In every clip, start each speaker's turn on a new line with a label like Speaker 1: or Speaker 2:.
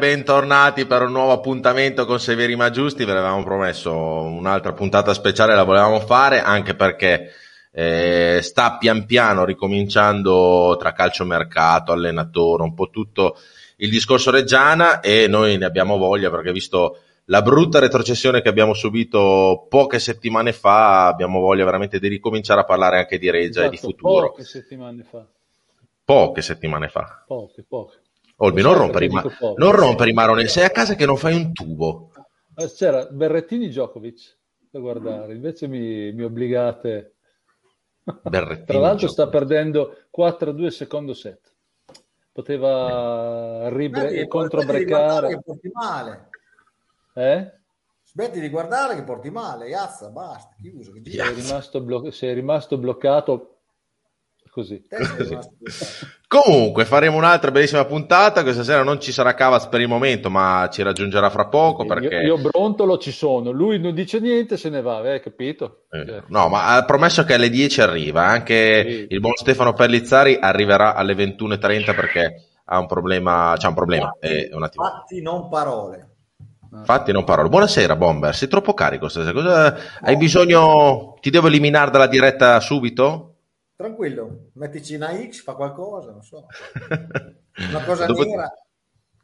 Speaker 1: Bentornati per un nuovo appuntamento con Severi Ma Giusti. Ve l'avevamo promesso un'altra puntata speciale, la volevamo fare anche perché eh, sta pian piano ricominciando tra calciomercato, allenatore, un po' tutto il discorso Reggiana e noi ne abbiamo voglia perché visto la brutta retrocessione che abbiamo subito poche settimane fa, abbiamo voglia veramente di ricominciare a parlare anche di Reggia esatto, e di esatto, futuro.
Speaker 2: Poche settimane fa.
Speaker 1: Poche settimane fa.
Speaker 2: Poche, poche.
Speaker 1: Olmi, non rompere, i, ma- non rompere i maroni, sei a casa che non fai un tubo.
Speaker 2: Eh, c'era Berrettini Djokovic da guardare, invece mi, mi obbligate. Berrettini Tra l'altro sta perdendo 4-2 secondo set. Poteva ribre- controbreccare.
Speaker 3: Porti male.
Speaker 2: Eh?
Speaker 3: Smetti di guardare che porti male, Iazza, basta, chiuso. Che
Speaker 2: sei, rimasto blo- sei rimasto bloccato così. così.
Speaker 1: Comunque faremo un'altra bellissima puntata, questa sera non ci sarà Cavaz per il momento, ma ci raggiungerà fra poco perché...
Speaker 2: Io, io brontolo ci sono, lui non dice niente, se ne va, eh, capito?
Speaker 1: Eh, no, ma ha promesso che alle 10 arriva, anche sì. il buon Stefano Pellizzari arriverà alle 21.30 perché ha un problema, c'ha un problema.
Speaker 3: Fatti, eh, un fatti non parole.
Speaker 1: Fatti non parole. Buonasera Bomber, sei troppo carico stasera. Cosa... Hai bisogno... Ti devo eliminare dalla diretta subito?
Speaker 3: Tranquillo, mettici una X, fa qualcosa, non so. Una cosa Dopo... nera.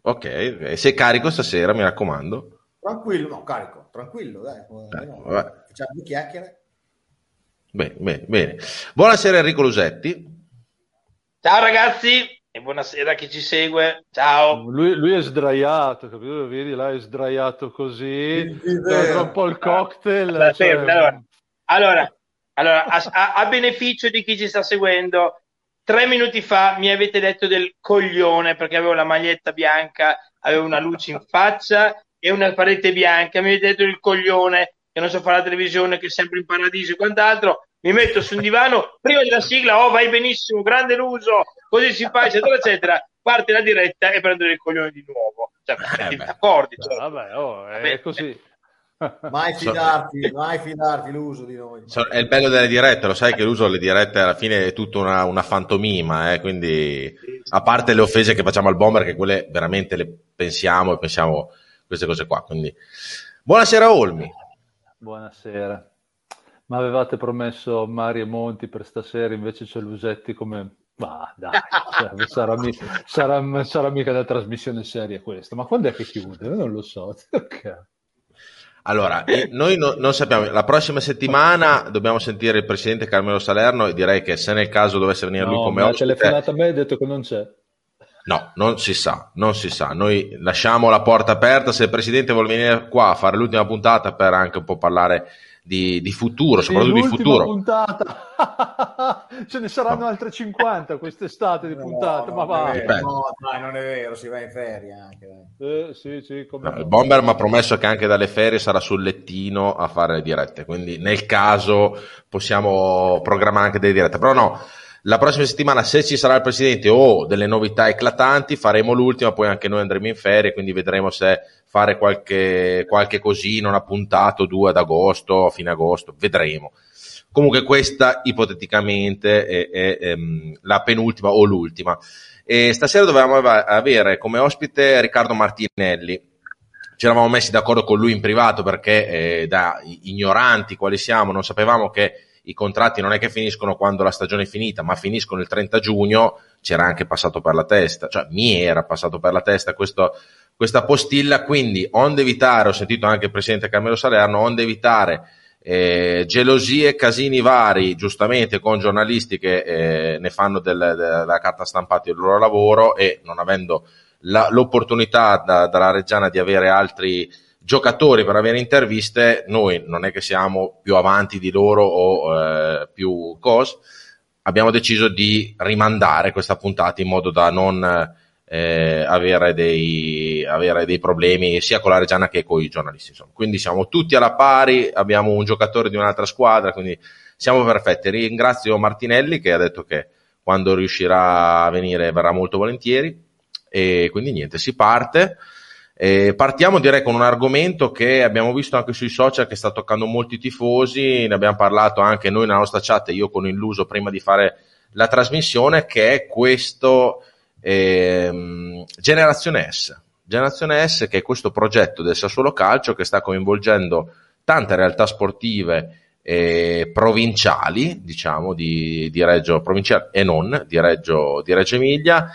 Speaker 1: Ok, sei carico stasera, mi raccomando.
Speaker 3: Tranquillo, no, carico, tranquillo, dai. Eh, no, facciamo due chiacchiere.
Speaker 1: Bene, bene, bene. Buonasera Enrico Lusetti.
Speaker 4: Ciao ragazzi e buonasera a chi ci segue. Ciao.
Speaker 2: Lui, lui è sdraiato, capito? Vedi, là è sdraiato così, un po' il cocktail.
Speaker 4: Allora, cioè... allora, allora a, a, a, beneficio di chi ci sta seguendo, tre minuti fa mi avete detto del coglione perché avevo la maglietta bianca, avevo una luce in faccia e una parete bianca. Mi avete detto del coglione che non so fare la televisione, che è sempre in paradiso e quant'altro. Mi metto su un divano prima della sigla, oh vai benissimo, grande l'uso, così si fa, eccetera, eccetera. Parte la diretta e prendo il coglione di nuovo. Cioè, eh d'accordo.
Speaker 2: Cioè. Vabbè, oh, è così.
Speaker 3: Mai fidarti, mai fidarti l'uso di noi.
Speaker 1: È il bello delle dirette, lo sai che l'uso delle dirette alla fine è tutta una, una fantomima, eh? quindi a parte le offese che facciamo al bomber, che quelle veramente le pensiamo e pensiamo queste cose qua. Quindi. Buonasera Olmi.
Speaker 2: Buonasera. Ma avevate promesso Mari e Monti per stasera, invece c'è Lusetti come... Ma dai, cioè, sarà, sarà, sarà, mica una trasmissione seria questa. Ma quando è che chiude? Non lo so. Okay.
Speaker 1: Allora, noi no, non sappiamo, la prossima settimana dobbiamo sentire il presidente Carmelo Salerno e direi che se nel caso dovesse venire
Speaker 2: no,
Speaker 1: lui come ospite...
Speaker 2: ha telefonato a me e ha detto che non c'è.
Speaker 1: No, non si sa, non si sa. Noi lasciamo la porta aperta, se il presidente vuole venire qua a fare l'ultima puntata per anche un po' parlare di, di futuro, soprattutto di futuro.
Speaker 2: puntata. Ce ne saranno no. altre 50 quest'estate di no, puntate, no, ma va.
Speaker 3: No, dai, non è vero, si va in ferie anche.
Speaker 2: Eh, sì, sì,
Speaker 1: il Bomber mi ha promesso che anche dalle ferie sarà sul lettino a fare le dirette, quindi nel caso possiamo programmare anche delle dirette, però no. La prossima settimana, se ci sarà il presidente o delle novità eclatanti, faremo l'ultima, poi anche noi andremo in ferie, quindi vedremo se fare qualche, qualche cosina, una puntata o due ad agosto, fine agosto, vedremo. Comunque questa ipoteticamente è, è, è ehm, la penultima o l'ultima. E stasera dovevamo avere come ospite Riccardo Martinelli. Ci eravamo messi d'accordo con lui in privato perché eh, da ignoranti quali siamo non sapevamo che i contratti non è che finiscono quando la stagione è finita, ma finiscono il 30 giugno, c'era anche passato per la testa, cioè mi era passato per la testa questo, questa postilla, quindi onde evitare, ho sentito anche il presidente Carmelo Salerno, onde evitare eh, gelosie, casini vari, giustamente con giornalisti che eh, ne fanno del, della carta stampata il loro lavoro e non avendo la, l'opportunità da, dalla Reggiana di avere altri giocatori per avere interviste, noi non è che siamo più avanti di loro o eh, più cos, abbiamo deciso di rimandare questa puntata in modo da non eh, avere, dei, avere, dei, problemi sia con la Reggiana che con i giornalisti. Insomma. Quindi siamo tutti alla pari, abbiamo un giocatore di un'altra squadra, quindi siamo perfetti. Ringrazio Martinelli che ha detto che quando riuscirà a venire verrà molto volentieri e quindi niente, si parte. E partiamo direi con un argomento che abbiamo visto anche sui social che sta toccando molti tifosi, ne abbiamo parlato anche noi nella nostra chat, io con Illuso prima di fare la trasmissione, che è questo ehm, Generazione S. Generazione S che è questo progetto del Sassuolo Calcio che sta coinvolgendo tante realtà sportive eh, provinciali, diciamo, di, di Reggio provinciale e non, di Reggio, di Reggio Emilia,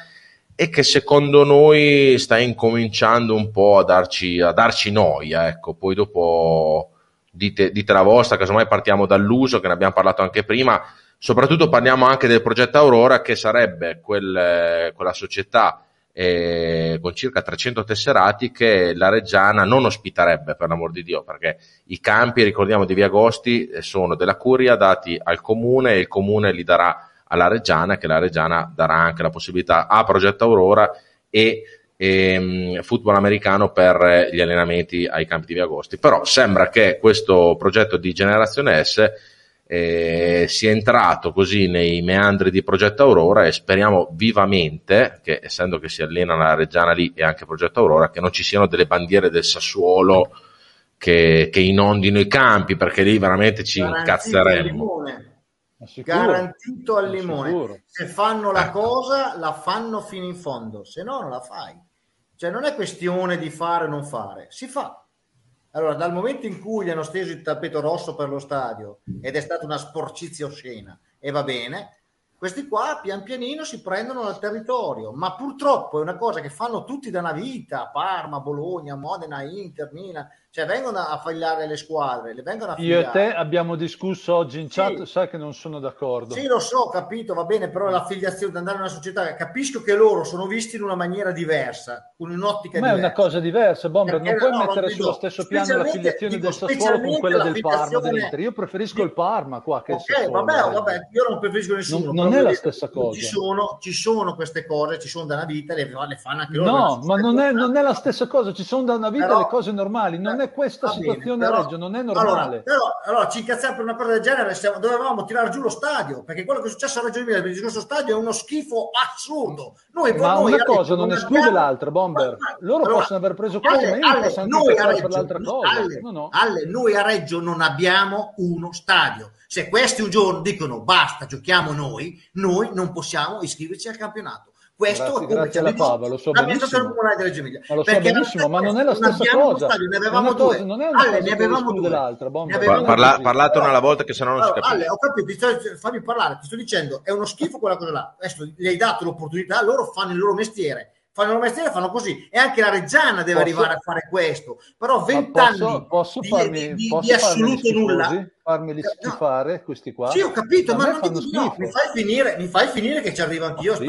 Speaker 1: e che secondo noi sta incominciando un po' a darci, a darci noia, ecco, poi dopo dite, dite la vostra, casomai partiamo dall'uso, che ne abbiamo parlato anche prima, soprattutto parliamo anche del progetto Aurora, che sarebbe quel, quella società eh, con circa 300 tesserati che la Reggiana non ospiterebbe per l'amor di Dio perché i campi, ricordiamo di Via Agosti, eh, sono della Curia dati al comune e il comune li darà alla Reggiana che la Reggiana darà anche la possibilità a Progetto Aurora e ehm, football americano per gli allenamenti ai campi di Via però sembra che questo progetto di generazione S eh, sia entrato così nei meandri di Progetto Aurora e speriamo vivamente che essendo che si allena la Reggiana lì e anche Progetto Aurora che non ci siano delle bandiere del Sassuolo che, che inondino i campi perché lì veramente ci
Speaker 3: Garantito
Speaker 1: incazzeremmo
Speaker 3: al garantito al limone. se fanno la
Speaker 1: Ecco.
Speaker 3: cosa la fanno fino in fondo se no non la fai. Cioè non è questione di fare o non fare si fa allora, dal momento in cui gli hanno steso il tappeto rosso per lo stadio ed è stata una sporcizia oscena e va bene, questi qua pian pianino si prendono dal territorio, ma purtroppo è una cosa che fanno tutti da una vita, Parma, Bologna, Modena, Inter, Milan, cioè vengono a fagliare le squadre, le vengono a
Speaker 2: Io e te abbiamo discusso oggi in
Speaker 3: Sì.
Speaker 2: chat, sai che non sono d'accordo.
Speaker 3: Sì, lo so, capito, va bene, però l'affiliazione, andare in una società, capisco che loro sono visti in una maniera diversa, con un'ottica
Speaker 2: Ma è
Speaker 3: diversa.
Speaker 2: una cosa diversa, Bomber, non puoi
Speaker 3: no, non
Speaker 2: mettere
Speaker 3: dico-
Speaker 2: sullo stesso piano l'affiliazione
Speaker 3: dico
Speaker 2: del Sassuolo con quella del Parma, dell'Inter. Io preferisco il Parma qua che il
Speaker 3: Ok,
Speaker 2: Sassuolo.
Speaker 3: vabbè, vabbè, io non preferisco nessuno.
Speaker 2: Non- non è la stessa
Speaker 3: dire,
Speaker 2: cosa.
Speaker 3: Ci sono, ci sono queste cose, ci sono da una vita, le, le fanno anche loro.
Speaker 2: No, ma non è, non è la stessa cosa, ci sono da una vita
Speaker 3: Però-
Speaker 2: le cose normali, non è questa
Speaker 3: Va bene,
Speaker 2: situazione
Speaker 3: però-
Speaker 2: a Reggio, non è normale.
Speaker 3: Allora, però, allora ci incazziamo per una cosa del genere, stiamo- dovevamo tirare giù lo stadio, perché quello che è successo a Reggio Emilia per il discorso stadio è uno schifo assurdo. Noi,
Speaker 2: Ma
Speaker 3: noi
Speaker 2: una
Speaker 3: Reggio
Speaker 2: cosa non esclude
Speaker 3: abbiamo-
Speaker 2: l'altra, Bomber. Loro
Speaker 3: allora,
Speaker 2: possono aver preso quello,
Speaker 3: Ale,
Speaker 2: ma io posso anche
Speaker 3: noi
Speaker 2: incazzare per
Speaker 3: Reggio-
Speaker 2: l'altra cosa.
Speaker 3: Ale,
Speaker 2: No, no.
Speaker 3: Ale, noi a Reggio non abbiamo uno stadio. Se questi un giorno dicono basta, giochiamo noi, noi non possiamo iscriverci al campionato. Questo
Speaker 2: Grazie- grazie alla
Speaker 3: detto
Speaker 2: Fava, lo so benissimo.
Speaker 3: comunale di Reggio Emilia.
Speaker 2: Ma lo so benissimo, ma non è la stessa cosa.
Speaker 3: stadio, ne
Speaker 2: È
Speaker 3: avevamo
Speaker 2: una cosa-
Speaker 3: due.
Speaker 2: non è una
Speaker 3: Ale,
Speaker 2: cosa
Speaker 3: ne avevamo due.
Speaker 2: l'altra,
Speaker 3: Ne
Speaker 2: Bomber.
Speaker 3: avevamo
Speaker 1: Parla-
Speaker 3: due.
Speaker 1: parlatene alla volta che sennò non si
Speaker 3: Allora,
Speaker 1: capisce.
Speaker 3: Ale, ho capito, ti sto- fammi parlare, ti sto dicendo, è uno schifo quella cosa là. Adesso gli hai dato l'opportunità, loro fanno il loro mestiere. Fanno il loro mestiere, fanno così. E anche la Reggiana deve
Speaker 2: Posso-
Speaker 3: arrivare a fare questo. Però
Speaker 2: Ma
Speaker 3: vent'anni
Speaker 2: posso,
Speaker 3: di,
Speaker 2: farmi,
Speaker 3: di- di-
Speaker 2: posso
Speaker 3: di
Speaker 2: farmeli
Speaker 3: assoluto nulla.
Speaker 2: Farmeli
Speaker 3: No.
Speaker 2: schifare questi qua?
Speaker 3: Sì, ho capito, ma non dico di no, mi fai finire, mi fai finire che ci arrivo anch'io
Speaker 2: Sì.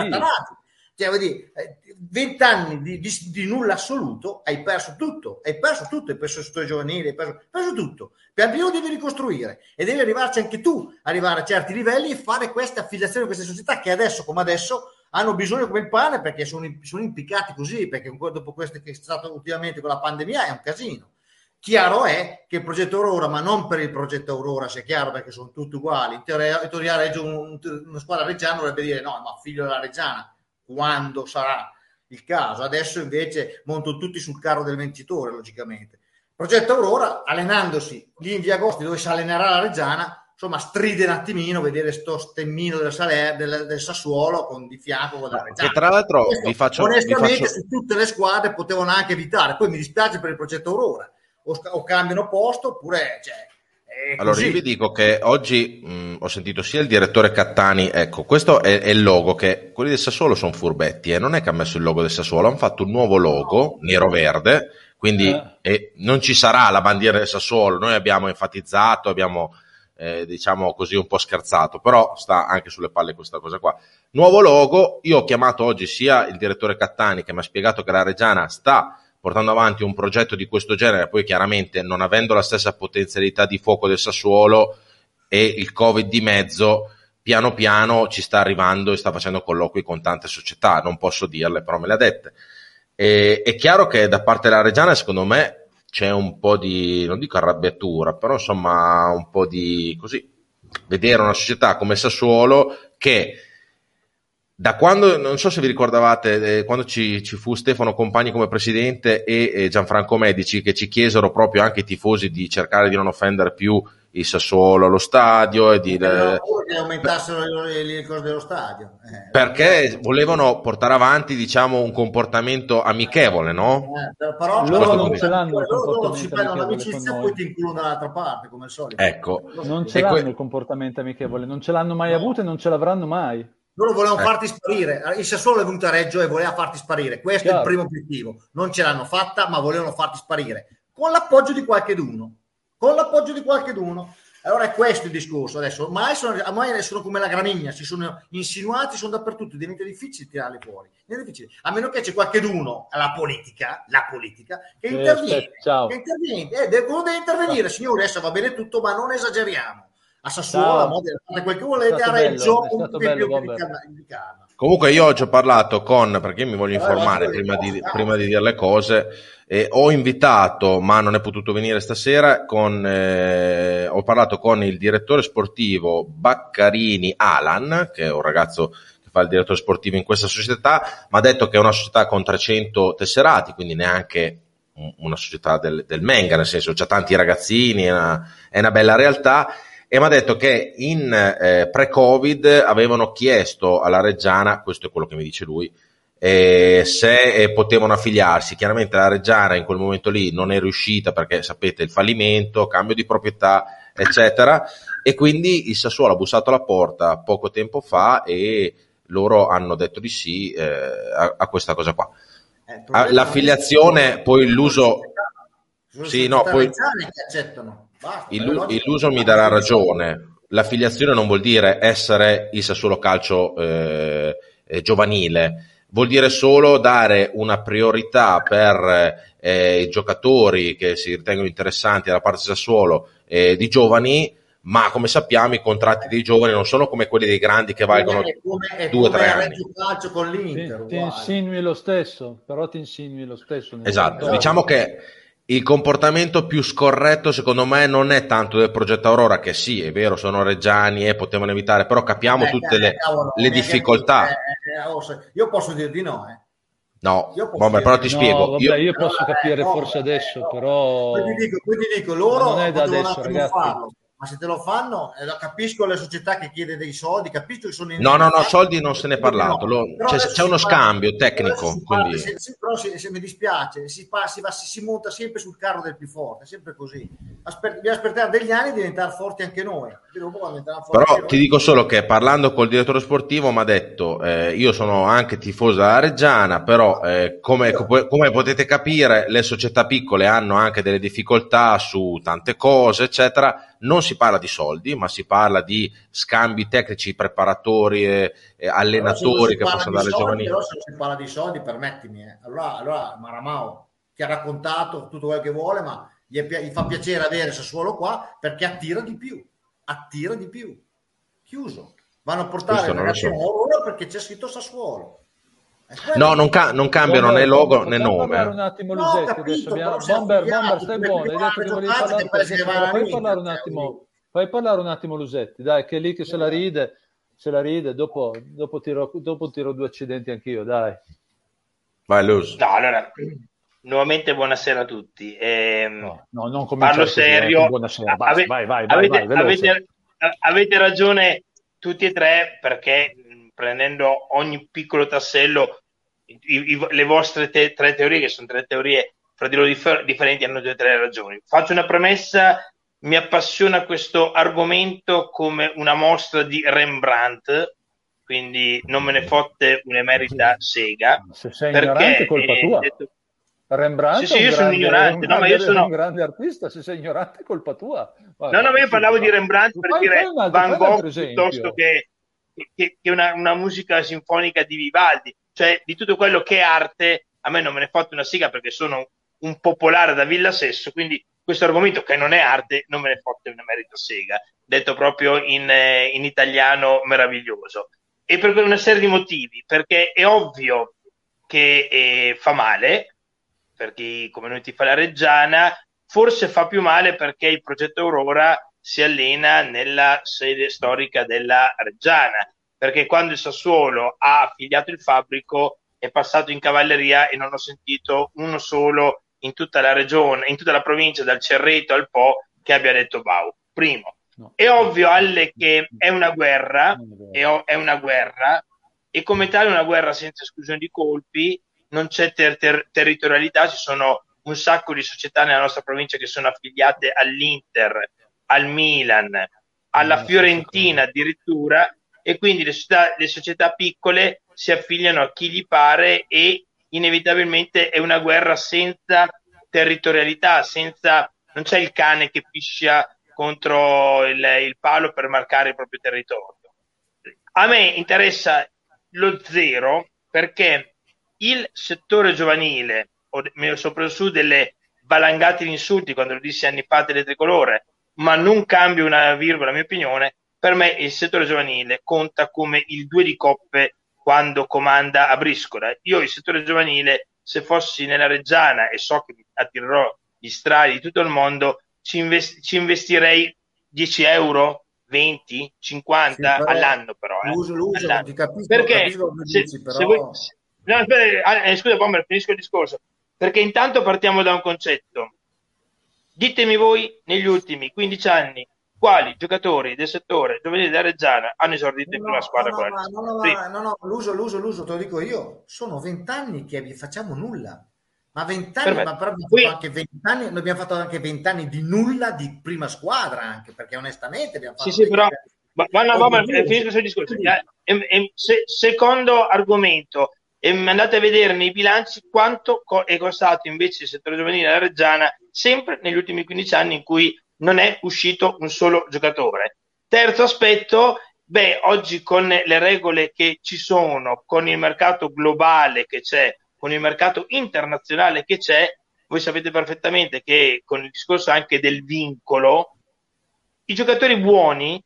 Speaker 3: Cioè, vuol dire, eh, vent'anni di, di, di nulla assoluto, hai perso tutto, hai perso tutto, hai perso il tuo giovanile, hai perso, hai perso tutto. Pian piano devi ricostruire e devi arrivarci anche tu, arrivare a certi livelli e fare queste affiliazioni, queste società che adesso, come adesso, hanno bisogno come il pane perché sono, sono impiccati così, perché dopo questo che è stato ultimamente con la pandemia è un casino. Chiaro è che il progetto Aurora, ma non per il progetto Aurora, sia chiaro perché sono tutti uguali. In teoria, in teoria una squadra reggiana dovrebbe dire no, ma figlio della Reggiana, quando sarà il caso. Adesso invece montano tutti sul carro del vincitore, logicamente. Progetto Aurora, allenandosi lì in via Agosti dove si allenerà la Reggiana, insomma stride un attimino vedere sto stemmino del, Saler, del, del Sassuolo con di fianco con la Reggiana.
Speaker 1: Che tra l'altro
Speaker 3: Questo,
Speaker 1: vi faccio, vi
Speaker 3: onestamente
Speaker 1: faccio-
Speaker 3: su tutte le squadre potevano anche evitare. Poi mi dispiace per il progetto Aurora, o, o cambiano posto oppure cioè,
Speaker 1: Allora, io vi dico che oggi mh, ho sentito sia il direttore Cattani, ecco, questo è, è il logo che quelli del Sassuolo sono furbetti e non è che ha messo il logo del Sassuolo, hanno fatto un nuovo logo nero-verde, quindi
Speaker 2: Eh.
Speaker 1: e non ci sarà la bandiera del Sassuolo, noi abbiamo enfatizzato, abbiamo eh, diciamo così un po' scherzato, però sta anche sulle palle questa cosa qua. Nuovo logo, io ho chiamato oggi sia il direttore Cattani che mi ha spiegato che la Reggiana sta portando avanti un progetto di questo genere, poi chiaramente non avendo la stessa potenzialità di fuoco del Sassuolo e il Covid di mezzo, piano piano ci sta arrivando e sta facendo colloqui con tante società, non posso dirle, però me le ha dette. E, è chiaro che da parte della Reggiana, secondo me, c'è un po' di, non dico arrabbiatura, però insomma un po' di così, vedere una società come Sassuolo che da quando, non so se vi ricordavate, eh, quando ci, ci fu Stefano Compagni come presidente e eh, Gianfranco Medici che ci chiesero proprio anche i tifosi di cercare di non offendere più il Sassuolo allo stadio e di...
Speaker 3: Eh, no, che aumentassero le, le cose dello stadio.
Speaker 1: Eh, perché volevano portare avanti, diciamo, un comportamento amichevole, no?
Speaker 3: Eh, però loro non ce l'hanno loro, loro si prendono l'amicizia e poi ti includono dall'altra parte, come al solito.
Speaker 1: Ecco.
Speaker 2: Non ce l'hanno que- il comportamento amichevole, non ce l'hanno mai avuto e non ce l'avranno mai.
Speaker 3: Loro volevano eh. farti sparire. Il Sassuolo è venuto a Reggio e voleva farti sparire. Questo Chiaro. è il primo obiettivo. Non ce l'hanno fatta, ma volevano farti sparire. Con l'appoggio di qualcheduno. Con l'appoggio di qualcheduno. Allora è questo il discorso adesso. Ormai sono, ormai sono come la gramigna, si sono insinuati, sono dappertutto, diventa difficile tirarli fuori. Difficile. A meno che c'è qualcheduno, la politica, la politica, che eh, interviene. Ciao. Che interviene. Eh, deve, deve intervenire, signore, adesso va bene tutto, ma non esageriamo. A Sassuolo, a Modena, fate quel che volete, a Reggio, un po' più
Speaker 1: di calma. Comunque io oggi ho parlato con, perché mi voglio informare prima di, prima di dire le cose, eh, ho invitato, ma non è potuto venire stasera, con, eh, ho parlato con il direttore sportivo Baccarini Alan, che è un ragazzo che fa il direttore sportivo in questa società, mi ha detto che è una società con 300 tesserati, quindi neanche una società del, del Menga, nel senso c'è tanti ragazzini, è una, è una bella realtà e mi ha detto che in eh, pre-Covid avevano chiesto alla Reggiana, questo è quello che mi dice lui, eh, se eh, potevano affiliarsi. Chiaramente la Reggiana in quel momento lì non è riuscita perché sapete il fallimento, cambio di proprietà, eccetera, e quindi il Sassuolo ha bussato alla porta poco tempo fa e loro hanno detto di sì eh, a, a, questa cosa qua. Eh, L'affiliazione, poi l'uso... Sì, no, poi... accettano il, illuso mi darà ragione. L'affiliazione non vuol dire essere il Sassuolo Calcio eh, eh, giovanile, vuol dire solo dare una priorità per eh, i giocatori che si ritengono interessanti alla parte Sassuolo eh, di giovani, ma come sappiamo i contratti dei giovani non sono come quelli dei grandi che valgono è come, due o tre anni.
Speaker 3: Calcio con l'Inter,
Speaker 2: ti, ti insinui lo stesso, però ti insinui lo stesso.
Speaker 1: Esatto, diciamo che il comportamento più scorretto secondo me non è tanto del progetto Aurora che sì è vero sono reggiani e potevano evitare però capiamo eh, tutte le, cavolo, le difficoltà eh,
Speaker 3: eh, io posso dir di no eh.
Speaker 1: No, vabbè, però ti
Speaker 2: no,
Speaker 1: spiego.
Speaker 2: Vabbè, io... io... posso capire forse adesso, però.
Speaker 3: Poi ti dico, poi ti dico loro non è da adesso, ragazzi. Farlo ma se te lo fanno, eh, capisco le società che chiede dei soldi, capisco che sono
Speaker 1: in No, no, no, soldi non se ne è parlato, lo, c'è, c'è uno scambio tecnico. Quindi...
Speaker 3: Se, se, però se, se, mi dispiace, si, pa, si, va, si, si, monta sempre sul carro del più forte, sempre così. Asper- bisogna aspettare degli anni e diventare forti anche noi.
Speaker 1: Però ti dico solo che parlando col direttore sportivo mi ha detto, eh, io sono anche tifoso della Reggiana, però eh, come, come potete capire le società piccole hanno anche delle difficoltà su tante cose, eccetera non si parla di soldi, ma si parla di scambi tecnici, preparatori e, allenatori che possono dare giovani.
Speaker 3: Però se si parla di soldi, permettimi, eh. allora, allora Maramao ti ha raccontato tutto quello che vuole, ma gli, è, gli fa piacere avere Sassuolo qua perché attira di più, attira di più. Chiuso. Vanno a portare il ragazzi so. perché c'è scritto Sassuolo.
Speaker 1: No, non, ca- non cambiano Bomber, né logo né nome.
Speaker 2: un attimo Lusetti, no, capito, abbiamo... Bomber, Bomber, stai buono, hai detto che volevi parlare, fai parlare un attimo, fai parlare un attimo Lusetti, dai, che è lì che se la ride, se la ride, dopo, dopo, tiro, dopo tiro due accidenti anch'io, dai.
Speaker 1: Vai Luz.
Speaker 4: No, allora, nuovamente buonasera a tutti. Eh,
Speaker 2: no, no, non
Speaker 4: parlo serio.
Speaker 2: Buonasera, Ave- vai, vai, vai,
Speaker 4: avete, vai avete, avete ragione tutti e tre perché prendendo ogni piccolo tassello i, i, le vostre te, tre teorie, che sono tre teorie fra di loro differ- differenti, hanno due o tre ragioni. Faccio una premessa, mi appassiona questo argomento come una mostra di Rembrandt, quindi non me ne fotte un'emerita sega.
Speaker 2: Se sei ignorante è colpa tua. Detto... Rembrandt sì, sì, io sono ignorante, no, ma io sono un grande artista, se sei ignorante è colpa tua.
Speaker 4: Guarda, no, no, ma io parlavo di Rembrandt per dire Van Gogh piuttosto che, che, che una, una musica sinfonica di Vivaldi cioè di tutto quello che è arte, a me non me ne fotte una siga perché sono un popolare da Villa Sesso, quindi questo argomento che non è arte non me ne fotte una merito sega, detto proprio in, eh, in italiano meraviglioso. E per una serie di motivi, perché è ovvio che eh, fa male, per chi come noi ti fa la Reggiana, forse fa più male perché il progetto Aurora si allena nella sede storica della Reggiana perché quando il Sassuolo ha affiliato il Fabbrico è passato in cavalleria e non ho sentito uno solo in tutta la regione, in tutta la provincia, dal Cerreto al Po, che abbia detto Bau. Primo. No. È ovvio, Alle, che è una guerra, è, è una guerra, e come tale una guerra senza esclusione di colpi, non c'è ter- ter- territorialità, ci sono un sacco di società nella nostra provincia che sono affiliate all'Inter, al Milan, alla Fiorentina addirittura, e quindi le società, le società piccole si affiliano a chi gli pare e inevitabilmente è una guerra senza territorialità, senza, non c'è il cane che piscia contro il, il palo per marcare il proprio territorio. A me interessa lo zero perché il settore giovanile, mi sono preso su delle valangate di insulti quando lo dissi anni fa delle tricolore, ma non cambio una virgola la mia opinione, per me il settore giovanile conta come il due di coppe quando comanda a briscola. Io il settore giovanile, se fossi nella Reggiana e so che attirerò gli strali di tutto il mondo, ci, invest- ci investirei 10 euro, 20, 50 sì, però, all'anno però. Eh,
Speaker 3: l'uso, l'uso, all'anno. Capisco,
Speaker 4: Perché capisco se, dici, però... se voi, no, aspetta, eh, scusa Bomber, finisco il discorso. Perché intanto partiamo da un concetto. Ditemi voi, negli ultimi 15 anni, quali giocatori del settore giovanile della Reggiana hanno esordito no, in prima squadra
Speaker 3: no, no, no, no, no, no, l'uso, l'uso, l'uso, te lo dico io. Sono vent'anni che facciamo nulla. Ma vent'anni, ma però fatto anche vent'anni, noi abbiamo fatto anche vent'anni di nulla di prima squadra, anche perché onestamente abbiamo fatto.
Speaker 4: Sì, sì, però. Ma, ma no, ma, finisco il discorso. E, e, se, secondo argomento, e andate a vedere nei bilanci quanto è costato invece il settore giovanile della Reggiana sempre negli ultimi 15 anni in cui non è uscito un solo giocatore. Terzo aspetto, beh, oggi con le regole che ci sono, con il mercato globale che c'è, con il mercato internazionale che c'è, voi sapete perfettamente che con il discorso anche del vincolo, i giocatori buoni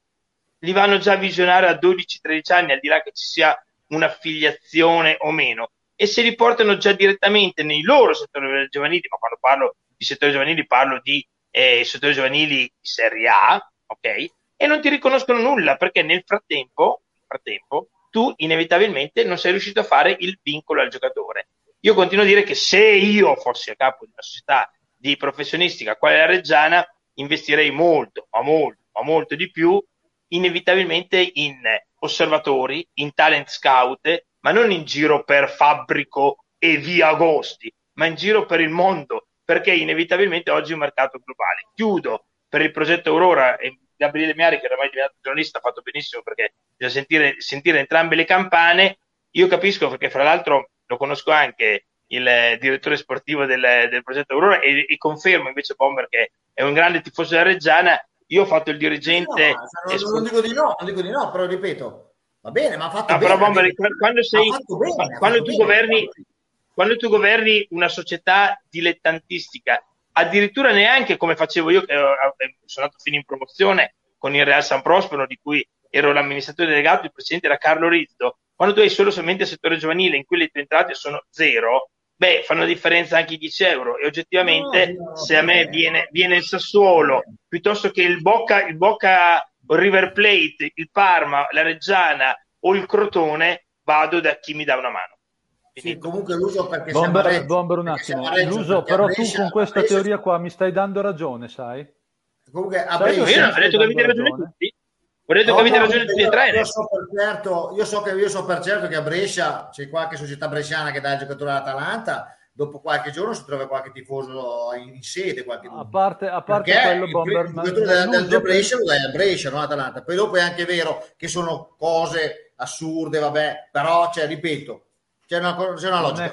Speaker 4: li vanno già a visionare a 12-13 anni, al di là che ci sia un'affiliazione o meno, e se li portano già direttamente nei loro settori giovanili, ma quando parlo di settori giovanili parlo di eh, settori giovanili di Serie A, ok? E non ti riconoscono nulla perché nel frattempo, nel frattempo tu inevitabilmente non sei riuscito a fare il vincolo al giocatore. Io continuo a dire che se io fossi a capo di una società di professionistica quale la Reggiana, investirei molto, ma molto, ma molto di più, inevitabilmente in osservatori, in talent scout, ma non in giro per fabbrico e via agosti, ma in giro per il mondo, perché inevitabilmente oggi è un mercato globale. Chiudo per il progetto Aurora e Gabriele Miari, che ormai è diventato giornalista, ha fatto benissimo perché bisogna sentire, sentire entrambe le campane. Io capisco perché, fra l'altro, lo conosco anche il direttore sportivo del, del progetto Aurora e, e, confermo invece Bomber che è un grande tifoso della Reggiana. Io ho fatto il dirigente.
Speaker 3: No, non, non, dico di no, non dico di no, però ripeto, va bene, ma ha fatto
Speaker 4: no,
Speaker 3: bene.
Speaker 4: Però Bomber, quando, sei, bene, quando tu bene, governi quando tu governi una società dilettantistica, addirittura neanche come facevo io, che sono andato fino in promozione con il Real San Prospero, di cui ero l'amministratore delegato, il presidente era Carlo Rizzo, quando tu hai solo solamente il settore giovanile in cui le tue entrate sono zero, beh, fanno differenza anche i 10 euro. E oggettivamente, no, no, se a me viene, viene, il Sassuolo piuttosto che il Bocca, il Bocca River Plate, il Parma, la Reggiana o il Crotone, vado da chi mi dà una mano.
Speaker 3: Sì, comunque l'uso perché
Speaker 2: Bomber,
Speaker 3: Reggio,
Speaker 2: Bomber un attimo, l'uso però Brescia, tu con questa Brescia... teoria qua mi stai dando ragione, sai?
Speaker 3: Comunque a
Speaker 4: Brescia, io non ho detto che avete ragione tutti. Ho detto no, che avete ragione tutti e tre.
Speaker 3: Io so per certo, io so che io so per certo che a Brescia c'è qualche società bresciana che dà il giocatore all'Atalanta dopo qualche giorno si trova qualche tifoso in sede. Qualche
Speaker 2: a parte, a parte quello, Bomber,
Speaker 3: il giocatore del, del Brescia lo dai a Brescia, non Atalanta. Poi dopo è anche vero che sono cose assurde, vabbè, però, cioè, ripeto, c'è una, c'è una logica.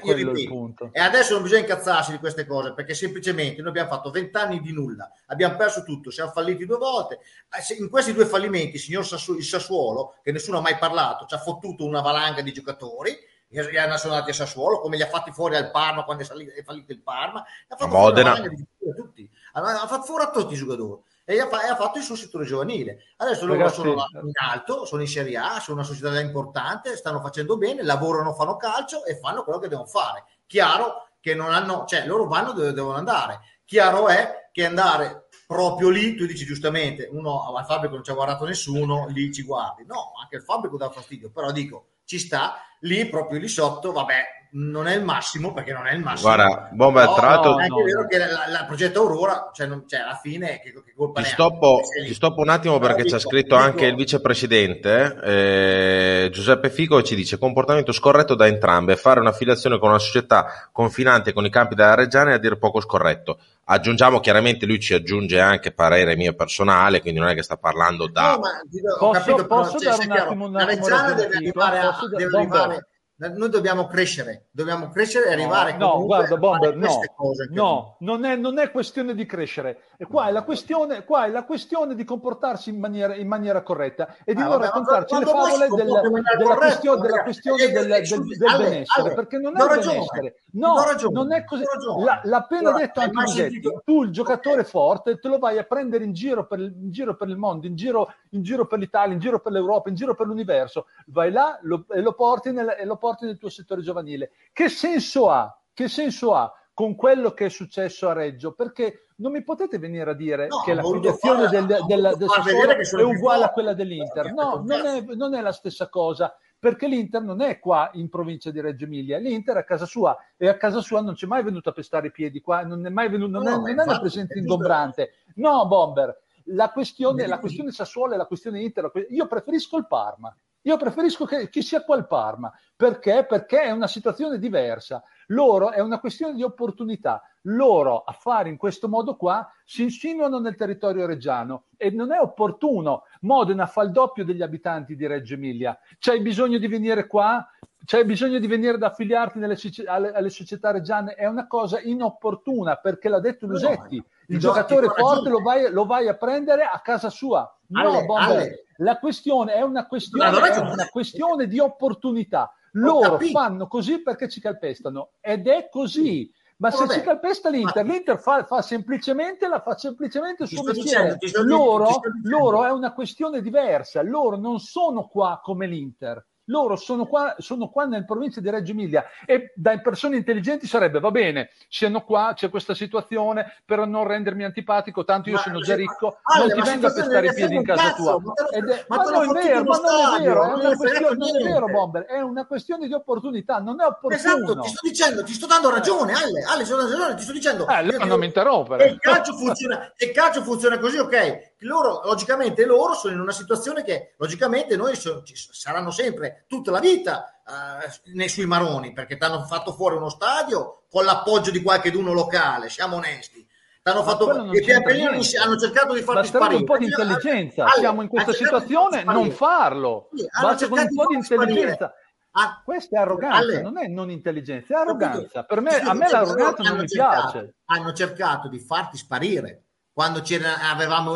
Speaker 3: e adesso non bisogna incazzarsi di queste cose perché semplicemente noi abbiamo fatto vent'anni di nulla, abbiamo perso tutto, siamo falliti due volte. Eh, in questi due fallimenti, il signor Sassu- il Sassuolo, che nessuno ha mai parlato, ci ha fottuto una valanga di giocatori. Gli hanno sono andati a Sassuolo, come li ha fatti fuori al Parma quando è, salito, è fallito il Parma, ha fatto fuori una valanga di tutti, ha fatto fuori a tutti i giocatori e ha, ha, fatto il suo settore giovanile. Adesso loro Ragazzi, sono in alto, sono in Serie A, sono una società importante, stanno facendo bene, lavorano, fanno calcio e fanno quello che devono fare. Chiaro che non hanno, cioè loro vanno dove devono andare. Chiaro è che andare proprio lì, tu dici giustamente, uno al fabbrico non ci ha guardato nessuno, lì ci guardi. No, anche il fabbrico dà fastidio, però dico, ci sta, lì proprio lì sotto, vabbè, non è il massimo perché non è il massimo.
Speaker 1: Guarda, Bomber,
Speaker 3: No,
Speaker 1: tra l'altro
Speaker 3: no, è anche
Speaker 2: no,
Speaker 3: vero
Speaker 2: no.
Speaker 3: che la- la- il progetto Aurora, cioè, non- cioè, alla fine, che, che colpa
Speaker 1: Ti
Speaker 3: ne
Speaker 1: stoppo,
Speaker 3: lì.
Speaker 1: ti stoppo un attimo
Speaker 3: Però
Speaker 1: perché c'è
Speaker 3: dico-
Speaker 1: scritto
Speaker 3: dico-
Speaker 1: anche il vicepresidente eh, Giuseppe Fico e ci dice comportamento scorretto da entrambe, fare un'affiliazione con una società confinante con i campi della Reggiana è a dir poco scorretto. Aggiungiamo chiaramente, lui ci aggiunge anche parere mio personale, quindi non è che sta parlando da...
Speaker 3: No, ma ho
Speaker 2: Posso-
Speaker 3: capito, però,
Speaker 2: posso
Speaker 3: cioè,
Speaker 2: dare
Speaker 3: sia
Speaker 2: un attimo un
Speaker 3: la Reggiana deve arrivare a, deve arrivare noi dobbiamo crescere, dobbiamo crescere e arrivare
Speaker 2: No,
Speaker 3: comunque
Speaker 2: guarda, Bomber, no,
Speaker 3: cose
Speaker 2: no, non è, non è questione di crescere. E qua, è la questione, qua è la questione di comportarsi in maniera, in maniera corretta e di
Speaker 3: Ah,
Speaker 2: non
Speaker 3: vabbè,
Speaker 2: raccontarci le favole del- della,
Speaker 3: corretta,
Speaker 2: questione, della questione
Speaker 3: eh,
Speaker 2: del,
Speaker 3: eh,
Speaker 2: del- del
Speaker 3: Ale,
Speaker 2: benessere,
Speaker 3: Ale,
Speaker 2: perché non è
Speaker 3: ragione,
Speaker 2: benessere. No,
Speaker 3: ragione,
Speaker 2: non è così. La- l'ha appena
Speaker 3: Allora,
Speaker 2: detto anche
Speaker 3: sentito-
Speaker 2: tu il giocatore forte te lo vai a prendere in giro per, il- in giro per il mondo, in giro, in giro per l'Italia, in giro per l'Europa, in giro per l'universo, vai là lo- e, lo porti nel, e lo porti nel tuo settore giovanile. Che senso ha? Che senso ha con quello che è successo a Reggio? Perché non mi potete venire a dire
Speaker 3: No,
Speaker 2: che l'affiliazione
Speaker 3: fare-
Speaker 2: del, del, del Sassuolo è uguale a
Speaker 3: forte.
Speaker 2: quella dell'Inter. No, non è, non è la stessa cosa. Perché l'Inter non è qua in provincia di Reggio Emilia, l'Inter è a casa sua e a casa sua non c'è mai venuto a pestare i piedi qua, non è mai venuto, non
Speaker 3: No,
Speaker 2: è, non è una
Speaker 3: infatti,
Speaker 2: presenza ingombrante. No, Bomber, la questione, la questione Sassuolo e la questione Inter, la io preferisco il Parma. Io preferisco che, che sia qua il Parma. Perché? Perché è una situazione diversa. Loro è una questione di opportunità. Loro a fare in questo modo qua si insinuano nel territorio reggiano e non è opportuno. Modena fa il doppio degli abitanti di Reggio Emilia. C'hai bisogno di venire qua? C'hai bisogno di venire ad affiliarti nelle, alle, alle società reggiane? È una cosa inopportuna perché l'ha detto
Speaker 3: No,
Speaker 2: Lusetti.
Speaker 3: no,
Speaker 2: Il giocatore forte lo vai, lo vai a prendere a casa sua. No,
Speaker 3: Ale,
Speaker 2: la questione è una questione,
Speaker 3: è
Speaker 2: una questione di opportunità. Loro fanno così perché ci calpestano ed è così. Ma
Speaker 3: Ma
Speaker 2: se
Speaker 3: vabbè.
Speaker 2: ci calpesta l'Inter,
Speaker 3: Ma-
Speaker 2: l'Inter fa, fa semplicemente, la fa semplicemente il suo mestiere. loro, loro è una questione diversa. Loro non sono qua come l'Inter. Loro sono qua, sono qua nel provincia di Reggio Emilia e da persone intelligenti sarebbe va bene, siano qua, c'è questa situazione per non rendermi antipatico, tanto io
Speaker 3: Ma-
Speaker 2: sono già ricco,
Speaker 3: Ale,
Speaker 2: non ti vengo a pestare i piedi in casa tua.
Speaker 3: ma te lo-
Speaker 2: Ed è-
Speaker 3: ma
Speaker 2: ma
Speaker 3: te
Speaker 2: no,
Speaker 3: lo
Speaker 2: è vero, ma non è vero, è
Speaker 3: non
Speaker 2: non è vero, Bomber, è una questione di opportunità, non è opportuno.
Speaker 3: Esatto, ti sto dicendo, ti sto dando ragione, Ale, Ale, sto dando ragione, ti sto dicendo.
Speaker 2: Eh, allora non mi interrompere.
Speaker 3: E il calcio funziona, il calcio funziona così, ok. Loro, logicamente, loro sono in una situazione che, logicamente, noi so- ci saranno sempre tutta la vita eh, nei sui maroni, perché ti hanno fatto fuori uno stadio con l'appoggio di qualche d'uno locale, siamo onesti. T'hanno fatto e pian pianino hanno cercato di farti sparire.
Speaker 2: un po' di intelligenza.
Speaker 3: Ale,
Speaker 2: Siamo in questa situazione, non farlo.
Speaker 3: Sì,
Speaker 2: Basta con un po' di
Speaker 3: sparire.
Speaker 2: intelligenza.
Speaker 3: Ah,
Speaker 2: Questa è arroganza,
Speaker 3: Ale,
Speaker 2: non è non intelligenza, è arroganza. Per me,
Speaker 3: Sì,
Speaker 2: a me l'arroganza non mi
Speaker 3: cercato-
Speaker 2: piace.
Speaker 3: Hanno cercato di farti sparire quando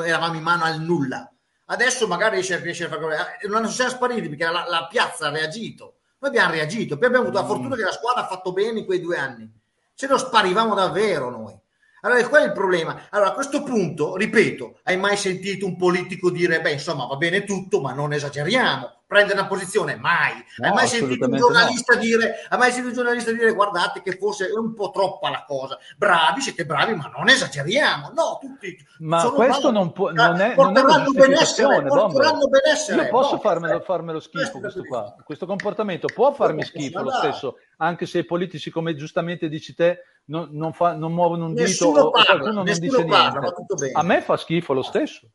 Speaker 3: eravamo in mano al nulla. Adesso magari riesce, riesce a fare eh, non siamo spariti perché la, la piazza ha reagito. Noi abbiamo reagito, poi abbiamo avuto la
Speaker 2: Mm.
Speaker 3: fortuna che la squadra ha fatto bene in quei due anni. Se no sparivamo davvero noi. Allora, qual è il problema? Allora, a questo punto, ripeto, hai mai sentito un politico dire, beh, insomma, va bene tutto, ma non esageriamo? Prendere una posizione? Mai. hai
Speaker 2: No,
Speaker 3: mai sentito un giornalista dire, hai mai sentito un giornalista dire, guardate che forse è un po' troppa la cosa. Bravi, siete bravi, ma non esageriamo. No, tutti.
Speaker 2: Ma questo
Speaker 3: bravi.
Speaker 2: non, può, non è, non è
Speaker 3: Porteranno benessere,
Speaker 2: giustificazione, Bomber.
Speaker 3: porteranno benessere.
Speaker 2: Io posso
Speaker 3: No,
Speaker 2: farmelo,
Speaker 3: è-
Speaker 2: farmelo schifo
Speaker 3: questo è
Speaker 2: qua. Questo comportamento può farmi schifo lo stesso, anche se i politici, come giustamente dici te, non, non fa- non muovono un dito
Speaker 3: Nessuno
Speaker 2: o, o
Speaker 3: parla,
Speaker 2: qualcuno non dice
Speaker 3: parla,
Speaker 2: niente.
Speaker 3: va tutto bene.
Speaker 2: A me fa schifo lo stesso.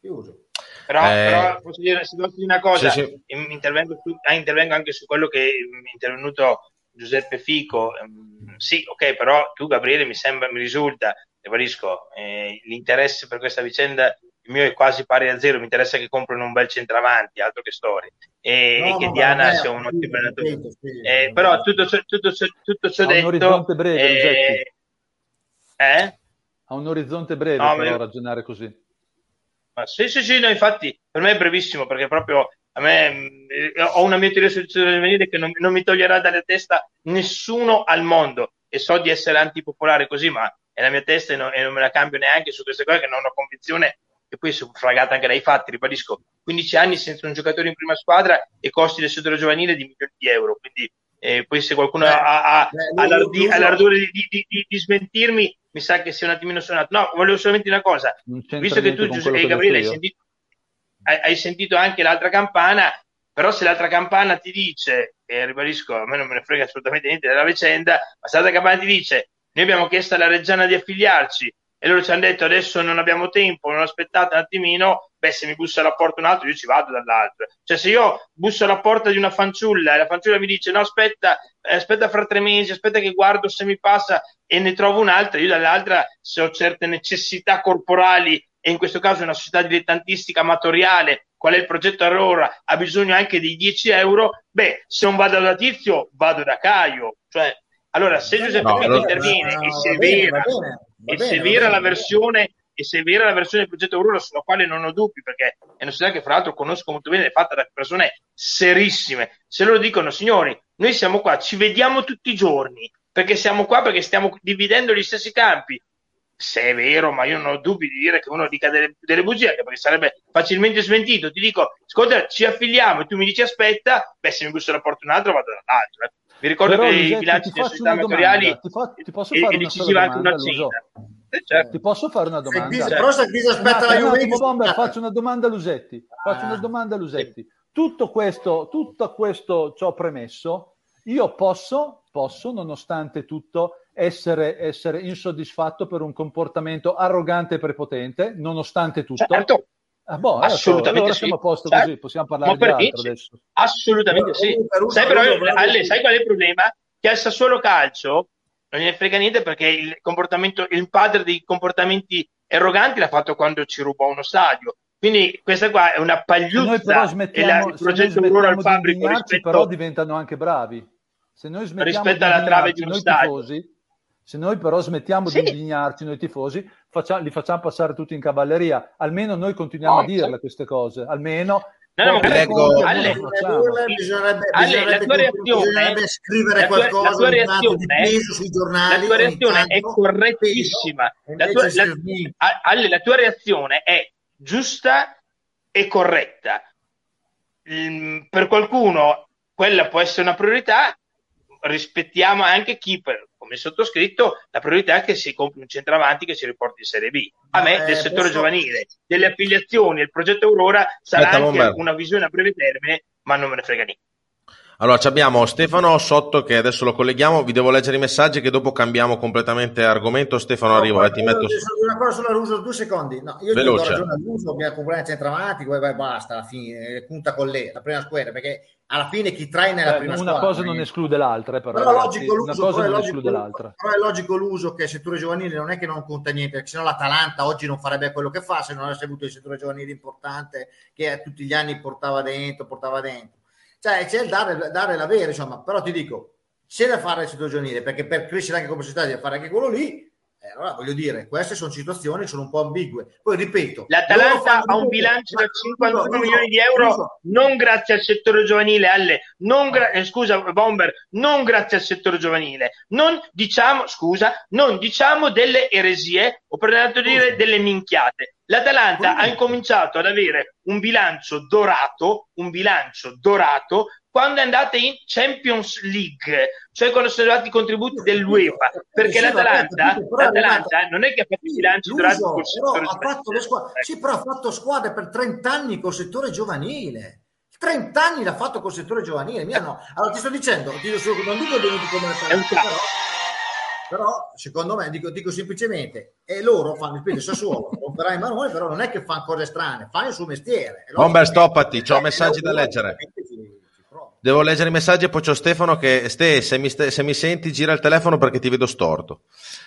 Speaker 3: Chiuso.
Speaker 4: Però,
Speaker 1: Eh,
Speaker 4: però posso dire, se posso dire una cosa,
Speaker 1: sì, sì.
Speaker 4: in- Intervengo, su- ah, intervengo anche su quello che è intervenuto Giuseppe Fico. Ehm, sì, ok, però tu Gabriele mi sembra, mi risulta, Evarisco, eh, l'interesse per questa vicenda il mio è quasi pari a zero, mi interessa che comprano un bel centravanti, altro che storie, e,
Speaker 3: No,
Speaker 4: e che Diana sia un ottimo allenatore. Eh, però tutto ciò, tutto ciò- tutto ciò
Speaker 2: Ha un
Speaker 4: detto...
Speaker 2: orizzonte breve,
Speaker 4: eh,
Speaker 2: Giuseppe.
Speaker 4: eh?
Speaker 2: Ha un orizzonte breve
Speaker 4: No, ma
Speaker 2: però
Speaker 4: io-
Speaker 2: ragionare così.
Speaker 4: Ma sì, sì, sì, no, infatti per me è brevissimo perché proprio a me eh, ho una mia teoria sul giovanile che non, non mi toglierà dalla testa nessuno al mondo. E so di essere antipopolare così, ma è la mia testa e, no- e non me la cambio neanche su queste cose che non ho convinzione. E poi sono fragata anche dai fatti, ribadisco, 15 anni senza un giocatore in prima squadra e costi del settore giovanile di milioni di euro, quindi eh, poi se qualcuno
Speaker 3: Eh,
Speaker 4: ha, ha-
Speaker 3: eh,
Speaker 4: ha
Speaker 3: lui-
Speaker 4: ha l'ardire di, di- di- di smentirmi, mi sa che sia un attimino suonato. No, volevo solamente una cosa, visto che tu Giuseppe e Gabriele hai sentito, hai, hai sentito anche l'altra campana, però se l'altra campana ti dice e ribadisco, a me non me ne frega assolutamente niente della vicenda, ma Santa Cabanti dice, noi abbiamo chiesto alla Reggiana di affiliarci e loro ci hanno detto adesso non abbiamo tempo, non aspettate un attimino, beh se mi bussa alla porta un altro io ci vado dall'altro. Cioè se io busso alla porta di una fanciulla e la fanciulla mi dice no aspetta, eh, aspetta fra tre mesi, aspetta che guardo se mi passa e ne trovo un'altra, io dall'altra se ho certe necessità corporali e in questo caso una società dilettantistica amatoriale, qual è il progetto Aurora, ha bisogno anche di 10 euro, beh, se non vado da Tizio, vado da Caio. Cioè, allora, se Giuseppe no, allora, interviene no, e se è vera, e vera la versione e se è vera la versione del progetto Aurora sulla quale non ho dubbi perché è una società che fra l'altro conosco molto bene è fatta da persone serissime se loro dicono signori noi siamo qua ci vediamo tutti i giorni perché siamo qua perché stiamo dividendo gli stessi campi se è vero, ma io non ho dubbi di dire che uno dica delle, delle bugie, perché sarebbe facilmente smentito. Ti dico, ascolta, ci affiliamo e tu mi dici aspetta, beh, se mi busso la porta un altro, vado dall'altro. Vi ricordo Però, che i bilanci delle società amatoriali
Speaker 2: ti, fa, ti posso fare è decisiva anche una cena. Eh, certo. Ti posso fare una domanda?
Speaker 3: Però se Chris aspetta la Juventus...
Speaker 2: Bomber, faccio una domanda a Lusetti. Faccio ah. una domanda a Lusetti. Tutto questo, tutto questo ciò premesso, io posso, posso, nonostante tutto, essere, essere, insoddisfatto per un comportamento arrogante e prepotente, nonostante tutto.
Speaker 4: Certo.
Speaker 2: Ah, boh, assolutamente allora sì. siamo a posto certo. così, possiamo parlare di altro adesso.
Speaker 4: Assolutamente sì. Sai, però, Ale, sai qual è il problema? Che al Sassuolo Calcio non gliene frega niente perché il, comportamento, il padre dei comportamenti arroganti l'ha fatto quando ci rubò uno stadio. Quindi questa qua è una pagliuzza.
Speaker 2: noi però smettiamo, il progetto Aurora al Fabrico rispetto... però diventano anche bravi. Se noi smettiamo rispetto alla trave di uno stadio. Tifosi, se noi però smettiamo sì. di indignarci noi tifosi, faccia, li facciamo passare tutti in cavalleria. Almeno noi continuiamo oh, a dirle queste cose. Almeno
Speaker 4: No, no, leggo... alle, bisognerebbe, alle, la tua reazione, scrivere qualcosa la tua reazione, sui giornali, la tua reazione è correttissima. La tua, la, alle, la tua reazione è giusta e corretta. Per qualcuno quella può essere una priorità, rispettiamo anche chi per, come sottoscritto, la priorità è che si compri un centravanti che si riporti in Serie B. A me, eh, del settore posso... giovanile, delle affiliazioni, il progetto Aurora sarà Aspetta, anche una visione a breve termine, ma non me ne frega niente.
Speaker 1: Allora, abbiamo Stefano sotto che adesso lo colleghiamo, vi devo leggere i messaggi che dopo cambiamo completamente argomento. Stefano no, arriva, ti metto...
Speaker 3: Una cosa sull'uso, due secondi. No, io Veloce. do ragione all'uso, bisogna comprare il centravanti, poi vai, basta, alla fine, eh, punta con lei, la prima squadra, perché alla fine chi traina è la eh, prima
Speaker 2: una
Speaker 3: squadra.
Speaker 2: Una cosa non esclude l'altra, eh, però,
Speaker 3: però, logico l'uso, una cosa non logico, esclude l'altra. Però è logico l'uso che il settore giovanile non è che non conta niente, perché sennò l'Atalanta oggi non farebbe quello che fa se non avesse avuto il settore giovanile importante che tutti gli anni portava dentro, portava dentro cioè c'è il dare, dare l'avere, insomma, però ti dico, c'è da fare il settore giovanile, perché per crescere anche come società devi fare anche quello lì, eh, allora voglio dire, queste sono situazioni che sono un po' ambigue. Poi ripeto,
Speaker 4: l'Atalanta ha un bilancio da 51 uso, milioni di euro, uso. non grazie al settore giovanile, alle, non gra- eh, scusa Bomber, non grazie al settore giovanile, non diciamo, scusa, non diciamo delle eresie, o per tanto dire delle minchiate. L'Atalanta ha incominciato ad avere un bilancio dorato, un bilancio dorato quando è andata in Champions League, cioè quando sono arrivati i contributi dell'UEFA, perché l'Atalanta, l'Atalanta non è che ha fatto i bilanci dorati col
Speaker 3: settore ha fatto le squadre, sì, però ha fatto squadre per 30 anni col settore giovanile. 30 anni l'ha fatto col settore giovanile. Mia no. Allora ti sto dicendo, ti dico, non dico venuti come l'Atalanta, però però secondo me dico, dico semplicemente e loro fanno il Sassuolo comprerai Emanuele però non è che fanno cose strane fanno il suo mestiere.
Speaker 1: Bomber stoppati c'ho messaggi da leggere. devo leggere i messaggi e poi c'ho Stefano che Ste se mi, se mi senti gira il telefono perché ti vedo storto.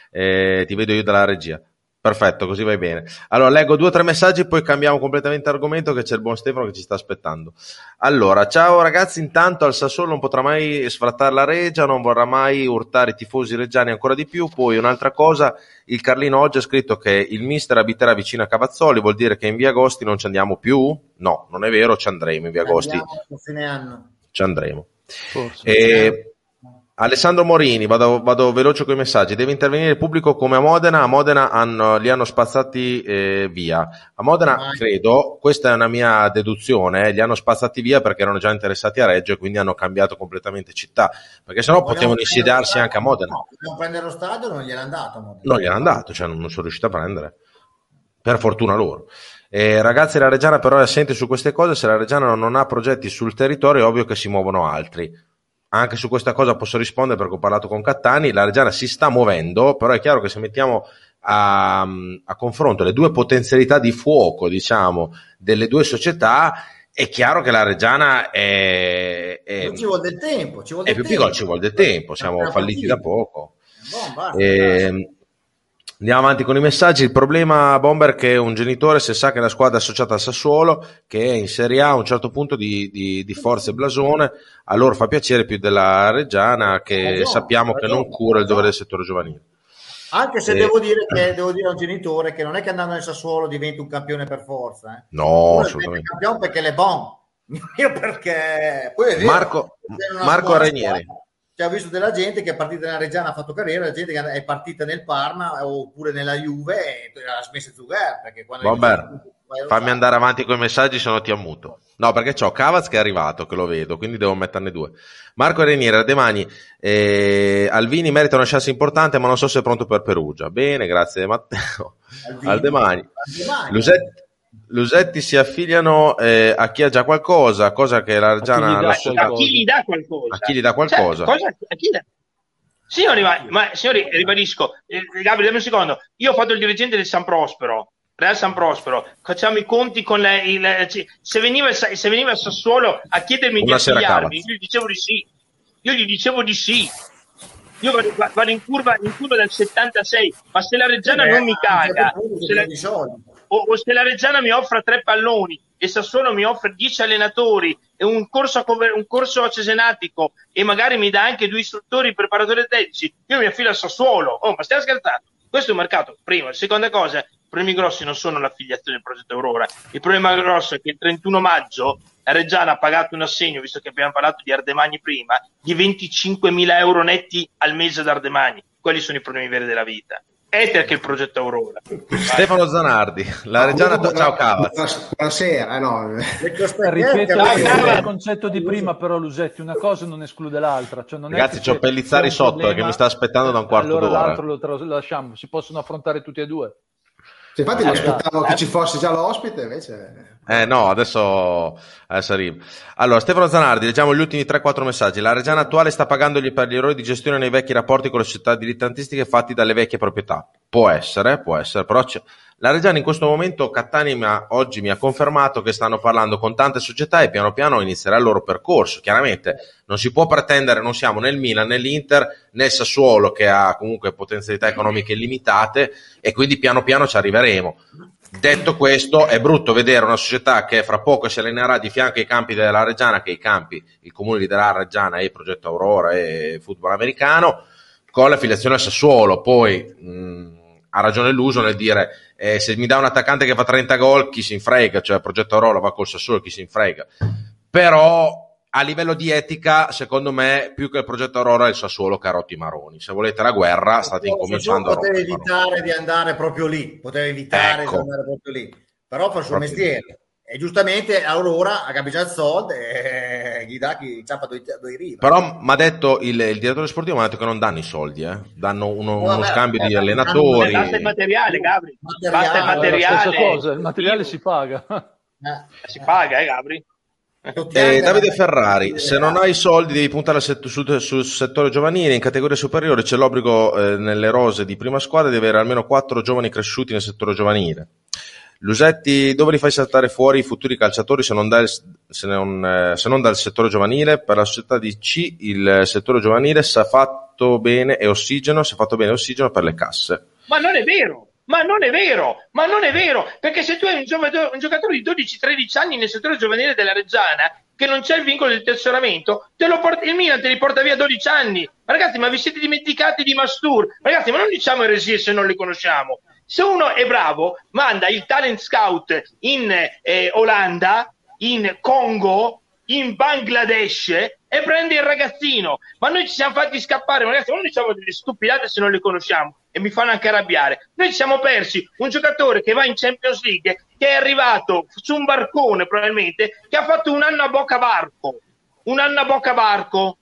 Speaker 1: Eh, ti vedo io dalla regia Perfetto, così vai bene. Allora, leggo due o tre messaggi, poi cambiamo completamente argomento che c'è il buon Stefano che ci sta aspettando. Allora, ciao ragazzi, intanto al Sassuolo non potrà mai sfrattare la Regia, non vorrà mai urtare i tifosi reggiani ancora di più. Poi un'altra cosa, il Carlino oggi ha scritto che il mister abiterà vicino a Cavazzoli, vuol dire che in via Agosti non ci andiamo più? No, non è vero, ci andremo in via Agosti. Ci andremo. Forse. E, Alessandro Morini, vado, vado veloce con i messaggi. Deve intervenire il pubblico come a Modena. A Modena hanno, li hanno spazzati eh, via. A Modena, credo, questa è una mia deduzione, eh, li hanno spazzati via perché erano già interessati a Reggio e quindi hanno cambiato completamente città. Perché sennò potevano insediarsi anche a Modena. No,
Speaker 3: potevano prendere lo stadio, non gliel'hanno dato.
Speaker 1: Non gliel'hanno dato, cioè non, non sono riuscito a prendere. Per fortuna loro. Eh, ragazzi, la Reggiana però è assente su queste cose. Se la Reggiana non ha progetti sul territorio, è ovvio che si muovono altri anche su questa cosa posso rispondere perché ho parlato con Cattani, la Reggiana si sta muovendo, però è chiaro che se mettiamo a, a confronto le due potenzialità di fuoco, diciamo, delle due società, è chiaro che la Reggiana è,
Speaker 3: è, ci vuole del tempo, ci vuole
Speaker 1: è più piccola, ci vuole del tempo, siamo falliti da poco. Bon, basta, e, ehm, Andiamo avanti con i messaggi. Il problema, Bomber, è che un genitore, se sa che la squadra è associata al Sassuolo, che è in Serie A a un certo punto di, di, di forza e blasone, allora fa piacere più della Reggiana, che ragione, sappiamo ragione, che non cura il dovere del settore giovanile.
Speaker 3: Anche se e... devo, dire che, devo dire a un genitore che non è che andando nel Sassuolo diventi un campione per forza. Eh.
Speaker 1: No, Uno assolutamente.
Speaker 3: campione perché le bon. Io perché... Poi
Speaker 1: Marco, Marco Renieri.
Speaker 3: Squadra cioè, ho visto della gente che è partita nella Reggiana, ha fatto carriera, la gente che è partita nel Parma oppure nella Juve e ha smesso Zuger. Perché quando
Speaker 1: Vabbè, fammi andare avanti con i messaggi, se no ti ammuto. No, perché c'ho Cavaz che è arrivato, che lo vedo, quindi devo metterne due. Marco Reniere, Demani, eh, Alvini merita una chance importante, ma non so se è pronto per Perugia. Bene, grazie Matteo. Alvini. Aldemani. Aldemani. Lusetti, Lusetti si affiliano eh, a chi ha già qualcosa, cosa che la Reggiana
Speaker 4: a chi, a chi gli dà qualcosa.
Speaker 1: A chi gli dà qualcosa. Cioè, cosa, dà...
Speaker 4: Signori, ma, ma, signori, ribadisco, eh, Gabriele, un secondo. Io ho fatto il dirigente del San Prospero, Real San Prospero, facciamo i conti con le, il, se, veniva, se veniva il Sassuolo a chiedermi Una di affiliarmi, io gli dicevo di sì. Io gli dicevo di sì. Io vado, vado in, curva, in curva dal 76, ma se la Reggiana eh, non mi caga, se la, o, o se la Reggiana mi offre tre palloni e Sassuolo mi offre dieci allenatori e un corso, a, un corso a Cesenatico e magari mi dà anche due istruttori preparatori tecnici, io mi affilo a Sassuolo. Oh, ma stiamo scherzando? Questo è un mercato, prima. Seconda cosa, i problemi grossi non sono l'affiliazione del progetto Aurora. Il problema grosso è che il 31 maggio la Reggiana ha pagato un assegno, visto che abbiamo parlato di Ardemagni prima, di 25.000 euro netti al mese ad Ardemagni. Quelli sono i problemi veri della vita. Ether che il progetto Aurora.
Speaker 1: Stefano Zanardi, la Reggiana, no, ciao
Speaker 5: Cavaz. Buonasera, eh, no.
Speaker 2: Ripeto il concetto di prima però Lusetti, una cosa non esclude l'altra. Cioè non
Speaker 1: Ragazzi, c'ho Pellizzari sotto problema, che mi sta aspettando da un quarto
Speaker 2: allora
Speaker 1: d'ora.
Speaker 2: l'altro lo lasciamo, si possono affrontare tutti e due.
Speaker 5: Sì, infatti mi aspettavo che ci fosse già l'ospite, invece...
Speaker 1: Eh no, adesso, adesso arriva. Allora, Stefano Zanardi, leggiamo gli ultimi 3-4 messaggi. La Reggiana attuale sta pagandogli per gli errori di gestione nei vecchi rapporti con le società dilettantistiche fatti dalle vecchie proprietà. Può essere, può essere, però c'è. La Reggiana in questo momento, Cattani mi ha, oggi mi ha confermato che stanno parlando con tante società e piano piano inizierà il loro percorso. Chiaramente non si può pretendere, non siamo nel Milan, né l'Inter, né Sassuolo che ha comunque potenzialità economiche limitate e quindi piano piano ci arriveremo. Detto questo, è brutto vedere una società che fra poco si allenerà di fianco ai campi della Reggiana, che i campi, il comune della Reggiana e progetto Aurora e football americano, con l'affiliazione a Sassuolo. Poi mh, ha ragione l'uso nel dire eh, se mi dà un attaccante che fa 30 gol, chi si infrega, cioè il progetto Aurora va col Sassuolo, chi si infrega. Però a livello di etica, secondo me, più che il progetto Aurora è il Sassuolo Carotti Maroni. Se volete la guerra, state incominciando
Speaker 3: a Poteva evitare di andare proprio lì, poteva evitare ecco. di andare proprio lì, però fa il suo proprio mestiere. E giustamente Aurora ha capito il soldo e gli dà chi ciappa due, due riva.
Speaker 1: Però mi ha detto il, il, direttore sportivo mi ha detto che non danno i soldi, eh. danno uno, uno scambio eh, di allenatori.
Speaker 4: Basta il materiale, Gabri. Materiale, basta il materiale.
Speaker 2: Cosa, il materiale si paga.
Speaker 4: Eh. Si paga, eh, Gabri.
Speaker 1: Eh, Davide Ferrari, se non hai soldi devi puntare sul, sul, sul settore giovanile, in categoria superiore c'è l'obbligo eh, nelle rose di prima squadra di avere almeno quattro giovani cresciuti nel settore giovanile. Lusetti, dove li fai saltare fuori i futuri calciatori se non, dal, se, non, eh, se non, dal settore giovanile? Per la società di C il settore giovanile si è fatto bene e ossigeno, si è fatto bene ossigeno per le casse.
Speaker 4: Ma non è vero! Ma non è vero, ma non è vero, perché se tu hai un, giocatore, un giocatore di 12-13 anni nel settore giovanile della Reggiana, che non c'è il vincolo del tesseramento, porta, il Milan te li porta via 12 anni. Ragazzi, ma vi siete dimenticati di Mastur? Ragazzi, ma non diciamo eresie se non li conosciamo. Se uno è bravo, manda il talent scout in eh, Olanda, in Congo, in Bangladesh e prende il ragazzino. Ma noi ci siamo fatti scappare, ma ragazzi, non diciamo delle stupidate se non le conosciamo e mi fanno anche arrabbiare. Noi ci siamo persi un giocatore che va in Champions League, che è arrivato su un barcone probabilmente, che ha fatto un anno a bocca barco. Un anno a bocca barco.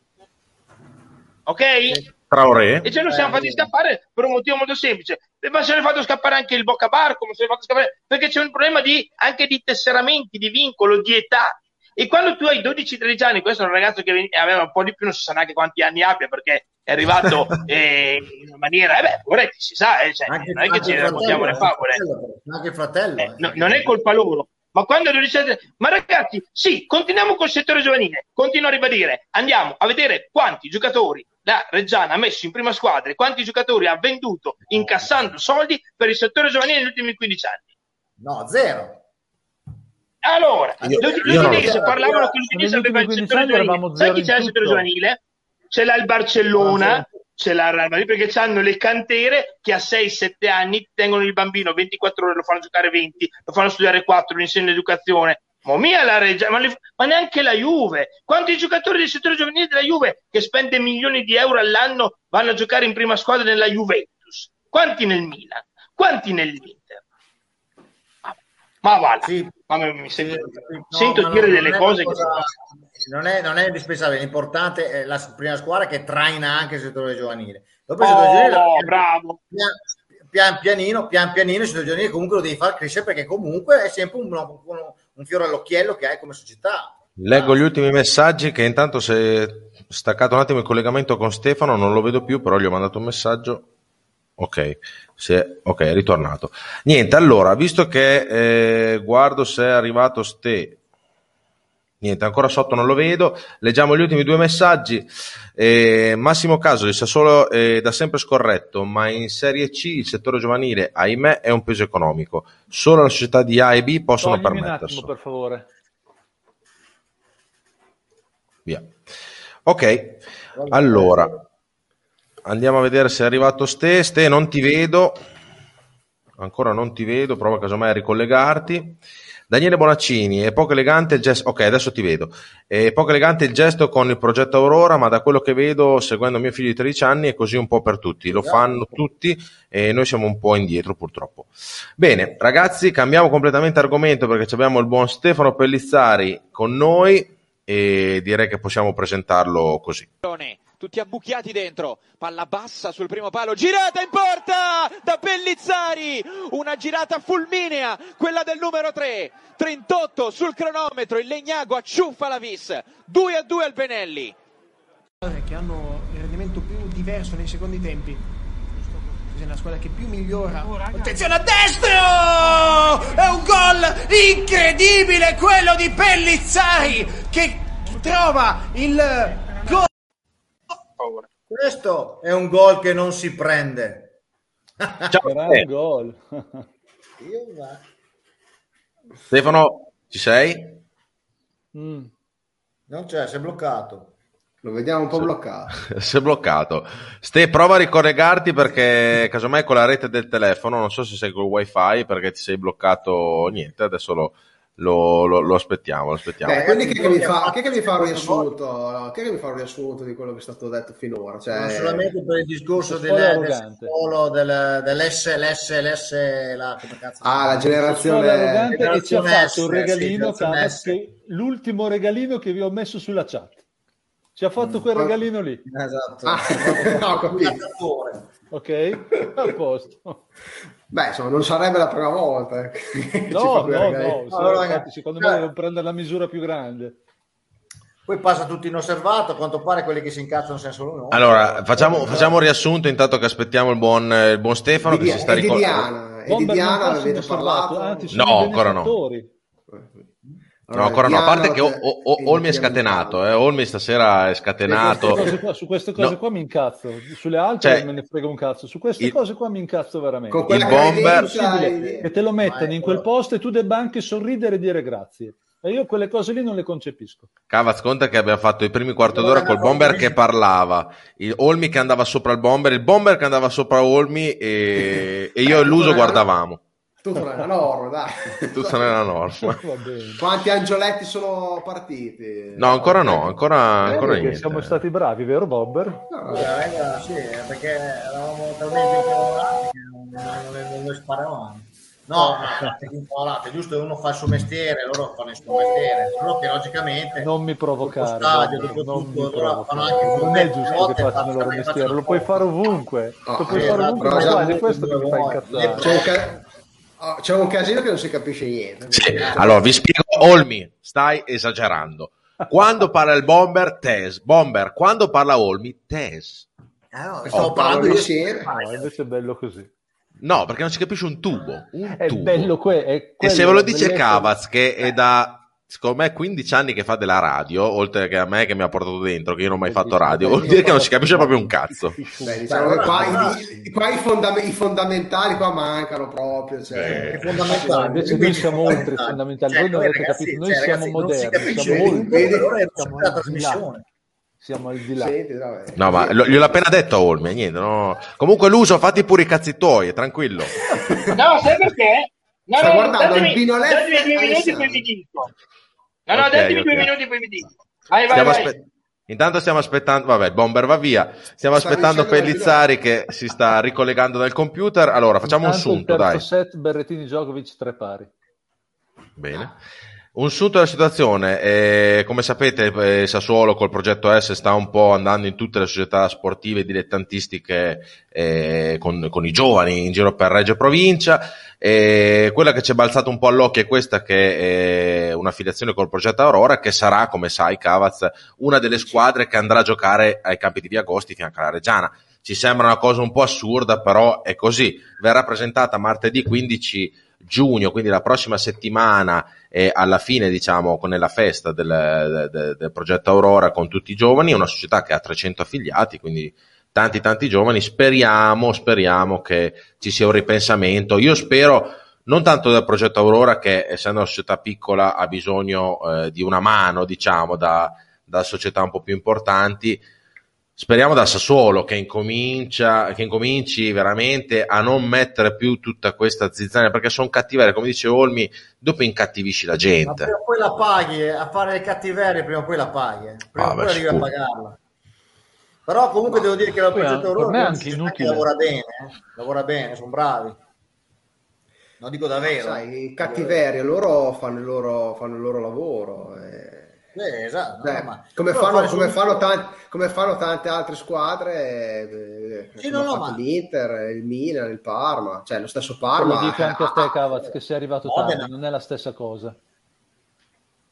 Speaker 4: Ok?
Speaker 1: Traoré.
Speaker 4: E ce lo siamo fatti scappare per un motivo molto semplice. Ma se ne è fatto scappare anche il bocca barco, ma se ne è fatto scappare perché c'è un problema di, anche di tesseramenti, di vincolo, di età E quando tu hai 12-13 anni, questo è un ragazzo che aveva un po' di più, non si sa neanche quanti anni abbia perché è arrivato eh, in maniera, eh beh, poveretti, si sa, eh, cioè, non è che ci raccontiamo le favole.
Speaker 3: anche fratello.
Speaker 4: Eh,
Speaker 3: eh.
Speaker 4: no- non è colpa loro. Ma quando 12 anni- ma ragazzi, sì, continuiamo col settore giovanile. Continuo a ribadire, andiamo a vedere quanti giocatori la Reggiana ha messo in prima squadra e quanti giocatori ha venduto incassando soldi per il settore giovanile negli ultimi 15 anni.
Speaker 3: No, zero.
Speaker 4: Allora,
Speaker 1: Io-
Speaker 4: l'Ud-
Speaker 1: io lo
Speaker 4: l'Udinese
Speaker 3: so.
Speaker 4: parlavano che l'Udinese aveva il
Speaker 2: ultimi 15
Speaker 4: settore giovanile. Sai chi c'è il settore giovanile? Ce l'ha il Barcellona, ce l'ha il Real Madrid perché hanno le cantere che a 6-7 anni tengono il bambino 24 ore, lo fanno giocare 20, lo fanno studiare 4, lo insegnano educazione. Ma mia la Reggia, ma, le- ma neanche la Juve. Quanti giocatori del settore giovanile della Juve che spende milioni di euro all'anno vanno a giocare in prima squadra nella Juventus? Quanti nel Milan? Quanti nell'Inter? Ma, ma va là.
Speaker 3: Sì.
Speaker 4: Ma mi, sento,
Speaker 3: No,
Speaker 4: sento
Speaker 3: ma
Speaker 4: dire
Speaker 3: no,
Speaker 4: delle cose che
Speaker 3: non è, non è indispensabile, l'importante è la prima squadra che traina anche il settore giovanile. Dopo il settore giovanile,
Speaker 4: Oh,
Speaker 3: pian-
Speaker 4: bravo.
Speaker 3: pian, pian pianino, pian pianino il settore giovanile comunque lo devi far crescere perché comunque è sempre un, un- un fiore all'occhiello che hai come società.
Speaker 1: Leggo gli ultimi messaggi che intanto si è staccato un attimo il collegamento con Stefano, non lo vedo più, però gli ho mandato un messaggio. Ok, si è, ok, è ritornato. Niente, allora, visto che eh, guardo se è arrivato Ste. Niente, ancora sotto non lo vedo. Leggiamo gli ultimi due messaggi. Eh, Massimo Casoli, Sassuolo è da sempre scorretto, ma in Serie C il settore giovanile, ahimè, è un peso economico. Solo le società di A e B possono
Speaker 2: Toglimi un attimo, per favore.
Speaker 1: Via. Ok, allora andiamo a vedere se è arrivato Ste. Ste, non ti vedo, ancora non ti vedo, prova casomai a ricollegarti. Daniele Bonaccini, è poco elegante il gesto, ok adesso ti vedo, è poco elegante il gesto con il progetto Aurora, ma da quello che vedo seguendo mio figlio di 13 anni è così un po' per tutti, lo fanno tutti e noi siamo un po' indietro purtroppo. Bene, ragazzi, cambiamo completamente argomento perché abbiamo il buon Stefano Pellizzari con noi e direi che possiamo presentarlo così.
Speaker 6: Tutti abbucchiati dentro, palla bassa sul primo palo, girata in porta da Pellizzari, una girata fulminea, quella del numero 3, 38 sul cronometro, il Legnago acciuffa la vis, 2 a 2 al Benelli.
Speaker 7: che hanno il rendimento più diverso nei secondi tempi. È la squadra che più migliora. Attenzione a destro! È un gol incredibile quello di Pellizzari che trova il gol.
Speaker 3: Questo è un gol che non si prende.
Speaker 1: Ciao,
Speaker 2: Grande
Speaker 1: Ste.
Speaker 2: gol.
Speaker 1: Stefano, ci sei?
Speaker 2: Mm.
Speaker 3: Non c'è, si è bloccato.
Speaker 5: Lo vediamo un po' bloccato.
Speaker 1: si è bloccato. Ste, prova a ricollegarti perché casomai con la rete del telefono, non so se sei col wifi perché ti sei bloccato niente, adesso lo, lo- lo- lo aspettiamo, lo aspettiamo.
Speaker 5: Beh, quindi chi è che mi fa, è che mi fa un riassunto? no? È che mi fa un riassunto di quello che è stato detto finora? Cioè,
Speaker 3: Non solamente per il discorso del, del. Sassuolo, del, dell'S, l'S, la, come cazzo si
Speaker 5: Ah, la generazione...
Speaker 2: Arrogante che ci ha
Speaker 3: Generazione
Speaker 2: fatto un regalino,
Speaker 3: sì, generazione
Speaker 2: che- l'ultimo regalino che vi ho messo sulla chat. Ci ha fatto quel regalino lì,
Speaker 3: Esatto.
Speaker 5: Ah, ho capito.
Speaker 3: Lottatore.
Speaker 2: ok? A posto.
Speaker 5: Beh, insomma, non sarebbe la prima volta eh,
Speaker 2: No, no, no,
Speaker 3: Allora,
Speaker 2: infatti, secondo me
Speaker 3: cioè-
Speaker 2: devo prendere la misura più grande.
Speaker 3: Poi passa tutto inosservato, a quanto pare quelli che si incazzano sono solo noi.
Speaker 1: Allora, facciamo, facciamo un riassunto intanto che aspettiamo il buon, eh, il buon Stefano
Speaker 5: Di-
Speaker 1: che si sta
Speaker 5: e di
Speaker 1: ricordando.
Speaker 5: Diana, e di Diana
Speaker 2: passa
Speaker 5: avete parlato?
Speaker 2: anzi
Speaker 1: No, ancora no.
Speaker 2: Benefattori.
Speaker 1: No, ancora no, a parte che o- o- o- Olmi è scatenato,
Speaker 5: Diana.
Speaker 1: eh. Olmi stasera è
Speaker 2: Su
Speaker 1: scatenato.
Speaker 2: queste cose qua, su queste cose
Speaker 1: No.
Speaker 2: qua mi incazzo, sulle altre
Speaker 1: Cioè,
Speaker 2: non me ne frega un cazzo, su queste
Speaker 1: il-
Speaker 2: cose qua mi incazzo veramente.
Speaker 5: Con
Speaker 1: Il bomber-
Speaker 5: credenza-
Speaker 2: che te lo mettano in quel posto e tu debba anche sorridere e dire grazie. E io quelle cose lì non le concepisco.
Speaker 1: Cavaz conta che abbiamo fatto i primi quarto d'ora col bomber che parlava, il Olmi che andava sopra il bomber, il bomber che andava sopra Olmi e, e io e Luso guardavamo.
Speaker 5: Tutto nella norma, dai.
Speaker 1: Tutto nella norma.
Speaker 5: Quanti angioletti sono partiti?
Speaker 1: No, ancora no, ancora, ancora
Speaker 2: Perché
Speaker 1: niente.
Speaker 2: siamo stati bravi, vero Bobber?
Speaker 5: No,
Speaker 3: Eh, sì, perché eravamo talmente incavolati che non, non, sparavamo. No, no, incavolate, giusto, uno fa il suo mestiere, loro fanno il suo mestiere, solo che logicamente
Speaker 2: Non mi provocare.
Speaker 3: Stadio, dopo
Speaker 2: non
Speaker 3: tutto,
Speaker 2: mi
Speaker 3: allora fanno anche
Speaker 2: Non è giusto che facciano il loro mestiere, lo puoi fare ovunque.
Speaker 5: No,
Speaker 2: lo puoi
Speaker 5: eh,
Speaker 2: fare
Speaker 5: ma
Speaker 2: ovunque, è questo che mi fa incazzare.
Speaker 3: volte.
Speaker 5: C'è un ca- oh, c'è un casino che non si capisce niente.
Speaker 1: Sì. Allora, vi spiego, Olmi, stai esagerando. Quando parla il bomber, Tes. Bomber, quando parla Olmi, Tes.
Speaker 3: Eh, no,
Speaker 5: Oh,
Speaker 3: stavo parlando
Speaker 5: parlano
Speaker 3: io
Speaker 5: insieme.
Speaker 2: No, invece è bello così.
Speaker 1: No, perché non si capisce un tubo. Un
Speaker 2: È
Speaker 1: tubo.
Speaker 2: bello que- è
Speaker 1: E se ve lo dice
Speaker 2: bellezza-
Speaker 1: Cavaz, che è da secondo me 15 anni che fa della radio, oltre che a me che mi ha portato dentro, che io non ho mai fatto radio, vuol dire che non si capisce proprio un cazzo.
Speaker 5: Beh, diciamo che qua, i, qua i, fondam- i fondamentali qua mancano proprio. Cioè.
Speaker 1: Eh.
Speaker 3: È fondamentale.
Speaker 2: invece noi siamo oltre i fondamentali. Voi non avete capito, noi siamo
Speaker 3: non si
Speaker 2: moderni,
Speaker 3: capisce
Speaker 2: siamo
Speaker 5: oltre,
Speaker 3: allora è
Speaker 2: siamo
Speaker 3: la
Speaker 2: al di là.
Speaker 3: trasmissione.
Speaker 2: Siamo al di là.
Speaker 5: Senti, vabbè.
Speaker 1: No, ma lo- gliel'ho appena detto a Olmi, niente, no. Comunque l'uso, fatti pure i cazzi tuoi, tranquillo.
Speaker 4: No, sai perché? No,
Speaker 5: Sta
Speaker 4: no,
Speaker 5: guardando
Speaker 4: datemi,
Speaker 5: il Pino Leffe
Speaker 4: datemi due minuti
Speaker 5: Alessandro.
Speaker 4: poi vi dico. No, no,
Speaker 1: Ok,
Speaker 4: datemi
Speaker 1: ok.
Speaker 4: due minuti poi vi dico. Vai, vai, vai.
Speaker 1: aspe- Intanto stiamo aspettando, vabbè, il bomber va via. Stiamo aspettando Pellizzari che si sta ricollegando dal computer. Allora, facciamo un
Speaker 2: Intanto il
Speaker 1: sunto, dai.
Speaker 2: set Berrettini Djokovic tre pari.
Speaker 1: Bene. Un sunto della situazione, eh, come sapete eh, Sassuolo col progetto S sta un po' andando in tutte le società sportive dilettantistiche eh, con, con i giovani in giro per Reggio e Provincia, quella che ci è balzata un po' all'occhio è questa che è un'affiliazione col progetto Aurora che sarà, come sai Cavaz, una delle squadre che andrà a giocare ai campi di Via Agosti fianco alla Reggiana. Ci sembra una cosa un po' assurda, però è così. Verrà presentata martedì 15 giugno, quindi la prossima settimana, e alla fine, diciamo, con la festa del, del- del progetto Aurora con tutti i giovani, è una società che ha 300 affiliati, quindi tanti tanti giovani. Speriamo, speriamo che ci sia un ripensamento. Io spero non tanto del progetto Aurora, che essendo una società piccola ha bisogno eh, di una mano, diciamo, da, da società un po' più importanti. Speriamo da Sassuolo che, incomincia, che incominci veramente a non mettere più tutta questa zizzania perché sono cattiverie, come dice Olmi, dopo incattivisci la
Speaker 3: Ma
Speaker 1: gente.
Speaker 3: prima o poi la paghi, eh, a fare le cattiverie prima o poi la paghi. eh. Prima
Speaker 1: Ah,
Speaker 3: o poi
Speaker 1: beh,
Speaker 3: arrivi a pagarla. Però comunque devo dire che la
Speaker 2: Poi,
Speaker 3: progetto una
Speaker 2: anche inutile.
Speaker 3: lavora bene, eh. lavora bene, sono bravi. Non dico davvero.
Speaker 5: Sai, i cattiveria, loro fanno il loro, fanno il loro lavoro. eh.
Speaker 3: Eh, esatto, no,
Speaker 5: Beh,
Speaker 3: ma-
Speaker 5: come, fanno,
Speaker 3: fare
Speaker 5: come, fanno tan- come fanno tante altre squadre, eh,
Speaker 3: Sì, no, no, ma-
Speaker 5: l'Inter, il Milan, il Parma, cioè lo stesso
Speaker 2: Lo
Speaker 5: Parma.
Speaker 2: dico anche a te, Cavaz, che sei arrivato
Speaker 3: Modena.
Speaker 2: tardi, non è la stessa cosa.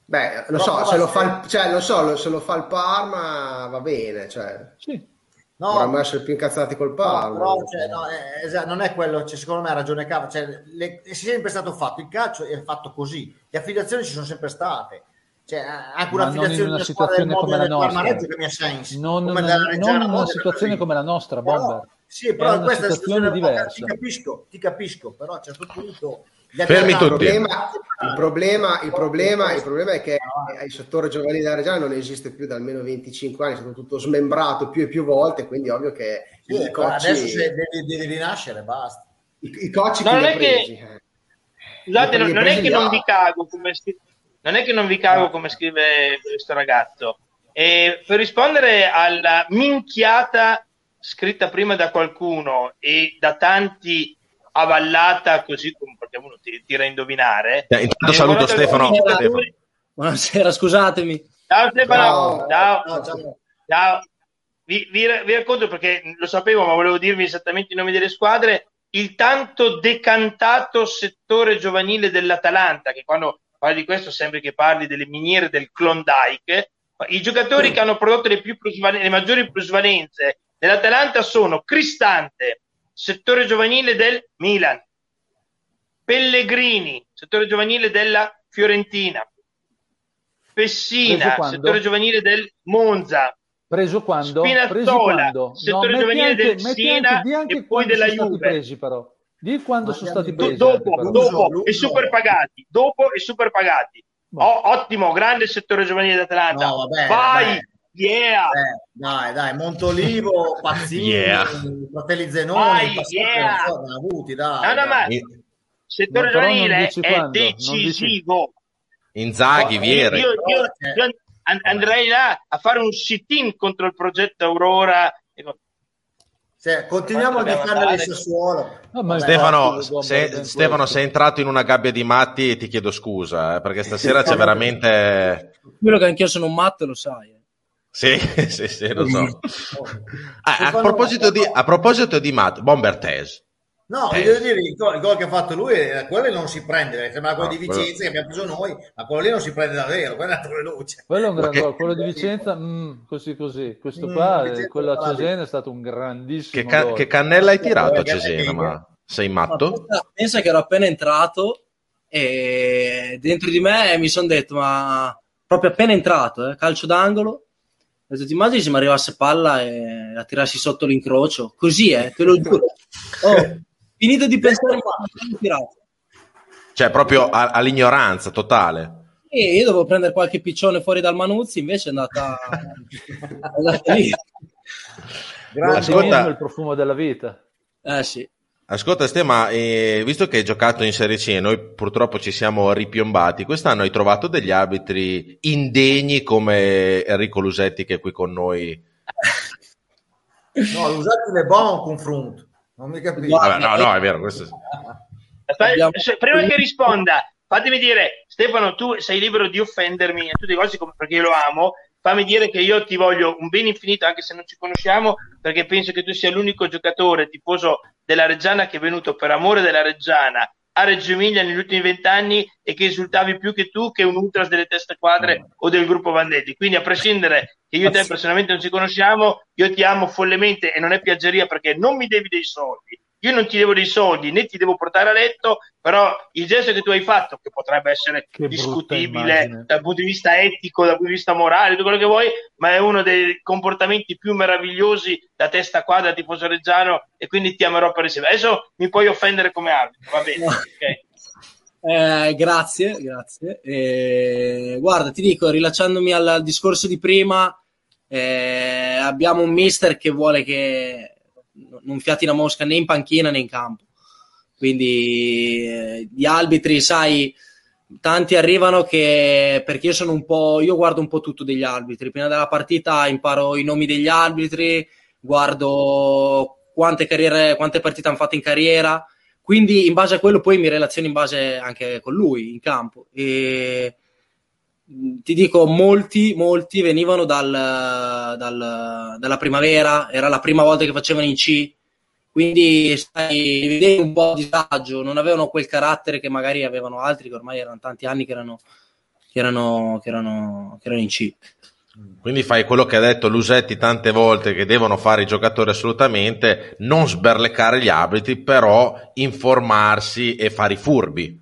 Speaker 5: Beh,
Speaker 3: Però
Speaker 5: so, se lo, fa il, cioè, non so, se lo fa il Parma va bene, cioè,
Speaker 2: Sì,
Speaker 3: No,
Speaker 5: dovremmo essere più incazzati col
Speaker 3: no,
Speaker 5: Parma.
Speaker 3: però, cioè, no, eh, esatto, non è quello, cioè, secondo me ha ragione Cava, cioè, le- è sempre stato fatto, il calcio è fatto così, le affiliazioni ci sono sempre state. Cioè, anche
Speaker 2: Ma non in una
Speaker 3: una
Speaker 2: situazione come la nostra.
Speaker 3: Reggio che mi ha senso.
Speaker 2: non,
Speaker 3: come
Speaker 2: non-
Speaker 3: della
Speaker 2: non in una situazione come la nostra,
Speaker 3: Però-
Speaker 2: Bomber.
Speaker 3: sì, però
Speaker 2: È una
Speaker 3: questa
Speaker 2: situazione
Speaker 3: è una situazione-
Speaker 2: diversa.
Speaker 3: Ti capisco, ti capisco, però a un certo punto...
Speaker 1: Fermi tutti.
Speaker 5: problema, il, problema, il, problema, il problema è che il settore giovanile della Reggiana non esiste più da almeno 25 anni, è stato tutto smembrato più e più volte, quindi ovvio che
Speaker 3: Sì,
Speaker 5: i,
Speaker 3: però
Speaker 5: cocci,
Speaker 3: adesso devi, devi rinascere, basta.
Speaker 5: i, i chi
Speaker 4: non
Speaker 5: li ha
Speaker 4: è che-
Speaker 5: presi? Eh.
Speaker 4: Scusate, non, non è che non vi cago come, non è che non vi cago come scrive questo ragazzo. E per rispondere alla minchiata scritta prima da qualcuno e da tanti avallata così come perché uno ti tira a indovinare.
Speaker 1: Eh, Intanto saluto Stefano. Stefano.
Speaker 8: Buonasera, scusatemi.
Speaker 4: Ciao Stefano,
Speaker 5: Ciao.
Speaker 4: ciao.
Speaker 3: Ciao.
Speaker 4: Ciao. Vi, vi- vi racconto perché lo sapevo, ma volevo dirvi esattamente i nomi delle squadre. Il tanto decantato settore giovanile dell'Atalanta, che quando parli di questo sembra che parli delle miniere del Klondike. I giocatori che hanno prodotto le, le maggiori plusvalenze dell'Atalanta sono Cristante, settore giovanile del Milan, Pellegrini, settore giovanile della Fiorentina,
Speaker 2: Preso
Speaker 4: Pessina, settore giovanile del Monza,
Speaker 2: Preso quando?
Speaker 4: Spinazzola,
Speaker 2: presi quando?
Speaker 4: settore
Speaker 2: metti
Speaker 4: giovanile
Speaker 2: anche-
Speaker 4: del Siena
Speaker 2: anche-
Speaker 4: e poi della Juve.
Speaker 2: presi però. Di quando
Speaker 3: Ma
Speaker 2: sono stati
Speaker 4: Do-
Speaker 2: presi.
Speaker 4: dopo,
Speaker 2: anche, però.
Speaker 4: dopo
Speaker 3: Luso,
Speaker 4: e super pagati, dopo e super pagati. Oh, ottimo, grande settore giovanile d'Atalanta.
Speaker 3: No, vabbè,
Speaker 4: Vai,
Speaker 3: vabbè.
Speaker 4: yeah.
Speaker 3: Eh, dai, dai, Montolivo, Pazzini,
Speaker 1: Yeah.
Speaker 3: Fratelli Zenoni,
Speaker 4: Vai, yeah.
Speaker 3: avuti, dai.
Speaker 4: No, no,
Speaker 3: dai.
Speaker 4: ma
Speaker 1: In-
Speaker 4: settore giovanile è
Speaker 2: quando,
Speaker 4: decisivo.
Speaker 1: Inzaghi,
Speaker 4: Io,
Speaker 1: Vieri.
Speaker 4: io- io an- andrei là a fare un sit-in contro il progetto Aurora.
Speaker 3: Se- continuiamo a difendere il. Sassuolo.
Speaker 2: No,
Speaker 1: Stefano, se-. Stefano, sei entrato in una gabbia di matti, ti chiedo scusa, eh, perché stasera c'è veramente...
Speaker 8: Quello che anch'io sono un matto, lo sai. eh.
Speaker 1: Sì, sì, sì, lo so. Ah, a, proposito di, a proposito di Matt, Bomber Tese.
Speaker 3: No,
Speaker 1: Eh.
Speaker 3: voglio dire, il gol, il gol che ha fatto lui, eh, quello non si prende, sembra quello
Speaker 1: No,
Speaker 3: di
Speaker 1: quello-
Speaker 3: Vicenza che abbiamo preso noi, ma quello lì non si prende davvero, quello è andato veloce.
Speaker 2: Quello è un
Speaker 1: Ma
Speaker 2: gran
Speaker 1: che-
Speaker 2: gol, quello di Vicenza, mm, così così. Questo
Speaker 3: Mm,
Speaker 2: qua, eh,
Speaker 3: Vicenza
Speaker 2: quello a. Cesena è stato un grandissimo
Speaker 1: Che, ca-
Speaker 2: gol.
Speaker 1: che cannella hai tirato a
Speaker 3: Eh,
Speaker 1: Cesena? Ma sei
Speaker 8: Ma
Speaker 1: matto?
Speaker 8: pensa, pensa che ero appena entrato e dentro di me mi sono detto, ma proprio appena entrato, eh, calcio d'angolo, ho detto, ti immagini se mi arrivasse palla e la tirassi sotto l'incrocio? Così, eh, te lo giuro. Oh, finito di pensare.
Speaker 1: Cioè, proprio a- all'ignoranza totale.
Speaker 8: E io dovevo prendere qualche piccione fuori dal Manuzzi, invece è andata, è andata lì.
Speaker 3: Grande.
Speaker 1: Ascolta-
Speaker 2: è il profumo della vita.
Speaker 8: Eh sì.
Speaker 1: Ascolta, Ste, ma eh, visto che hai giocato in Serie C e noi purtroppo ci siamo ripiombati, quest'anno hai trovato degli arbitri indegni come Enrico Lusetti che è qui con noi.
Speaker 3: No, l'usate le bon confronto, non mi capisco.
Speaker 1: Vabbè, no, no, è vero, questo
Speaker 4: Aspetta,
Speaker 8: Abbiamo-
Speaker 4: prima che risponda, fatemi dire, Stefano, tu sei libero di offendermi a tutti i costi come- perché io lo amo. Fammi dire che io ti voglio un bene infinito anche se non ci conosciamo, perché penso che tu sia l'unico giocatore tifoso della Reggiana che è venuto per amore della Reggiana a Reggio Emilia negli ultimi vent'anni e che esultavi più che tu che un ultras delle teste quadre o del gruppo Vandetti. Quindi, a prescindere che io e te personalmente non ci conosciamo, io ti amo follemente e non è piaggeria perché non mi devi dei soldi. Io non ti devo dei soldi né ti devo portare a letto, però il gesto che tu hai fatto, che potrebbe essere
Speaker 2: Che
Speaker 4: discutibile dal punto di vista etico, dal punto di vista morale, tutto quello che vuoi, ma è uno dei comportamenti più meravigliosi da testa quadra, tifoso reggiano, e quindi ti amerò per sempre. Adesso mi puoi offendere come arbitro, va bene, ok?
Speaker 8: Eh, grazie, grazie. Eh, guarda, ti dico, rilacciandomi al, al discorso di prima, eh, abbiamo un mister che vuole che non fiati una mosca né in panchina né in campo. Quindi eh, gli arbitri, sai, tanti arrivano che perché io sono un po', io guardo un po' tutto degli arbitri. Prima della partita imparo i nomi degli arbitri, guardo quante carriere, quante partite hanno fatto in carriera. Quindi in base a quello poi mi relaziono in base anche con lui in campo. E ti dico, molti, molti venivano dal, dal- dalla primavera, era la prima volta che facevano in C, quindi sai, vedevi un po' di disagio, non avevano quel carattere che magari avevano altri, che ormai erano tanti anni che erano, che erano, che erano, che erano in C.
Speaker 1: Quindi fai quello che ha detto Lusetti tante volte che devono fare i giocatori assolutamente, non sberlecare gli arbitri, però informarsi e fare i furbi.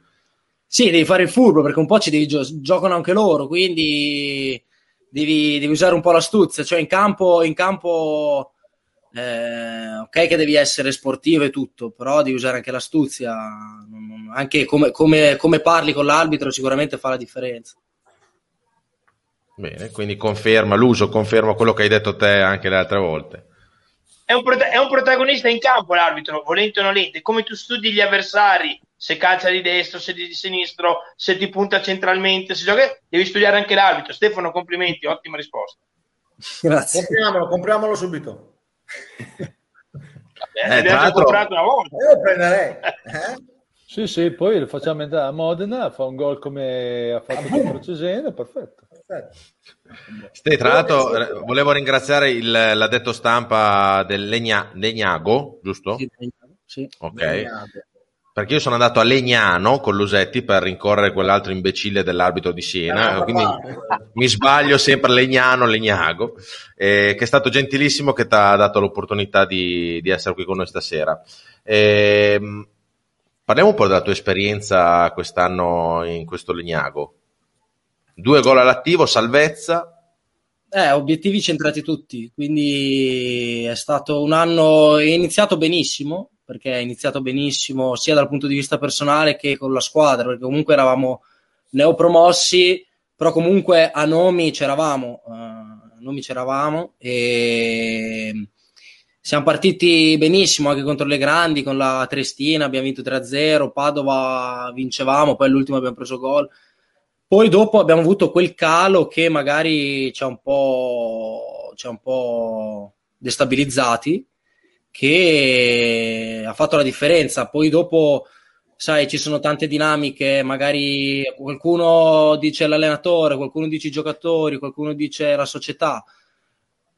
Speaker 8: Sì, devi fare il furbo perché un po' ci devi gio- giocano anche loro, quindi devi, devi usare un po' l'astuzia. Cioè in campo, in campo eh, ok che devi essere sportivo e tutto, però devi usare anche l'astuzia. Anche come, come- come parli con l'arbitro sicuramente fa la differenza.
Speaker 1: Bene, quindi conferma l'uso, conferma quello che hai detto te anche le altre volte.
Speaker 4: È un, prota- è un protagonista in campo l'arbitro, volente o nolente, come tu studi gli avversari, se calcia di destra, se di sinistro, se ti punta centralmente, se gioca, devi studiare anche l'arbitro. Stefano, complimenti, ottima risposta.
Speaker 8: Grazie.
Speaker 3: Compriamolo, compriamolo subito.
Speaker 4: Vabbè,
Speaker 1: Eh, tra
Speaker 4: già
Speaker 1: l'altro-
Speaker 4: comprato una volta.
Speaker 3: Io lo prenderei. Eh?
Speaker 2: Sì, sì, poi lo facciamo andare a Modena, fa un gol come ha fatto contro Cesena, perfetto.
Speaker 3: Perfetto.
Speaker 1: Tra l'altro, eh, volevo ringraziare il, l'addetto stampa del Legna- Legnago, giusto?
Speaker 8: Sì.
Speaker 1: Ok. Perché io sono andato a Legnano con Lusetti per rincorrere quell'altro imbecille dell'arbitro di Siena,
Speaker 3: Ah,
Speaker 1: quindi mi sbaglio sempre Legnano, Legnago, eh, che è stato gentilissimo che ti ha dato l'opportunità di, di essere qui con noi stasera. Ehm, parliamo un po' della tua esperienza quest'anno in questo Legnago. Due gol all'attivo, salvezza.
Speaker 8: Eh, obiettivi centrati tutti, quindi è stato un anno è iniziato benissimo, perché è iniziato benissimo sia dal punto di vista personale che con la squadra, perché comunque eravamo neopromossi, però comunque a nomi c'eravamo, a nomi c'eravamo e siamo partiti benissimo anche contro le grandi, con la Triestina abbiamo vinto 3-0, Padova vincevamo, poi all'ultimo abbiamo preso gol. Poi dopo abbiamo avuto quel calo che magari ci ha un po', ci ha un po' destabilizzati, che ha fatto la differenza. Poi dopo, sai, ci sono tante dinamiche, magari qualcuno dice l'allenatore, qualcuno dice i giocatori, qualcuno dice la società.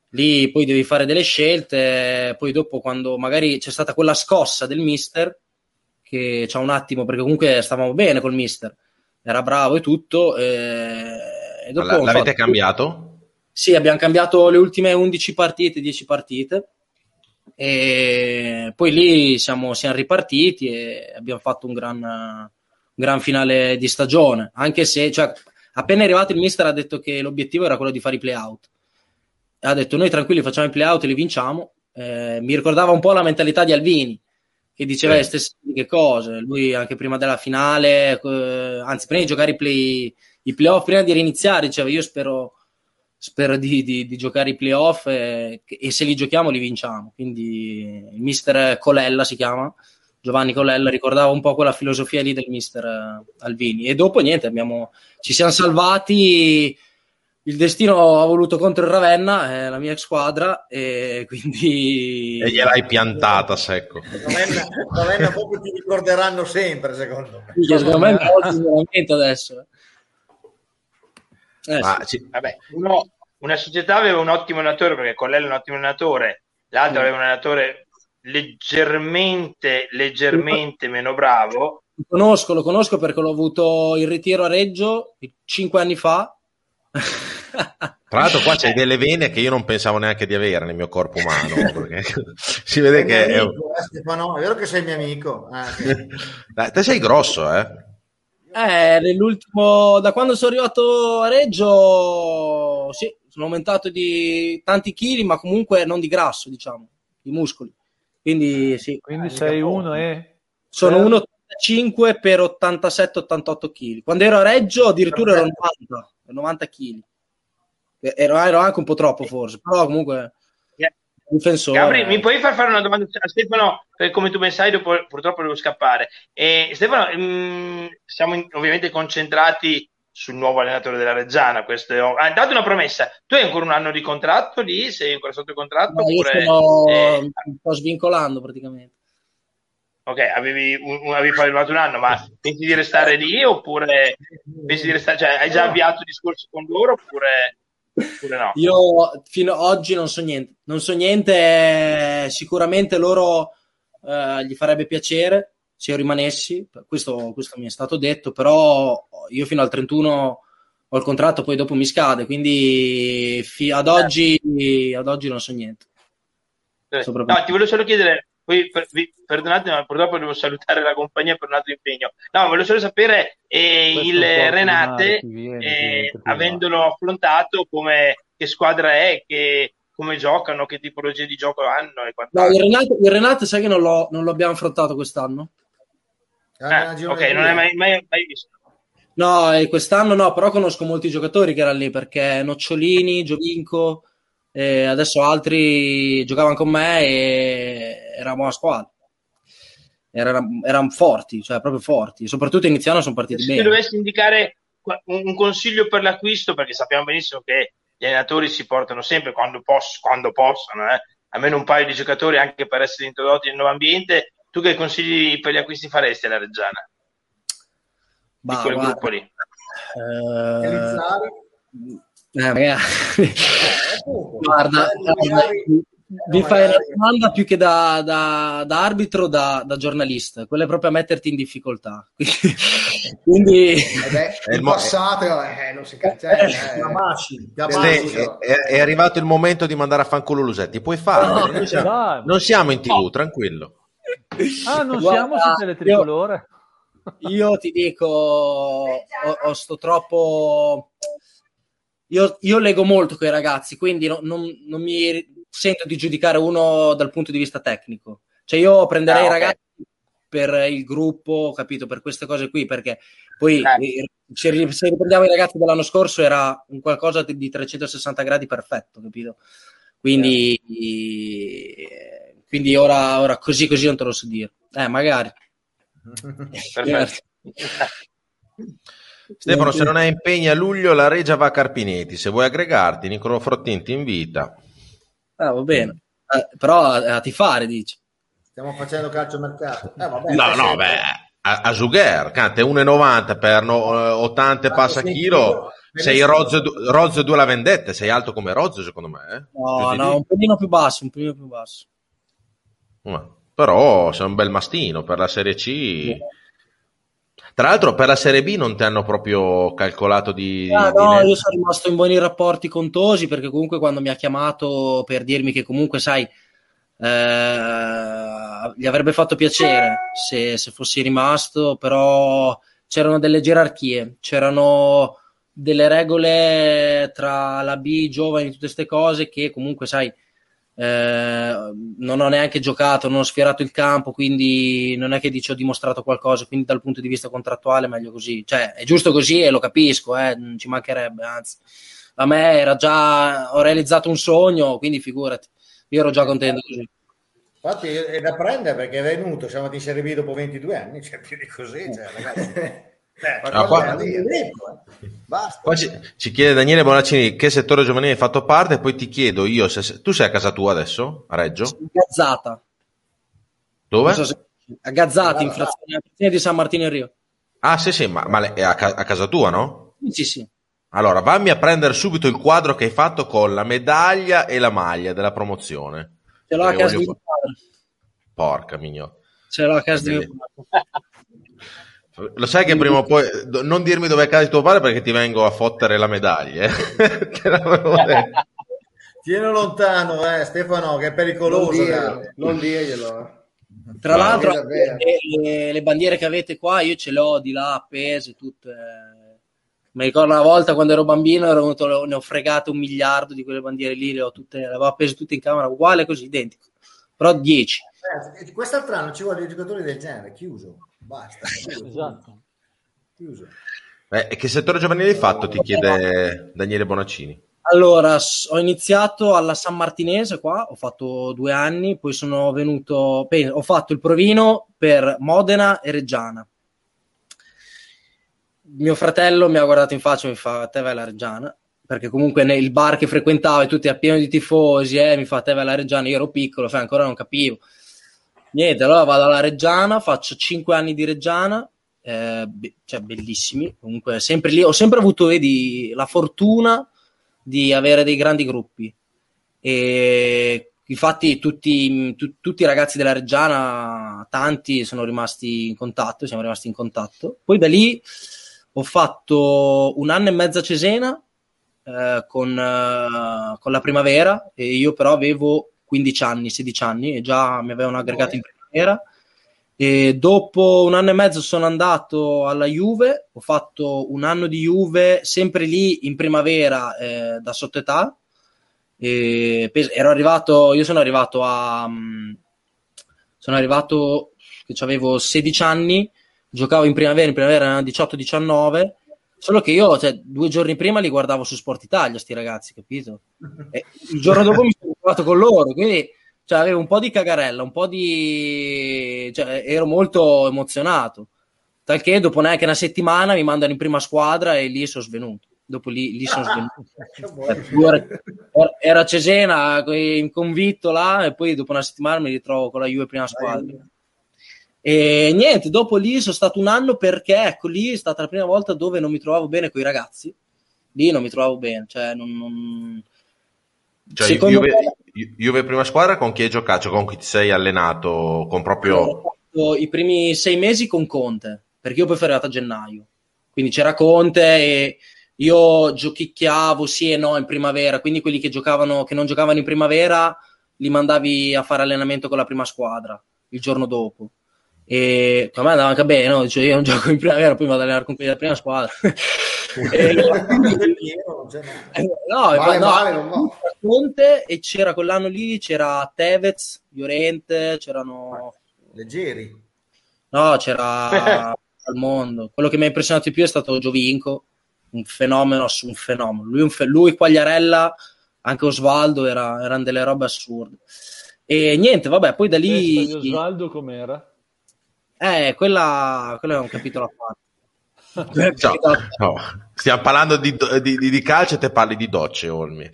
Speaker 8: Lì poi devi fare delle scelte, poi dopo quando magari c'è stata quella scossa del mister, che c'ha un attimo, perché comunque stavamo bene col mister, era bravo e tutto. E, e dopo
Speaker 1: l'avete
Speaker 8: fatto-
Speaker 1: cambiato?
Speaker 8: Sì, abbiamo cambiato le ultime 11 partite, 10 partite e poi lì siamo, siamo ripartiti e abbiamo fatto un gran, un gran finale di stagione, anche se cioè, appena arrivato il mister ha detto che l'obiettivo era quello di fare i play-out. Ha detto noi tranquilli facciamo i play-out e li vinciamo. Eh, mi ricordava un po' la mentalità di Alvini, che diceva
Speaker 1: Sì.
Speaker 8: le stesse cose. Lui anche prima della finale, eh, anzi prima di giocare i, play, i playoff, prima di riniziare, diceva io spero, spero di, di- di giocare i playoff e, e se li giochiamo li vinciamo. Quindi il mister Colella si chiama, Giovanni Colella, ricordava un po' quella filosofia lì del mister eh, Alvini. E dopo niente, abbiamo, ci siamo salvati. Il destino ha voluto contro il Ravenna, eh, la mia ex squadra, e quindi...
Speaker 1: E gliel'hai piantata secco.
Speaker 3: Ravenna, Ravenna proprio ti ricorderanno sempre, secondo me.
Speaker 8: Minchia, secondo me è molto veramente adesso. Eh,
Speaker 1: Ma
Speaker 8: sì.
Speaker 1: ci-
Speaker 4: Vabbè, uno- una società aveva un ottimo allenatore perché Colella è un ottimo allenatore, l'altro aveva un allenatore leggermente, leggermente meno bravo.
Speaker 8: Lo conosco, lo conosco perché l'ho avuto in ritiro a Reggio cinque anni fa.
Speaker 1: Tra l'altro qua c'hai delle vene che io non pensavo neanche di avere nel mio corpo umano, si vede
Speaker 3: Sei
Speaker 1: che...
Speaker 3: mio
Speaker 1: È...
Speaker 3: amico, eh, Stefano, è vero che sei mio amico. Ah, sì.
Speaker 1: Dai, te sei grosso, eh?
Speaker 8: Eh, nell'ultimo, da quando sono arrivato a Reggio, sì, sono aumentato di tanti chili, ma comunque non di grasso, diciamo, di muscoli. Quindi sì,
Speaker 2: Quindi
Speaker 3: Ah,
Speaker 2: sei
Speaker 3: mica
Speaker 2: uno e...
Speaker 8: sono
Speaker 2: per-
Speaker 8: 1,85 per 87-88 kg. Quando ero a Reggio addirittura ero 90, 90 kg. Ero, ero anche un po' troppo forse, però comunque difensore.
Speaker 4: Gabri, mi puoi far fare una domanda a Stefano? Perché come tu ben sai, dopo, purtroppo devo scappare. E, Stefano, mm, siamo in- ovviamente concentrati sul nuovo allenatore della Reggiana. Questo è, ah, date una promessa: tu hai ancora un anno di contratto lì? Sei ancora sotto contratto?
Speaker 8: No,
Speaker 4: oppure,
Speaker 8: sono,
Speaker 4: eh,
Speaker 8: sto svincolando praticamente.
Speaker 4: ok, avevi, un, un- avevi firmato un anno, ma pensi di restare lì? Oppure pensi di restare, cioè, hai già avviato discorsi con loro? Oppure no?
Speaker 8: Io fino ad oggi non so niente. Non so niente, eh, sicuramente loro eh, gli farebbe piacere se io rimanessi, questo, questo mi è stato detto, però io fino al 31 ho il contratto, poi dopo mi scade, quindi fi- ad, oggi, ad oggi non so niente.
Speaker 4: Eh, No, ti volevo solo chiedere, poi per- vi- perdonate, ma purtroppo devo salutare la compagnia per un altro impegno. No, volevo solo sapere eh, il
Speaker 2: è
Speaker 4: Renate,
Speaker 2: viene,
Speaker 4: eh, avendolo affrontato, come, che squadra è, che, come giocano, che tipologia di gioco hanno e
Speaker 8: No, il Renato, il Renato sai che non, l'ho- non lo abbiamo affrontato quest'anno?
Speaker 3: Ah,
Speaker 4: Ah,
Speaker 3: girone
Speaker 4: ok, non hai mai, mai- mai visto.
Speaker 8: No, e quest'anno no, però conosco molti giocatori che erano lì perché Nocciolini, Giovinco, e adesso altri giocavano con me e eravamo a squadra. Erano, erano forti, cioè proprio forti. Soprattutto iniziano sono partiti
Speaker 4: Se
Speaker 8: bene.
Speaker 4: dovessi indicare un, consiglio per l'acquisto, perché sappiamo benissimo che gli allenatori si portano sempre quando, poss- quando possono, eh, almeno un paio di giocatori anche per essere introdotti nel nuovo ambiente. Tu che consigli per gli acquisti faresti alla Reggiana?
Speaker 8: Bah,
Speaker 4: di quel
Speaker 8: guarda,
Speaker 4: gruppo lì?
Speaker 8: eh. Eh,
Speaker 3: Eh.
Speaker 8: Guarda,
Speaker 3: Eh,
Speaker 8: vi
Speaker 3: no,
Speaker 8: fai una
Speaker 3: magari-
Speaker 8: domanda più che da, da- da arbitro, da, da giornalista, quella è proprio a metterti in difficoltà. Quindi,
Speaker 5: Eh beh,
Speaker 1: È il
Speaker 5: passato eh, non si cancella. eh.
Speaker 3: Yamashi.
Speaker 1: è, è- arrivato il momento di mandare a fanculo Lusetti. Puoi farlo. non, siamo, non siamo in tv, tranquillo.
Speaker 2: Ah, non
Speaker 8: Guarda,
Speaker 2: siamo su teletricolore?
Speaker 8: io ti dico, ho, ho sto troppo... Io, io leggo molto con i ragazzi, quindi no- non, non mi sento di giudicare uno dal punto di vista tecnico. Cioè io prenderei
Speaker 4: Ah,
Speaker 8: i ragazzi per il gruppo, capito, per queste cose qui, perché poi
Speaker 4: Eh.
Speaker 8: eh, se, ri- se riprendiamo i ragazzi dell'anno scorso era un qualcosa di di 360 gradi perfetto, capito? Quindi, eh, quindi ora, ora così così non te lo so dire. Eh, magari.
Speaker 4: Perfetto.
Speaker 1: Stefano, se non hai impegni a luglio, la Regia va a Carpinetti. Se vuoi aggregarti, Nicolo Frottin ti invita.
Speaker 8: Ah, va bene. Eh, però a, a tifare, dici.
Speaker 3: Stiamo facendo calciomercato. Eh, vabbè,
Speaker 1: No,
Speaker 3: eh,
Speaker 1: no, beh, a, a Zugher, canta 1,90 per no- eh, 80 e passa
Speaker 3: sì,
Speaker 1: chilo. Sei Rozzo, Rozzo 2 la vendetta, sei alto come Rozzo, secondo me. Eh?
Speaker 8: No, no, un pelino più basso, un pelino più basso.
Speaker 1: Ma- Però sei un bel mastino per la Serie C. Tra l'altro per la Serie B non ti hanno proprio calcolato di...
Speaker 8: Ah,
Speaker 1: di
Speaker 8: no,
Speaker 1: net-
Speaker 8: io sono rimasto in buoni rapporti con Tosi perché comunque quando mi ha chiamato per dirmi che comunque, sai, eh, gli avrebbe fatto piacere se, se fossi rimasto, però c'erano delle gerarchie, c'erano delle regole tra la B, i giovani, tutte queste cose che comunque, sai, eh, non ho neanche giocato, non ho sfierato il campo, quindi non è che dici ho dimostrato qualcosa, quindi dal punto di vista contrattuale meglio così. Cioè, è giusto così e lo capisco, eh, non ci mancherebbe, anzi. A me era già, ho realizzato un sogno, quindi figurati, io ero già contento così.
Speaker 3: Infatti è da prendere perché è venuto, siamo in Serie B dopo 22 anni, cioè più di così, cioè, ragazzi. Eh,
Speaker 1: Ah, qua-. Qua ci, ci chiede Daniele Bonaccini che settore giovanile hai fatto parte e poi ti chiedo io se, se- tu sei a casa tua adesso a Reggio
Speaker 8: Gazzata,
Speaker 1: dove?
Speaker 8: so se- a Gazzata, in frazione di San Martino in Rio.
Speaker 1: ah sì sì ma, ma le- è a, ca- a casa tua no?
Speaker 8: Sì, sì.
Speaker 1: allora vammi a prendere subito il quadro che hai fatto con la medaglia e la maglia della promozione
Speaker 8: Ce l'ho a casa di
Speaker 1: voglio-
Speaker 8: mio padre.
Speaker 1: porca migno
Speaker 8: Ce l'ho a casa di mio padre.
Speaker 1: Lo sai che prima o poi non dirmi dove è casa di tuo padre perché ti vengo a fottere la medaglia eh? Te l'avevo detto.
Speaker 3: Tieni lontano, eh, Stefano, che è
Speaker 5: Non
Speaker 3: pericoloso.
Speaker 5: dirglielo,
Speaker 3: dai.
Speaker 5: non dirglielo. eh.
Speaker 8: Tra l'altro, le, le- le bandiere che avete qua, io ce le ho di là appese tutte. Mi ricordo una volta quando ero bambino, ero venuto- ne ho fregate un miliardo di quelle bandiere lì, le, ho tutte, le avevo appese tutte in camera, uguale così, identico. Però 10.
Speaker 3: Eh, Quest'altro anno ci vogliono giocatori del genere, chiuso. Basta.
Speaker 2: Esatto.
Speaker 3: chiuso.
Speaker 1: Eh, e che settore giovanile hai fatto ti chiede Daniele Bonaccini
Speaker 8: Allora, ho iniziato alla San Martinese qua, ho fatto due anni, poi sono venuto, ho fatto il provino per Modena e Reggiana. Mio fratello mi ha guardato in faccia e mi fa, te vai alla Reggiana, perché comunque nel bar che frequentavo e tutti a pieno di tifosi, eh, mi fa, te vai alla Reggiana, io ero piccolo, cioè, ancora non capivo. Niente, allora vado alla Reggiana, faccio cinque anni di Reggiana, eh, be- cioè bellissimi, comunque sempre lì, ho sempre avuto, vedi, la fortuna di avere dei grandi gruppi e infatti tutti, tu- tutti i ragazzi della Reggiana, tanti sono rimasti in contatto, siamo rimasti in contatto. Poi da lì ho fatto un anno e mezzo a Cesena eh, con, eh, con la primavera e io però avevo 15 anni, 16 anni e già mi avevano aggregato in primavera. E dopo un anno e mezzo sono andato alla Juve, ho fatto un anno di Juve sempre lì in primavera eh, da sottoetà. E ero arrivato, io sono arrivato a mm, sono arrivato che avevo 16 anni, giocavo in primavera, in primavera erano 18-19, solo che io cioè, due giorni prima li guardavo su Sport Italia, sti ragazzi, capito? E il giorno dopo mi sono trovato con loro, quindi cioè, avevo un po' di cagarella, un po' di... Cioè, ero molto emozionato. Tal che dopo neanche una settimana mi mandano in prima squadra e lì sono svenuto. Dopo lì, lì sono svenuto. Era a Cesena, in convitto là, e poi dopo una settimana mi ritrovo con la Juve prima squadra. E niente, dopo lì sono stato un anno perché, ecco, lì è stata la prima volta dove non mi trovavo bene con i ragazzi. Lì non mi trovavo bene, cioè non... non-
Speaker 1: Cioè,
Speaker 8: Secondo
Speaker 1: Juve,
Speaker 8: me-
Speaker 1: Juve prima squadra con chi hai giocato? Con chi ti sei allenato? Con proprio...
Speaker 8: i primi sei mesi con Conte, perché io poi sono arrivato a gennaio. Quindi c'era Conte e io giochicchiavo sì e no in primavera, quindi quelli che giocavano, che non giocavano in primavera li mandavi a fare allenamento con la prima squadra il giorno dopo. E a me andava anche bene, no? Dicevo, io non gioco in primavera, poi vado ad allenare con quelli della prima squadra. E-
Speaker 3: niente.
Speaker 8: Eh, no, e
Speaker 5: Male,
Speaker 8: poi- no,
Speaker 5: male, non va.
Speaker 8: c'era Conte e c'era quell'anno lì c'era Tevez, Llorente, c'erano
Speaker 3: Leggeri.
Speaker 8: no, c'era al mondo. Quello che mi ha impressionato di più è stato Giovinco, un fenomeno, ass- un fenomeno. Lui, un fe- lui Quagliarella, anche Osvaldo era- erano delle robe assurde. E niente, vabbè, poi da lì
Speaker 2: Osvaldo com'era?
Speaker 8: Eh, quella, quello è un capitolo a parte.
Speaker 1: Ciao. No, Stiamo parlando di, di- di- di calcio e te parli di docce, Olmi.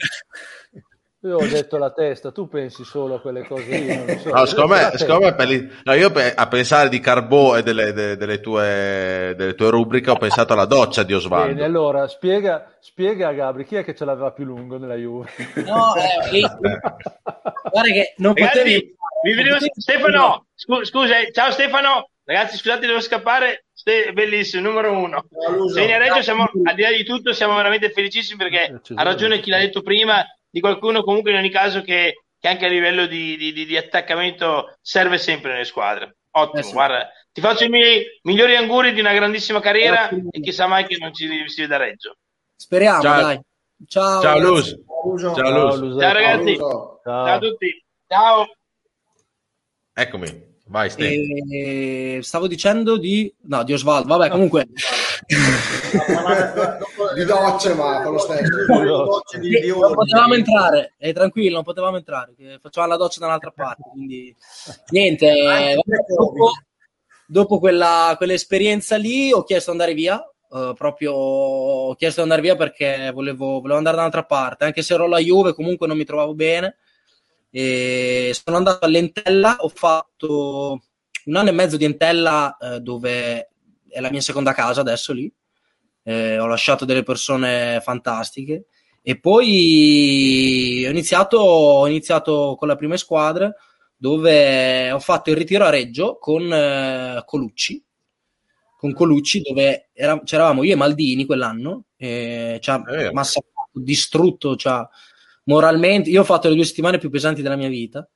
Speaker 2: Io ho detto la testa, tu pensi solo a quelle cose lì. so.
Speaker 1: No, secondo me, secondo me per li- no, io a pensare di Carbò e delle, de- delle tue, delle tue rubriche ho pensato alla doccia di Osvaldo.
Speaker 2: Bene, allora spiega, spiega a Gabri chi è che ce l'aveva più lungo nella Juve.
Speaker 8: No, eh, lì- guarda che non
Speaker 4: Ragazzi,
Speaker 8: potevi
Speaker 4: Vi vedevo- Stefano, scu- scusa, eh, ciao Stefano. Ragazzi, scusate, devo scappare. Ste- bellissimo, numero uno.
Speaker 3: Ciao, Luso.
Speaker 4: Se vieni a Reggio, siamo, al di là di tutto, siamo veramente felicissimi perché ha ragione chi l'ha detto prima, di qualcuno comunque in ogni caso che, che anche a livello di, di- di- di attaccamento serve sempre nelle squadre. Ottimo,
Speaker 8: Eh sì.
Speaker 4: guarda, ti faccio i miei migliori auguri di una grandissima carriera e chissà mai che non ci si veda a Reggio.
Speaker 8: Speriamo,
Speaker 1: Ciao.
Speaker 8: dai. Ciao,
Speaker 1: Ciao. Luz. Ciao
Speaker 2: Ciao.
Speaker 4: Ciao ragazzi.
Speaker 2: Ciao.
Speaker 4: ciao a tutti. Ciao.
Speaker 1: Eccomi, vai.
Speaker 8: E stavo dicendo di no di Osvaldo vabbè comunque
Speaker 5: di docce, ma con lo stesso.
Speaker 3: Docce di- di
Speaker 8: non potevamo entrare e tranquillo non potevamo entrare facevamo la doccia da un'altra parte quindi niente eh, dopo, dopo quella, quell'esperienza lì ho chiesto di andare via eh, proprio ho chiesto di andare via perché volevo, volevo andare da un'altra parte anche se ero alla Juve comunque non mi trovavo bene e sono andato all'Entella ho fatto un anno e mezzo di Entella eh, dove è la mia seconda casa adesso lì Eh, ho lasciato delle persone fantastiche e poi ho iniziato, ho iniziato con la prima squadra dove ho fatto il ritiro a Reggio con eh, Colucci con Colucci dove era- c'eravamo io e Maldini quell'anno e ci ha
Speaker 1: vero.
Speaker 8: massacrato, distrutto ci ha- moralmente io ho fatto le due settimane più pesanti della mia vita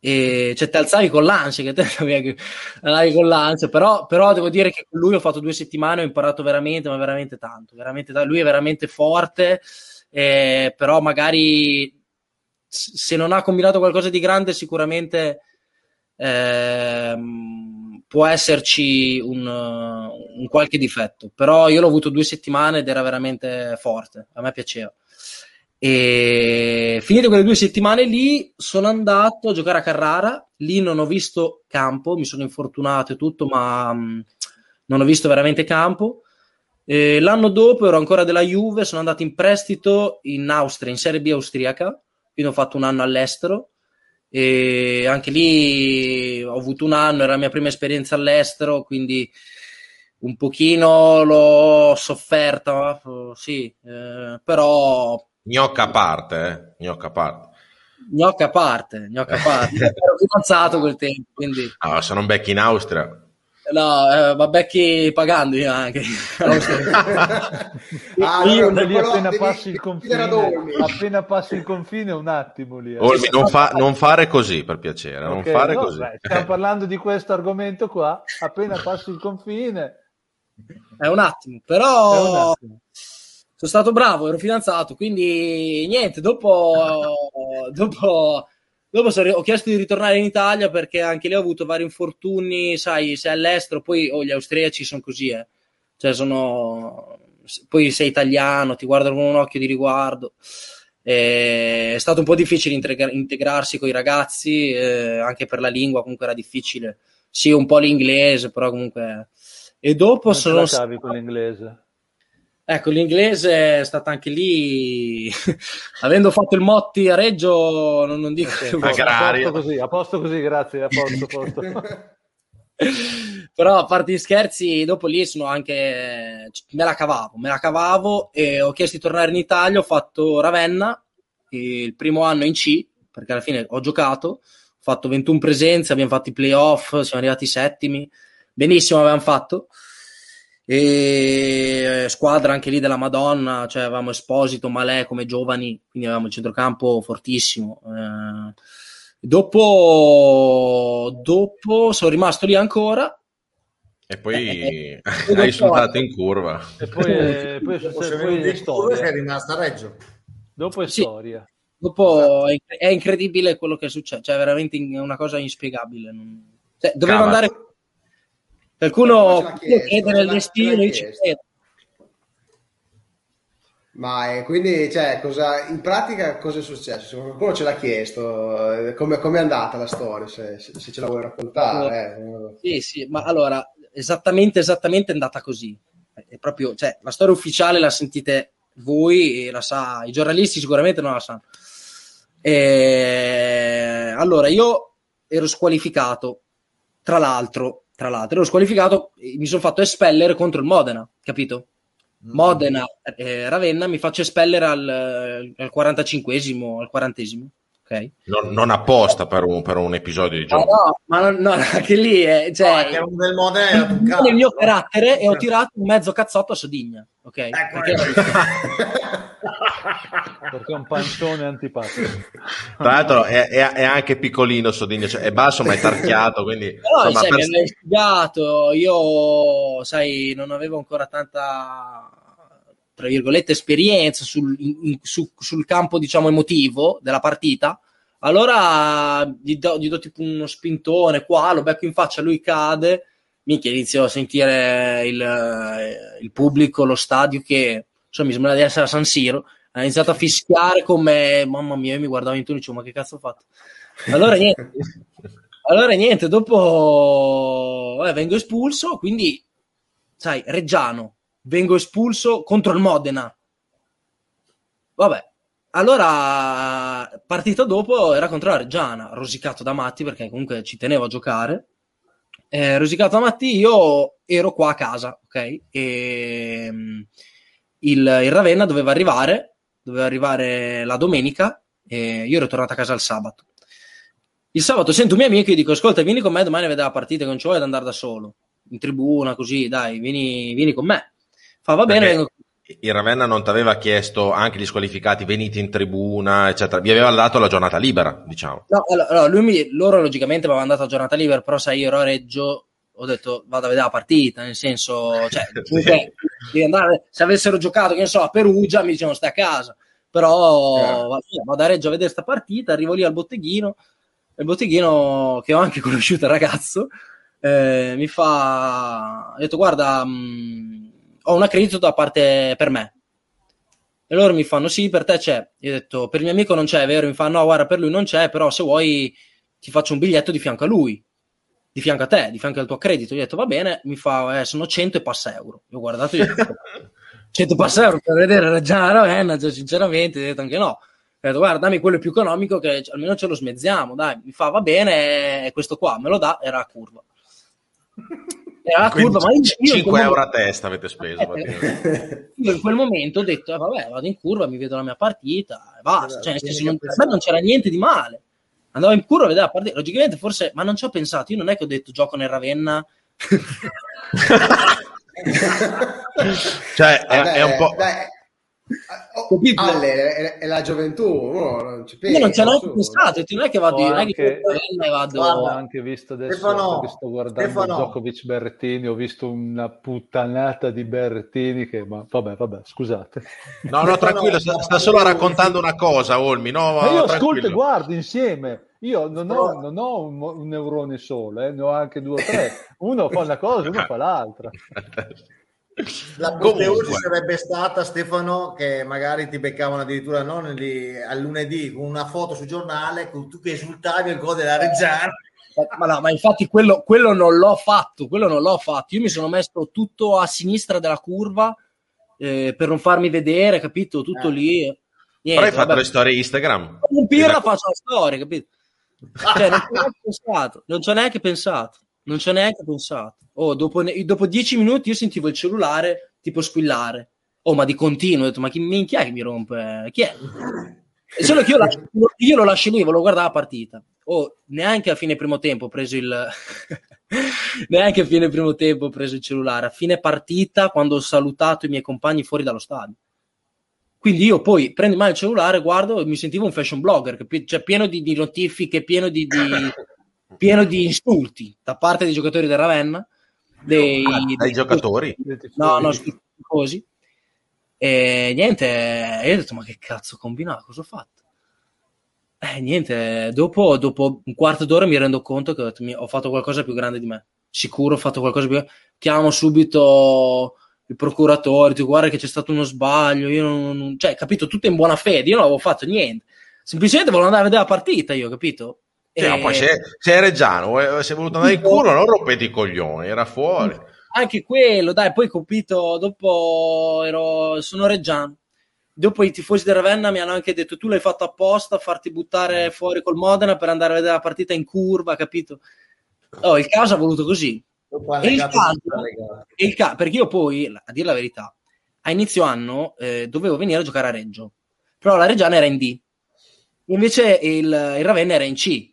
Speaker 8: e cioè te alzavi con l'ansia che te andavi con l'ansia però, però devo dire che con lui ho fatto due settimane ho imparato veramente ma veramente tanto veramente lui è veramente forte eh, però magari se non ha combinato qualcosa di grande sicuramente ehm, può esserci un, un qualche difetto. Però io l'ho avuto due settimane ed era veramente forte a me piaceva e finite quelle due settimane lì sono andato a giocare a Carrara. Lì non ho visto campo mi sono infortunato e tutto ma mh, non ho visto veramente campo. E l'anno dopo ero ancora della Juve sono andato in prestito in Austria in Serie B austriaca. Quindi ho fatto un anno all'estero. E anche lì ho avuto un anno era la mia prima esperienza all'estero quindi un pochino l'ho sofferta eh, sì eh, però
Speaker 1: Gnocca a parte, eh. Gnocca a parte.
Speaker 8: gnocca a parte, gnocca a parte. ero fidanzato quel tempo, quindi
Speaker 1: Ah, se non becchi in Austria.
Speaker 8: no, eh, ma becchi pagando io anche.
Speaker 5: Ah,
Speaker 2: Io
Speaker 5: allora,
Speaker 2: lì
Speaker 5: però
Speaker 2: appena
Speaker 5: devi-
Speaker 2: passi il confine, appena passi il confine un attimo lì. eh.
Speaker 1: Olmi, non, fa- non fare così, per piacere, non
Speaker 2: Ok,
Speaker 1: fare
Speaker 2: no,
Speaker 1: così.
Speaker 2: beh, stiamo parlando di questo argomento qua, appena passi il confine.
Speaker 8: È un attimo,
Speaker 2: È un
Speaker 8: però
Speaker 2: attimo.
Speaker 8: Sono stato bravo, ero fidanzato, quindi niente, dopo, dopo, dopo sono ho chiesto di ritornare in Italia perché anche lì ho avuto vari infortuni, sai, sei all'estero, poi oh, gli austriaci sono così, eh. Cioè sono... Poi sei italiano, ti guardano con un occhio di riguardo. E è stato un po' difficile integra- integrarsi con i ragazzi, eh, anche per la lingua comunque era difficile. Sì, un po' l'inglese, però comunque... E dopo
Speaker 2: ce
Speaker 8: sono
Speaker 2: cavi con l'inglese.
Speaker 8: Ecco, l'inglese è stata anche lì, avendo fatto il Motti a Reggio, non, non dico che
Speaker 2: Ok,
Speaker 1: Anche
Speaker 2: a posto così, a posto così, grazie, a posto, a posto.
Speaker 8: Però a parte gli scherzi, dopo lì sono anche me la cavavo, me la cavavo e ho chiesto di tornare in Italia, ho fatto Ravenna il primo anno in C, perché alla fine ho giocato, ho fatto 21 presenze, abbiamo fatto i playoff, siamo arrivati settimi, benissimo avevamo fatto. E squadra anche lì della Madonna, cioè avevamo Esposito, Malè come giovani, quindi avevamo il centrocampo fortissimo. Eh, dopo, dopo sono rimasto lì ancora
Speaker 1: E poi
Speaker 8: dopo-
Speaker 1: hai insultato in curva.
Speaker 2: E poi, è- poi,
Speaker 3: Dopo venuto
Speaker 2: poi è
Speaker 3: curva, sei
Speaker 2: storia.
Speaker 3: rimasta a Reggio.
Speaker 2: Dopo è
Speaker 8: Sì.
Speaker 2: storia.
Speaker 8: Dopo è, è incredibile quello che è successo, cioè veramente una cosa inspiegabile. non- cioè, doveva
Speaker 1: Cava.
Speaker 8: andare. Qualcuno
Speaker 5: ce
Speaker 8: nel
Speaker 5: l'ha-
Speaker 8: destino, io ci.
Speaker 5: Ma eh, quindi, cioè, cosa, in pratica cosa è successo? Qualcuno ce l'ha chiesto, eh, come è andata la storia, se, se- ce la vuoi raccontare. eh.
Speaker 8: Sì, sì, ma allora esattamente, esattamente è andata così. È proprio, cioè, la storia ufficiale la sentite voi e la sa, i giornalisti sicuramente non la sanno. E, allora, io ero squalificato, tra l'altro, tra l'altro, ero squalificato, mi sono fatto espellere contro il Modena, capito? Modena, eh, Ravenna, mi faccio espellere al, al 45esimo, al 40esimo, ok? ok?
Speaker 1: Non, non apposta per un, per un episodio di
Speaker 8: No,
Speaker 1: gioco.
Speaker 8: no, ma non- no, anche lì è,
Speaker 3: No,
Speaker 8: cioè,
Speaker 3: è che uno del Modena era un cazzo.
Speaker 8: nel mio carattere e ho tirato un mezzo cazzotto a Sodigna, ok?
Speaker 3: Ecco,
Speaker 8: Perché-
Speaker 2: Perché è un pancione antipatico.
Speaker 1: Tra l'altro è, è- è anche piccolino Sodigno, cioè è basso ma è tarchiato, quindi
Speaker 8: Però
Speaker 1: insomma,
Speaker 8: sai,
Speaker 1: per-
Speaker 8: mi istigato, io sai, non avevo ancora tanta tra virgolette esperienza sul, in- su- sul campo diciamo emotivo della partita allora gli do, gli do tipo uno spintone qua, lo becco in faccia, lui cade. Minchia inizio a sentire il, eh, il pubblico, lo stadio che insomma mi sembra di essere a San Siro. Ha iniziato a fischiare con me mamma mia io mi guardavo intorno e dicevo ma che cazzo ho fatto? Allora niente. Allora niente, dopo eh, vengo espulso, quindi sai, Reggiano, vengo espulso contro il Modena. Vabbè, allora partita dopo era contro la Reggiana, rosicato da Matti perché comunque ci tenevo a giocare. Eh, rosicato da Matti, io ero qua a casa, ok? E mm, il, il Ravenna doveva arrivare, doveva arrivare la domenica e io ero tornato a casa il sabato. Il sabato sento un mio amico e gli dico: Ascolta, vieni con me domani a vedere la partita, che non ci voglio andare da solo in tribuna, così dai, vieni, vieni con me. Fa va bene,
Speaker 1: Perché
Speaker 8: vengo.
Speaker 1: Il Ravenna non ti aveva chiesto anche gli squalificati, venite in tribuna, eccetera. Vi aveva dato la giornata libera, diciamo.
Speaker 8: No, allora, lui mi- loro logicamente mi avevano dato a giornata libera, però sai, io ero a Reggio, ho detto vado a vedere la partita, nel senso, cioè, comunque, devi andare- se avessero giocato, che ne so, a Perugia, mi dicevano stai a casa. Però
Speaker 5: Eh.
Speaker 8: va via, vado a Reggio a vedere sta partita, arrivo lì al botteghino, il botteghino che ho anche conosciuto il ragazzo, eh, mi fa, ha detto guarda, mh, ho un accredito da parte per me. E loro mi fanno sì, per te c'è. Io ho detto per il mio amico non c'è, è vero? Mi fanno no, guarda, per lui non c'è, però se vuoi ti faccio un biglietto di fianco a lui, di fianco a te, di fianco al tuo accredito. Io ho detto va bene, mi fa, eh, sono 100 e passa euro. Io ho guardato e ho detto 100 passa euro per vedere Reggiana Ravenna, cioè, sinceramente, ho detto anche no. Ho detto guarda, dammi quello più economico che almeno ce lo smezziamo, dai. Mi fa va bene, è questo qua, me lo dà, era a curva. Era a curva, ma io, io in
Speaker 1: 5
Speaker 8: quel
Speaker 1: euro
Speaker 8: momento-
Speaker 1: a testa avete speso. praticamente.
Speaker 8: io in quel momento ho detto, eh, vabbè, vado in curva, mi vedo la mia partita e basta. Cioè, nel
Speaker 3: tieni
Speaker 8: senso, non, per me non c'era niente di male. Andavo in curva a vedere la partita. Logicamente, forse, ma non ci ho pensato. Io non è che ho detto gioco nel Ravenna.
Speaker 1: cioè, è, è un po'.
Speaker 5: dai, oh,
Speaker 8: Capito?
Speaker 5: Ale, è, è la gioventù, uno non ci pensa.
Speaker 8: Io non ci
Speaker 5: su.
Speaker 8: pensato. Non è che vado, non è che
Speaker 2: anche-
Speaker 8: vado.
Speaker 2: Ho anche visto adesso
Speaker 3: Stefano,
Speaker 2: perché sto guardando
Speaker 3: Stefano.
Speaker 2: Djokovic Berrettini, ho visto una puttanata di Berrettini che ma vabbè, vabbè, scusate.
Speaker 1: No, no, tranquillo, sta, sta solo raccontando una cosa, Olmi. No,
Speaker 2: Ma io ascolto e guardo insieme. Io non ho, non ho un, un neurone solo, eh, ne ho anche due o tre. Uno fa una cosa, uno fa l'altra.
Speaker 3: L'apoteosi
Speaker 1: Comunque.
Speaker 3: sarebbe stata Stefano che magari ti beccavano addirittura non lì, al lunedì con una foto sul giornale con tu che esultavi al gol della Reggiana
Speaker 8: Ma, no, ma infatti quello, quello non l'ho fatto, quello non l'ho fatto. Io mi sono messo tutto a sinistra della curva eh, per non farmi vedere, capito? Tutto
Speaker 3: Eh.
Speaker 8: lì.
Speaker 1: Però
Speaker 8: Niente,
Speaker 1: hai fatto
Speaker 8: vabbè.
Speaker 1: le storie Instagram.
Speaker 8: un pirla faccio la storia, capito? Cioè, non ci ho neanche pensato, non ci ho neanche pensato, non ci ho neanche pensato. Oh, dopo, dopo dieci minuti io sentivo il cellulare tipo squillare. Oh, ma di continuo, ho detto, ma chi minchia è che mi rompe? Chi è? E solo che io, lascio- io lo lascio lì, volevo guardare la partita. Oh, neanche a fine primo tempo ho preso il... neanche a fine primo tempo ho preso il cellulare. A fine partita, quando ho salutato i miei compagni fuori dallo stadio. Quindi io poi prendo in il cellulare, guardo e mi sentivo un fashion blogger, capi- cioè pieno di, di notifiche, pieno di, di- pieno di insulti da parte dei giocatori del Ravenna, dei,
Speaker 1: Ah, dai
Speaker 8: dei-
Speaker 1: giocatori.
Speaker 8: No, no, così. E niente, e io ho detto, ma che cazzo ho combinato? Cosa ho fatto? Eh, niente, dopo, dopo un quarto d'ora mi rendo conto che ho, detto, mi- ho fatto qualcosa più grande di me. Sicuro ho fatto qualcosa più Chiamo subito il procuratore, ti guarda che c'è stato uno sbaglio, io non, non- cioè, capito, tutto in buona fede, io non avevo fatto niente. Semplicemente volevo andare a vedere la partita, io, capito?
Speaker 1: Sì,
Speaker 8: E-
Speaker 1: poi se, se è Reggiano, eh, se hai voluto andare in culo, non rompete i coglioni, era fuori.
Speaker 8: anche quello, dai, poi capito, dopo ero, sono reggiano. Dopo i tifosi del Ravenna mi hanno anche detto tu l'hai fatto apposta a farti buttare fuori col Modena per andare a vedere la partita in curva, capito? Oh, il caso ha voluto così. E il caso, e il ca- perché io poi, a dire la verità, a inizio anno eh, dovevo venire a giocare a Reggio, però la Reggiana era in D. Invece il, il Ravenna era in C.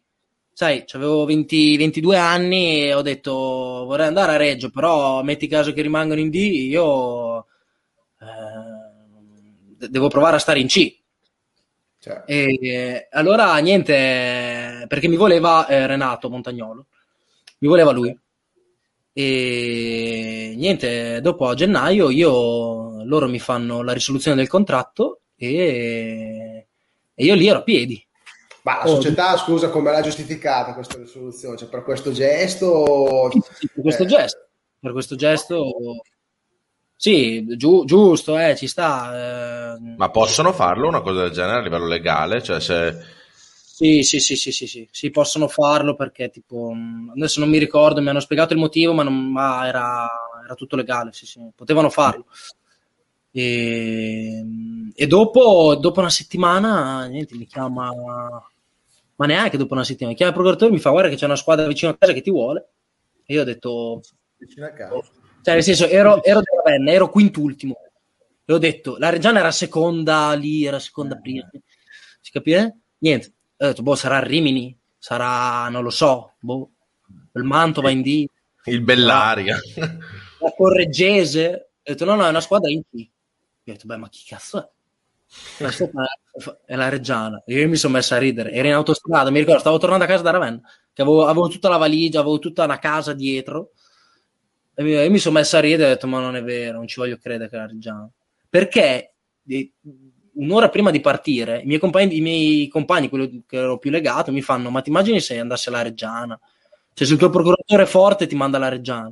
Speaker 8: Sai, avevo 20, 22 anni e ho detto vorrei andare a Reggio, però metti caso che rimangono in D, io eh, devo provare a stare in C.
Speaker 5: Cioè,
Speaker 8: E allora niente, perché mi voleva eh, Renato Montagnolo, mi voleva lui. E niente, dopo a gennaio io, loro mi fanno la risoluzione del contratto e, e io lì ero a piedi.
Speaker 5: Ma la
Speaker 8: Oh,
Speaker 5: società, scusa, come l'ha giustificata questa risoluzione? Cioè, per questo gesto?
Speaker 8: per questo
Speaker 5: Eh,
Speaker 8: gesto, per questo gesto, sì, giu- giusto, eh, ci sta. eh.
Speaker 1: Ma possono farlo una cosa del genere a livello legale? Cioè, se...
Speaker 8: Sì, sì, sì, sì, sì, sì, sì, possono farlo perché tipo, adesso non mi ricordo, mi hanno spiegato il motivo, ma, non- ma era, era tutto legale, sì, sì, potevano farlo. E, e dopo, dopo una settimana, niente, mi chiama, ma neanche dopo una settimana, chiama il procuratore e mi fa guarda che c'è una squadra vicino a casa che ti vuole. E io ho detto,
Speaker 3: Vicino a casa.
Speaker 8: cioè nel senso, ero, ero della Ravenna, ero quintultimo. E ho detto, la Reggiana era seconda lì, era seconda prima. Si capisce? Niente. Ho detto, boh, sarà Rimini, sarà, non lo so, boh, il Mantova in D,
Speaker 1: Il Bellaria.
Speaker 8: la Correggese. Ho detto, no, no, è una squadra in D. Ho detto, beh, ma chi cazzo è? Ma sta- È la Reggiana. Io mi sono messo a ridere. Ero in autostrada, mi ricordo, stavo tornando a casa da Ravenna, che avevo, avevo tutta la valigia, avevo tutta una casa dietro. E mi- mi sono messo a ridere e ho detto, ma non è vero, non ci voglio credere che è la Reggiana. Perché un'ora prima di partire, i miei compagni, i miei compagni quelli che ero più legato, mi fanno, ma ti immagini se andasse alla Reggiana? Cioè, se il tuo procuratore è forte ti manda alla Reggiana.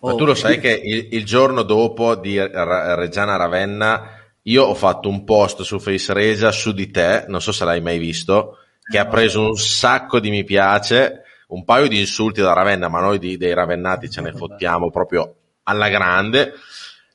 Speaker 1: Ma
Speaker 8: Oh,
Speaker 1: tu lo sai che il, il giorno dopo di Reggiana Ravenna io ho fatto un post su Face Regia su di te, non so se l'hai mai visto, che ha preso un sacco di mi piace, un paio di insulti da Ravenna, ma noi di- dei ravennati ce ne fottiamo proprio alla grande.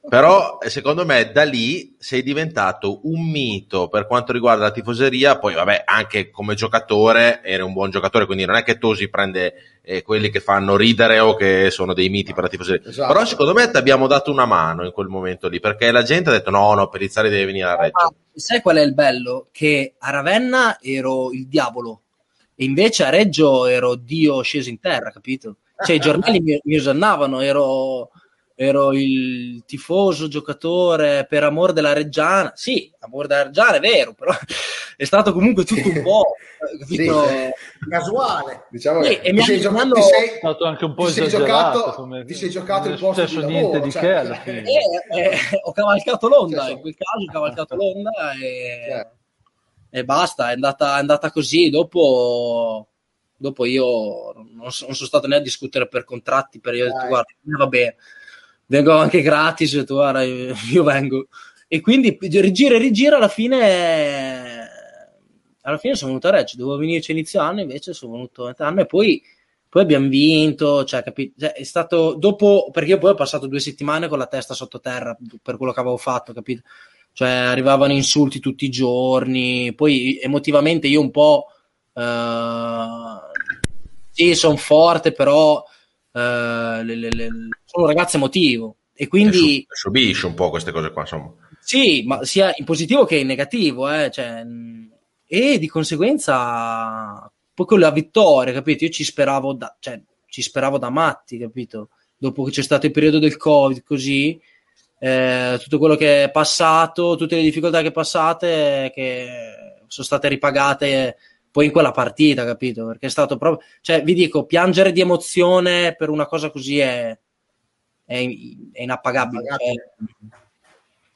Speaker 1: Però eh, secondo me da lì sei diventato un mito per quanto riguarda la tifoseria, poi vabbè anche come giocatore eri un buon giocatore, quindi non è che Tosi prende eh, quelli che fanno ridere o che sono dei miti per la tifoseria.
Speaker 5: Esatto.
Speaker 1: Però secondo me ti abbiamo dato una mano in quel momento lì, perché la gente ha detto no, no, Pellizzari deve venire a
Speaker 8: Ma
Speaker 1: Reggio.
Speaker 8: sai qual è il bello? Che a Ravenna ero il diavolo e invece a Reggio ero Dio sceso in terra, capito? Cioè i giornali mi, mi osannavano, ero, ero il tifoso giocatore per amor della Reggiana. Sì, amore della Reggiana è vero, però è stato comunque tutto un po', capito?
Speaker 5: Sì,
Speaker 3: Casuale.
Speaker 5: Diciamo
Speaker 8: Sì,
Speaker 5: che
Speaker 8: e mi
Speaker 5: sei,
Speaker 8: hanno-
Speaker 5: gio-
Speaker 8: mi hanno-
Speaker 5: ti sei-
Speaker 2: È stato anche un po'
Speaker 5: ti sei giocato,
Speaker 2: come-
Speaker 5: ti sei giocato
Speaker 2: non
Speaker 5: il
Speaker 2: è
Speaker 5: posto
Speaker 2: successo
Speaker 5: di
Speaker 2: niente
Speaker 5: lavoro,
Speaker 2: di
Speaker 5: cioè,
Speaker 2: che alla fine.
Speaker 8: E, eh, ho cavalcato l'onda,
Speaker 5: Cioè,
Speaker 8: in quel caso ho cavalcato l'onda e,
Speaker 5: Cioè.
Speaker 8: e basta, è andata, è andata così. Dopo, dopo io non, so- non sono stato né a discutere per contratti, per io ho detto guarda, eh, va bene, vengo anche gratis, detto guarda, io, vengo. E quindi rigira e rigira alla fine, alla fine sono venuto a Reggio, dovevo venirci inizio anno, invece sono venuto a metà anno e poi poi abbiamo vinto, cioè, capi- cioè, è stato dopo, perché io poi ho passato due settimane con la testa sottoterra per quello che avevo fatto, capito? Cioè, arrivavano insulti tutti i giorni, poi emotivamente io un po', eh, sì, sono forte, però eh, le- le- le- sono un ragazzo emotivo e quindi...
Speaker 1: E su- subisci un po' queste cose qua, insomma.
Speaker 8: Sì, ma sia in positivo che in negativo, eh, cioè, mh, e di conseguenza poi con la vittoria, capito? Io ci speravo da, cioè, ci speravo da matti, capito? Dopo che c'è stato il periodo del Covid, così, eh, tutto quello che è passato, tutte le difficoltà che passate, che sono state ripagate poi in quella partita, capito? Perché è stato proprio, cioè, vi dico, piangere di emozione per una cosa così è, è, è inappagabile. cioè,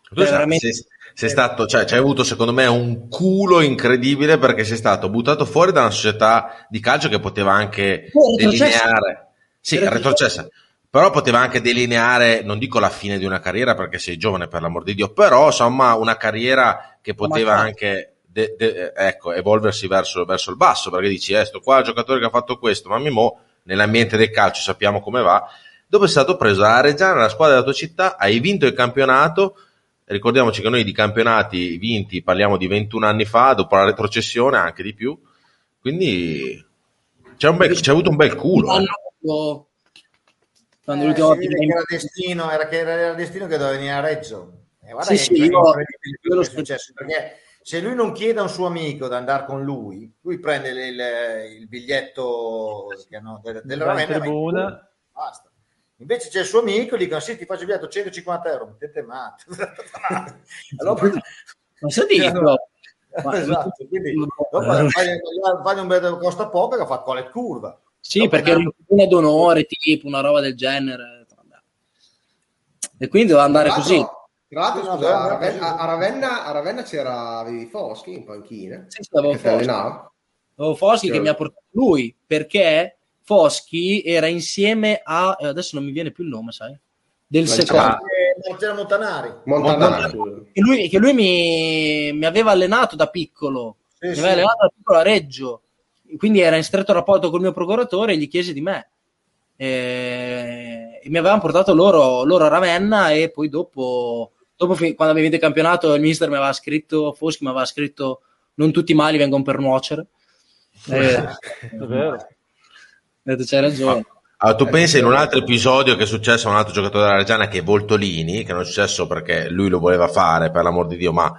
Speaker 1: Tu sei,
Speaker 8: veramente-
Speaker 1: sei- sei stato, cioè, c'hai avuto secondo me un culo incredibile perché sei stato buttato fuori da una società di calcio che poteva anche
Speaker 8: Oh,
Speaker 1: delineare, sì,
Speaker 8: Retrocessa.
Speaker 1: retrocessa, però poteva anche delineare, non dico la fine di una carriera perché sei giovane per l'amor di Dio, però insomma una carriera che poteva anche de- de- ecco, evolversi verso, verso il basso perché dici, eh, sto qua il giocatore che ha fatto questo, ma mo nell'ambiente del calcio sappiamo come va, dove sei stato preso a Reggiana, la squadra della tua città, hai vinto il campionato, ricordiamoci che noi di campionati vinti parliamo di 21 anni fa, dopo la retrocessione anche di più, quindi c'è, un bel- c'è avuto un bel culo. eh.
Speaker 8: Quando,
Speaker 3: Eh, vede
Speaker 8: che
Speaker 3: era destino, era che era, destino che doveva venire a Reggio. E guarda
Speaker 8: Sì,
Speaker 3: che
Speaker 8: sì, io-
Speaker 3: quello è successo, perché se lui non chiede a un suo amico di andare con lui, lui prende il, il- biglietto hanno- del, del
Speaker 2: Va in
Speaker 3: Ravenna va in
Speaker 2: tribuna.
Speaker 3: basta. Invece c'è il suo amico, gli dicono sì, ti faccio il biglietto 150 euro, mettete matto. allora,
Speaker 8: Ma se dico, ma-
Speaker 3: esatto, quindi fai un bel costa poco che fa collet curva.
Speaker 8: Sì,
Speaker 3: Dopo
Speaker 8: perché era
Speaker 3: un
Speaker 8: in tribuna d'onore, tipo una roba del genere. vabbè. E quindi doveva andare
Speaker 5: Tra
Speaker 8: così.
Speaker 5: Tra l'altro,
Speaker 3: Sì,
Speaker 5: scusa,
Speaker 3: no,
Speaker 5: a Ravenna,
Speaker 3: sì.
Speaker 5: a Ravenna- a Ravenna c'era avevi Foschi in panchina.
Speaker 8: Sì, sì, avevo
Speaker 5: che ti
Speaker 8: Foschi. Avevo Foschi che
Speaker 5: Sì.
Speaker 8: mi ha portato lui, perché Foschi era insieme a... eh, adesso non mi viene più il nome, sai? Del
Speaker 5: Lanciano.
Speaker 8: secondo.
Speaker 3: Eh, Marcello Montanari.
Speaker 5: Montanari. scusa.
Speaker 8: Che lui, che lui mi, mi aveva allenato da piccolo.
Speaker 3: Sì,
Speaker 8: mi
Speaker 3: sì.
Speaker 8: aveva allenato da piccolo a Reggio. Quindi era in stretto rapporto col mio procuratore e gli chiese di me. E, e mi avevano portato loro, loro a Ravenna e poi dopo, dopo quando abbiamo vinto il campionato il mister mi aveva scritto, Foschi mi aveva scritto non tutti i mali vengono per nuocere. E,
Speaker 2: È vero.
Speaker 8: detto, c'hai ragione.
Speaker 1: Ah, tu pensi in un altro episodio che è successo a un altro giocatore della Reggiana che è Voltolini, che non è successo perché lui lo voleva fare, per l'amor di Dio, ma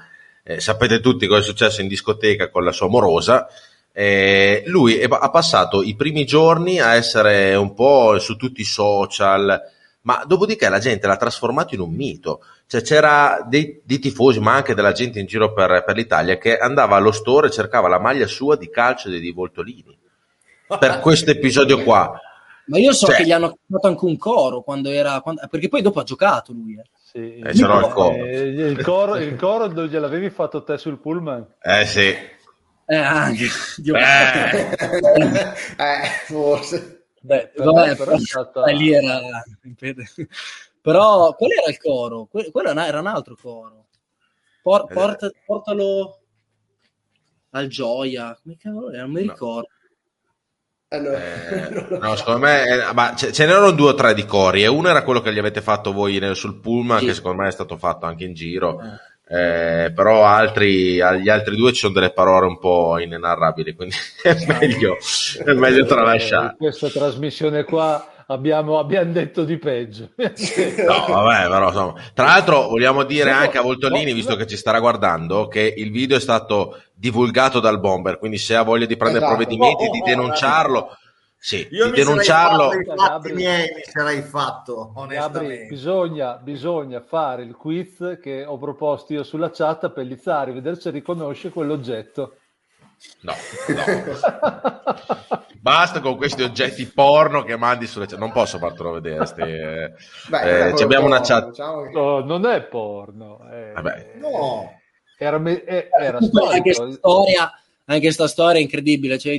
Speaker 1: eh, sapete tutti cosa è successo in discoteca con la sua amorosa. Eh, lui è- ha passato i primi giorni a essere un po' su tutti i social, ma dopodiché la gente l'ha trasformato in un mito. Cioè c'era dei, dei tifosi, ma anche della gente in giro per, per l'Italia che andava allo store e cercava la maglia sua di calcio dei di Voltolini. Per questo episodio qua.
Speaker 8: Ma io so
Speaker 1: Cioè-
Speaker 8: che gli hanno fatto anche un coro quando era. quando- perché poi dopo ha giocato lui. eh.
Speaker 2: Sì.
Speaker 1: Eh, il coro.
Speaker 2: Eh, il coro. Il coro dove gliel'avevi fatto te sul pullman?
Speaker 1: Eh sì.
Speaker 8: Eh, anche.
Speaker 1: Eh.
Speaker 5: eh, forse.
Speaker 2: Beh, per
Speaker 8: Vabbè,
Speaker 2: me però
Speaker 8: però
Speaker 2: è stata...
Speaker 8: eh, lì era però qual era il coro? Que- quello era era un altro coro Por-
Speaker 1: Eh.
Speaker 8: porta- portalo al gioia come cavolo era? non mi ricordo
Speaker 5: Eh, no.
Speaker 1: Eh, no, secondo me, eh, ma ce, ce n'erano due o tre di cori, e uno era quello che gli avete fatto voi nel- sul Pullman,
Speaker 8: Sì.
Speaker 1: che secondo me è stato fatto anche in giro, eh, però altri, agli altri due ci sono delle parole un po' inenarrabili, quindi è meglio, è meglio
Speaker 2: Eh,
Speaker 1: tralasciare.
Speaker 2: in questa trasmissione qua abbiamo, abbiamo detto di peggio.
Speaker 1: No, vabbè, però insomma. Tra l'altro vogliamo dire
Speaker 2: No,
Speaker 1: anche a Voltolini,
Speaker 2: no,
Speaker 1: visto
Speaker 2: no.
Speaker 1: che ci starà guardando, che il video è stato divulgato dal bomber, quindi se ha voglia di prendere
Speaker 5: Esatto.
Speaker 1: provvedimenti, di denunciarlo, sì,
Speaker 3: Io
Speaker 1: di denunciarlo.
Speaker 2: Gabri.
Speaker 3: miei, mi sarei fatto,
Speaker 2: Gabri,
Speaker 3: onestamente.
Speaker 2: bisogna, bisogna fare il quiz che ho proposto io sulla chat a Pellizzari, vedere se riconosce quell'oggetto.
Speaker 1: No, no. Basta con questi oggetti porno che mandi sulle chat. Non posso fartelo vedere. sti, eh.
Speaker 5: Beh,
Speaker 1: Eh, ci abbiamo una chat.
Speaker 5: diciamo che-
Speaker 2: No, non è porno. è-
Speaker 1: Vabbè.
Speaker 3: No.
Speaker 2: Era, me- eh, era
Speaker 8: anche sta storia anche sta storia è incredibile cioè,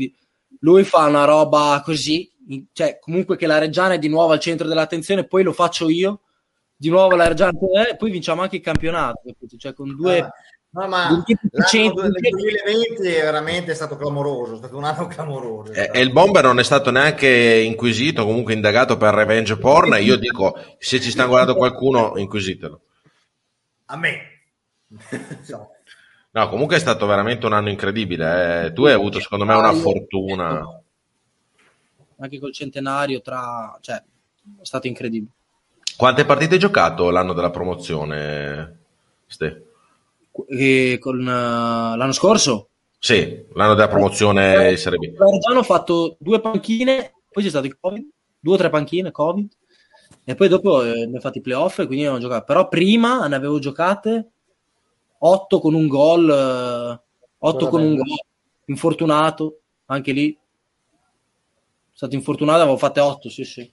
Speaker 8: lui fa una roba così cioè comunque che la Reggiana è di nuovo al centro dell'attenzione poi lo faccio io di nuovo la Reggiana e poi vinciamo anche il campionato cioè con due
Speaker 3: Ah, No, ma l'anno
Speaker 8: centri-
Speaker 3: del 2020 è veramente stato clamoroso, è stato un anno clamoroso.
Speaker 1: E, e il bomber non è stato neanche inquisito, comunque indagato per revenge porn. E io dico: se ci sta guardando qualcuno, inquisitelo.
Speaker 3: A me. No.
Speaker 1: No, comunque è stato veramente un anno incredibile. eh. Tu hai avuto, secondo me, una fortuna.
Speaker 8: anche col centenario tra cioè è stato incredibile
Speaker 1: Quante partite hai giocato l'anno della promozione, Ste?
Speaker 8: e con eh, l'anno scorso
Speaker 1: Sì, l'anno della promozione in Serie B.
Speaker 8: la Reggiana ho fatto due panchine poi c'è stato il covid due o tre panchine covid e poi dopo eh, ne ho fatti i playoff quindi non ho giocato però prima ne avevo giocate otto con un gol eh, otto con un gol infortunato anche lì stato infortunato avevo fatte otto sì sì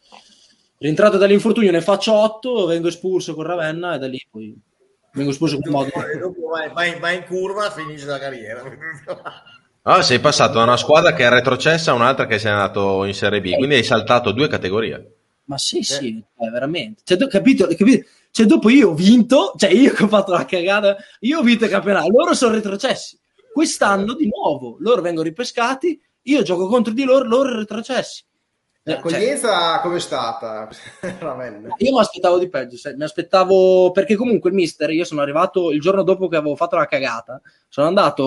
Speaker 8: rientrato dall'infortunio ne faccio otto vengo espulso con Ravenna e da lì poi vengo espulso con Modena
Speaker 3: dopo vai, vai- vai in curva finisce la carriera.
Speaker 1: Ah, sei passato da una squadra che è retrocessa a un'altra che sei andato in Serie B, quindi hai saltato due categorie.
Speaker 8: Ma sì, sì, eh, veramente. Cioè, capito, capito? Cioè, dopo io ho vinto, cioè io che ho fatto la cagata, io ho vinto il campionato, loro sono retrocessi. Quest'anno di nuovo, loro vengono ripescati, io gioco contro di loro, loro retrocessi. Eh, cioè,
Speaker 5: L'accoglienza com'è stata?
Speaker 8: Io mi aspettavo di peggio, sai, mi aspettavo perché comunque il mister, io sono arrivato il giorno dopo che avevo fatto la cagata, sono andato,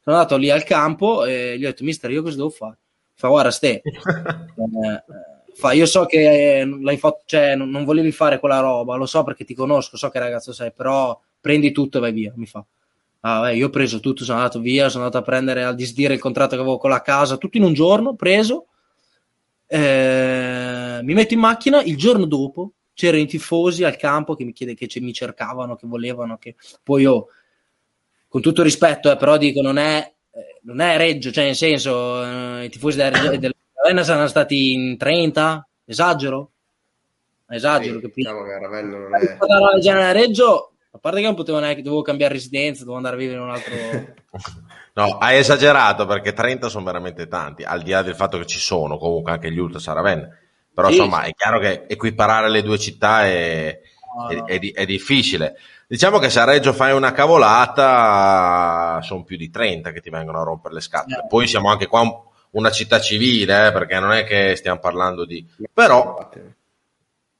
Speaker 8: sono andato lì al campo e gli ho detto mister io cosa devo fare? Fa guarda ste, eh, eh, fa, io so che eh, l'hai fatto, cioè non, non volevi fare quella roba, lo so perché ti conosco, so che ragazzo sei, però prendi tutto e vai via, mi fa. Ah, beh, io ho preso tutto, sono andato via, sono andato a prendere a disdire il contratto che avevo con la casa, tutto in un giorno, preso. Eh, mi metto in macchina, il giorno dopo c'erano i tifosi al campo che mi, chiede, che mi cercavano, che volevano, che poi io, con tutto rispetto, eh, però dico, non è, eh, non è Reggio, cioè nel senso, eh, i tifosi della della Ravenna saranno stati in 30, esagero? Esagero,
Speaker 5: Sì,
Speaker 8: capito?
Speaker 5: diciamo che Ravenna non è...
Speaker 8: Parlare genere a Reggio, a parte che non potevo neanche, dovevo cambiare residenza, dovevo andare a vivere in un altro...
Speaker 1: No, hai esagerato perché 30 sono veramente tanti, al di là del fatto che ci sono comunque anche gli Ultras a Ravenna. Però
Speaker 8: Sì,
Speaker 1: insomma
Speaker 8: sì.
Speaker 1: è chiaro che equiparare le due città è,
Speaker 8: No,
Speaker 1: è-
Speaker 8: no.
Speaker 1: è è difficile. Diciamo che se a Reggio fai una cavolata sono più di 30 che ti vengono a rompere le scatole.
Speaker 8: Eh.
Speaker 1: Poi siamo anche qua un- una città civile, eh, perché non è che stiamo parlando di... Però,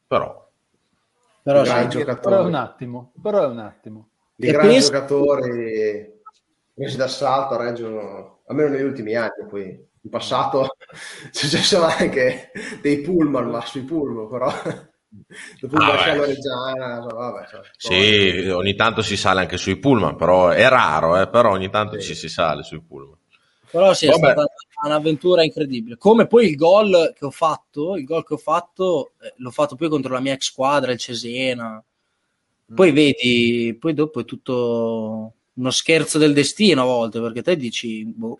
Speaker 1: però,
Speaker 8: Però sì,
Speaker 2: Però è un attimo, però è un attimo.
Speaker 5: Di
Speaker 8: E
Speaker 5: grandi
Speaker 8: penso-
Speaker 5: giocatori presi d'assalto a Reggio, almeno negli ultimi anni. Poi in passato ci sono anche dei pullman, ma sui pullman, però dopo
Speaker 1: Ah, beh.
Speaker 5: reggiana, so, vabbè, so,
Speaker 1: sì, ogni tanto si sale anche sui pullman, però è raro, eh, però ogni tanto
Speaker 5: Sì.
Speaker 1: ci si sale sui pullman.
Speaker 8: Però sì, è
Speaker 1: Vabbè.
Speaker 8: stata un'avventura incredibile. Come poi il gol che ho fatto, il gol che ho fatto, eh, l'ho fatto poi contro la mia ex squadra, il Cesena. Poi vedi, poi dopo è tutto uno scherzo del destino a volte, perché te dici, boh,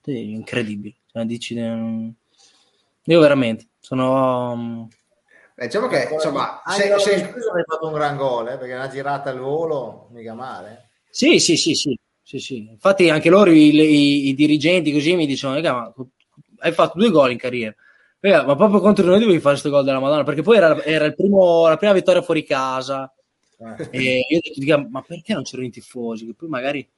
Speaker 8: te- incredibile. Cioè, dici, eh, io veramente sono... mm,
Speaker 5: Beh, diciamo che insomma, se, se-
Speaker 3: hai fatto un gran gol, eh, perché una girata al volo, mica male.
Speaker 8: Sì, sì, sì, sì, sì, sì. Infatti anche loro, i, i- i dirigenti così mi dicono, "Raga, ma hai fatto due gol in carriera. Raga, ma proprio contro noi dovevi fare questo gol della Madonna, perché poi era, era il primo, la prima vittoria fuori casa.
Speaker 3: Eh.
Speaker 8: E io ho detto, "Dica, ma perché non c'erano i tifosi? Che poi magari...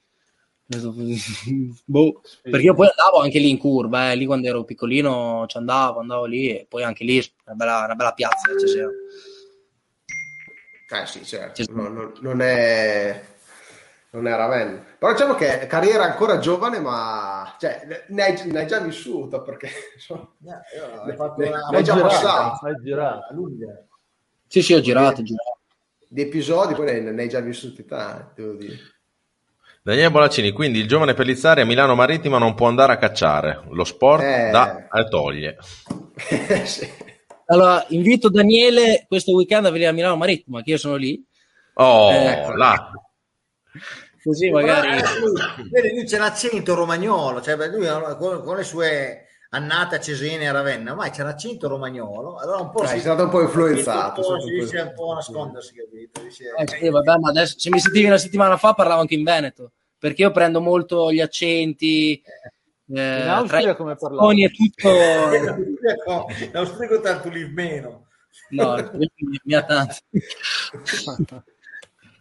Speaker 8: boh, perché io poi andavo anche lì in curva, eh, lì quando ero piccolino ci andavo, andavo lì e poi anche lì una bella, una bella piazza. Cioè,
Speaker 5: Eh sì, certo,
Speaker 8: Sì.
Speaker 5: non, non- non è non è Ravenna. Però diciamo che carriera ancora giovane, ma cioè, ne, hai, ne hai già vissuto perché insomma,
Speaker 3: Eh, io ho fatto
Speaker 5: Ne-
Speaker 3: una
Speaker 5: ne hai già
Speaker 3: girata,
Speaker 5: passato.
Speaker 2: Hai girato.
Speaker 3: lunga.
Speaker 8: Sì, sì, ho girato, ho girato.
Speaker 5: di episodi poi ne, ne hai già vissuti tanti, devo dire.
Speaker 1: Daniele Bonaccini, quindi il giovane Pellizzari a Milano Marittima non può andare a cacciare, lo sport
Speaker 5: Eh.
Speaker 1: dà e toglie.
Speaker 5: Sì.
Speaker 8: Allora, invito Daniele questo weekend a venire a Milano Marittima, che io sono lì.
Speaker 1: Oh,
Speaker 8: Eh.
Speaker 1: là.
Speaker 8: Così magari...
Speaker 3: Però, eh, lui- vedi, lui c'è l'accento romagnolo, cioè lui ha- con, con le sue annate a Cesena e a Ravenna, ma c'è l'accento romagnolo, allora un po'
Speaker 5: Dai, è stato un po' influenzato,
Speaker 3: Un po',
Speaker 5: stato
Speaker 3: si dice un po' a nascondersi, capito? Dice,
Speaker 8: Eh, sì, vabbè, ma adesso se mi sentivi una settimana fa parlavo anche in Veneto, perché io prendo molto gli accenti, eh,
Speaker 2: In
Speaker 8: tra
Speaker 2: Austria come
Speaker 8: toni
Speaker 2: parlavi?
Speaker 8: e tutto.
Speaker 3: no, l'austrico tanto lì meno.
Speaker 8: No, mi, mi ha tanto.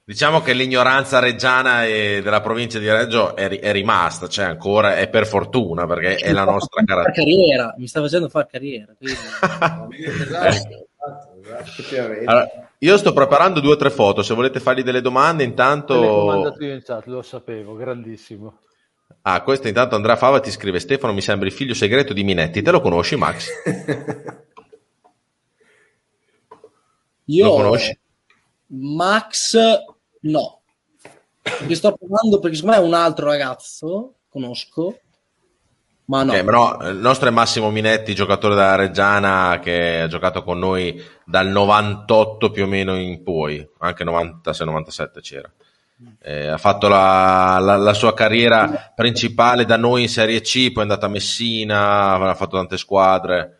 Speaker 1: Diciamo che l'ignoranza reggiana e della provincia di Reggio è, è rimasta, cioè ancora è per fortuna perché è la nostra
Speaker 8: carriera, mi sta facendo fare carriera. quindi-
Speaker 3: Esatto, esatto, esatto.
Speaker 1: Allora, io sto preparando due o tre foto, se volete fargli delle domande intanto...
Speaker 2: io in chat, lo sapevo, grandissimo.
Speaker 1: Ah, questo intanto Andrea Fava ti scrive Stefano mi sembra il figlio segreto di Minetti, te lo conosci Max?
Speaker 8: Io,
Speaker 1: Lo conosci?
Speaker 8: Max, no. Mi sto provando perché secondo me è un altro ragazzo, conosco, ma no.
Speaker 1: Ok, però eh, il nostro è Massimo Minetti, giocatore della Reggiana che ha giocato con noi dal 98 più o meno in poi, anche 96-97 c'era. Eh, ha fatto la, la- la sua carriera principale da noi in Serie C, poi è andato a Messina, ha fatto tante squadre,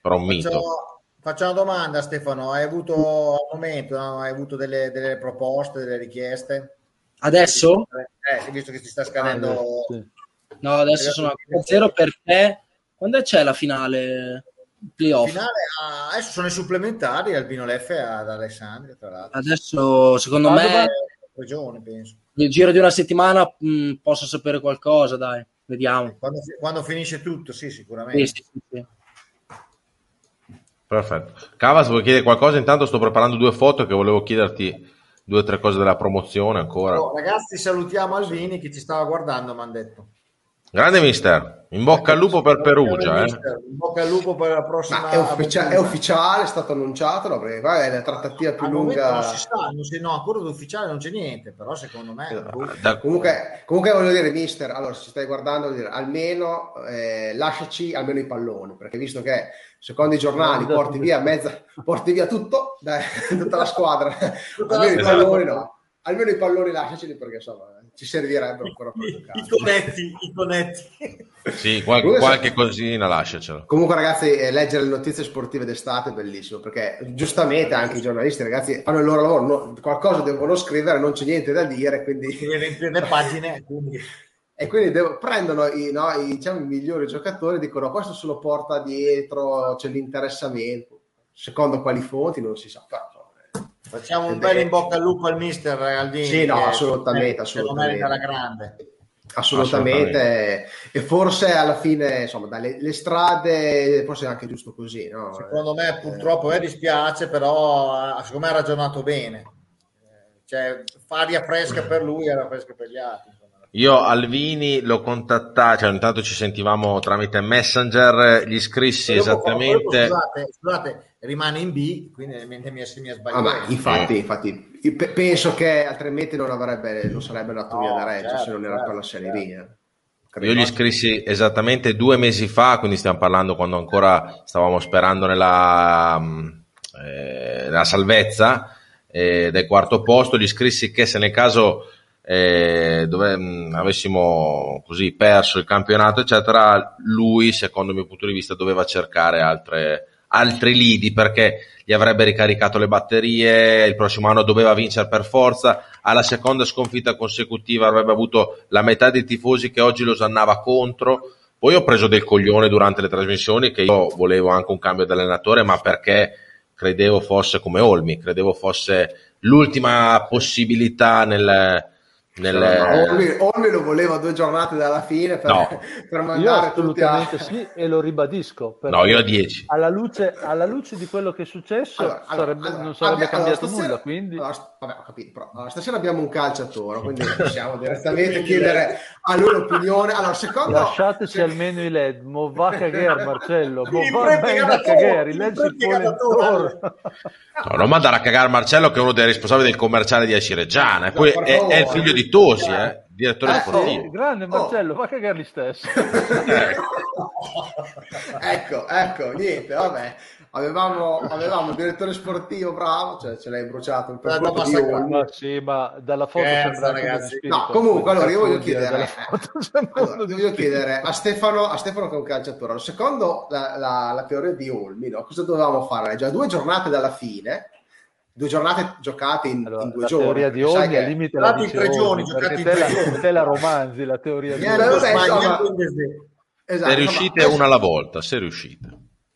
Speaker 1: però un mito.
Speaker 3: Faccio, faccio una domanda Stefano, hai avuto al momento, no? hai avuto delle, delle proposte, delle richieste?
Speaker 8: Adesso?
Speaker 3: Eh, visto che ti sta scadendo...
Speaker 2: Ah, sì.
Speaker 8: No, adesso sono a 0 perché quando c'è la finale playoff?
Speaker 3: Finale, ah, adesso sono i supplementari Albino Leffe ad Alessandria, tra l'altro.
Speaker 8: Adesso secondo me
Speaker 3: Regione, penso.
Speaker 8: nel giro di una settimana mh, posso sapere qualcosa, dai, vediamo.
Speaker 3: Quando, quando finisce tutto, sì, sicuramente.
Speaker 8: Sì, sì, sì.
Speaker 1: Perfetto. Cavas, vuoi chiedere qualcosa? Intanto sto preparando due foto che volevo chiederti due o tre cose della promozione ancora.
Speaker 3: Oh, ragazzi, salutiamo Alvini che ci stava guardando, mi hanno detto.
Speaker 1: Grande mister, in bocca al lupo per Perugia. Eh.
Speaker 3: In bocca al lupo per la prossima.
Speaker 5: Ma è, ufficia- è ufficiale, è stato annunciato, no? perché qua è la trattativa più lunga.
Speaker 3: non si sa, non si- no, ancora d'ufficiale non c'è niente, però secondo me boh,
Speaker 1: Da-
Speaker 5: Comunque, comunque voglio dire, mister, allora se ci stai guardando, dire, almeno eh, lasciaci almeno i palloni, perché visto che secondo i giornali porti via mezza, porti via tutto, dai, tutta la squadra, almeno i
Speaker 1: Esatto.
Speaker 5: palloni no, almeno i palloni lasciaceli perché insomma ci servirebbero ancora per
Speaker 3: i,
Speaker 5: giocare.
Speaker 3: i conetti, i conetti.
Speaker 1: Sì, qual-
Speaker 5: Comunque,
Speaker 1: qualche cosina lasciacelo.
Speaker 5: Comunque, ragazzi, eh, leggere le notizie sportive d'estate è bellissimo perché giustamente anche i giornalisti, ragazzi, fanno il loro lavoro, no- qualcosa devono scrivere, non c'è niente da dire, quindi
Speaker 3: le pagine, quindi
Speaker 5: E quindi devo- prendono i, no, i, diciamo, i migliori giocatori, dicono questo se lo porta dietro, c'è l'interessamento. Secondo quali fonti non si sa. Però, insomma,
Speaker 3: facciamo un
Speaker 5: Eh,
Speaker 3: bel in bocca al lupo al mister Aldini.
Speaker 5: Sì, no, assolutamente, assolutamente.
Speaker 3: merita la grande.
Speaker 5: assolutamente. E forse alla fine, insomma, dalle le strade, forse è anche giusto così. No?
Speaker 3: Secondo me purtroppo eh, dispiace, però eh, secondo me ha ragionato bene. Eh, Cioè, aria fresca per lui era fresca per gli altri.
Speaker 1: Io Alvini l'ho contattato, cioè intanto ci sentivamo tramite Messenger, gli scrissi
Speaker 3: Dopo-
Speaker 1: esattamente.
Speaker 3: dopo, scusate, scusate, rimane in B, quindi mi, mi, mi ha
Speaker 5: Ah,
Speaker 3: sbagliato.
Speaker 5: ma infatti, infatti, io pe- penso che altrimenti non, avrebbe, non sarebbe andato
Speaker 3: No,
Speaker 5: via da Reggio
Speaker 3: certo,
Speaker 5: se non era
Speaker 3: certo,
Speaker 5: per la Serie B. eh. Credo.
Speaker 1: Io gli scrissi esattamente due mesi fa, quindi stiamo parlando quando ancora stavamo sperando nella, mh, eh, nella salvezza eh, del quarto posto. Gli scrissi che se nel caso eh, dove, mh, avessimo così perso il campionato, eccetera, lui, secondo il mio punto di vista, doveva cercare altre, altri lidi perché gli avrebbe ricaricato le batterie. Il prossimo anno doveva vincere per forza. Alla seconda sconfitta consecutiva avrebbe avuto la metà dei tifosi che oggi lo osannava contro. Poi ho preso del coglione durante le trasmissioni che io volevo anche un cambio di allenatore, ma perché credevo fosse come Olmi, credevo fosse l'ultima possibilità nel, nel,
Speaker 5: Olmi, Olmi lo voleva due giornate dalla fine per,
Speaker 1: No.
Speaker 5: per
Speaker 2: Io
Speaker 5: mandare tutti a...
Speaker 2: assolutamente sì e lo ribadisco.
Speaker 1: No, io a 10.
Speaker 2: Alla luce, alla luce di quello che è successo
Speaker 5: Allora,
Speaker 2: sarebbe-
Speaker 5: allora,
Speaker 2: non sarebbe
Speaker 5: abbia-
Speaker 2: cambiato
Speaker 5: allora, stasera-
Speaker 2: nulla. Quindi
Speaker 5: vabbè, ho capito, però, allora, stasera abbiamo un calciatore, quindi possiamo direttamente chiedere a lui l'opinione. Allora, secondo...
Speaker 2: lasciateci almeno i LED. Mo va a cagare Marcello, mo
Speaker 3: Il
Speaker 2: va a cagare,
Speaker 3: il Galatore.
Speaker 2: polentore.
Speaker 1: No, non mandare a cagare Marcello che è uno dei responsabili del commerciale di Acireggiana e poi è, è il figlio di Tosi, eh, direttore
Speaker 5: Eh,
Speaker 1: sportivo.
Speaker 2: Sì, grande Marcello, va a cagare gli stesso.
Speaker 5: ecco, ecco, niente, vabbè. Avevamo, avevamo il direttore sportivo bravo, cioè ce l'hai bruciato
Speaker 3: Guarda,
Speaker 5: po' di.
Speaker 2: Ma sì, ma dalla foto
Speaker 3: Scherzo,
Speaker 2: sembra
Speaker 3: ragazzi.
Speaker 5: No, comunque, allora io voglio chiedere-
Speaker 2: sembra
Speaker 5: Allora, voglio chiedere a Stefano, a Stefano che è un calciatore, secondo la, la- la teoria di Olmi, no, cosa dovevamo fare? Già due giornate dalla fine, due giornate giocate in,
Speaker 2: Allora,
Speaker 5: in due
Speaker 2: la
Speaker 5: giorni.
Speaker 2: teoria di Olmi al limite la dice
Speaker 3: tre giorni, giocati in
Speaker 2: te
Speaker 3: tre
Speaker 2: la,
Speaker 3: giorni.
Speaker 2: te la romanzi la teoria di
Speaker 5: Eh,
Speaker 3: Bundesliga.
Speaker 5: Esatto,
Speaker 1: Se riuscite una alla volta, se riuscite.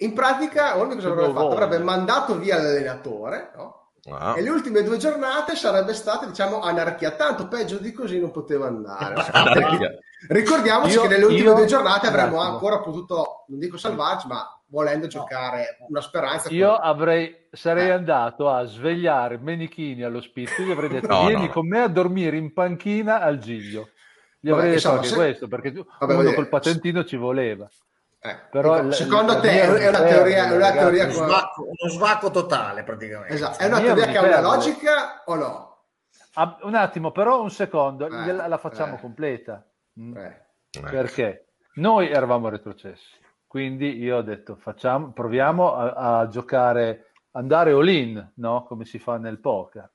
Speaker 5: In pratica, Olmi cosa avrebbe fatto? Avrebbe mandato via l'allenatore, no?
Speaker 1: Ah.
Speaker 5: E le ultime due giornate sarebbe stata, diciamo, anarchia. Tanto peggio di così non poteva andare. Ricordiamoci
Speaker 2: Io-
Speaker 5: che nelle ultime
Speaker 2: io-
Speaker 5: due giornate avremmo ancora potuto, non dico salvarci, ma volendo giocare una speranza.
Speaker 2: Io
Speaker 5: con-
Speaker 2: avrei, sarei
Speaker 5: Eh.
Speaker 2: andato a svegliare Menichini all'ospizio, gli avrei detto
Speaker 1: No,
Speaker 2: vieni
Speaker 1: no.
Speaker 2: con me a dormire in panchina al Giglio. Gli
Speaker 5: Vabbè,
Speaker 2: avrei detto
Speaker 5: insomma,
Speaker 2: anche
Speaker 5: se-
Speaker 2: questo, perché tu-
Speaker 5: Vabbè,
Speaker 2: uno
Speaker 5: voglio
Speaker 2: col
Speaker 5: dire,
Speaker 2: patentino ci voleva.
Speaker 5: Eh,
Speaker 2: Però
Speaker 5: dico, secondo te è una teoria, è una
Speaker 2: ragazzi,
Speaker 5: teoria
Speaker 3: Uno svacco, uno svacco totale praticamente.
Speaker 5: esatto, è una
Speaker 2: Io
Speaker 5: teoria che ha una logica o no?
Speaker 2: Ah, un attimo, però un secondo,
Speaker 5: Eh,
Speaker 2: la facciamo
Speaker 5: eh.
Speaker 2: completa. Mm.
Speaker 5: Eh.
Speaker 2: Perché noi eravamo retrocessi, quindi io ho detto facciamo, proviamo a, a giocare, andare all-in, no? come si fa nel poker.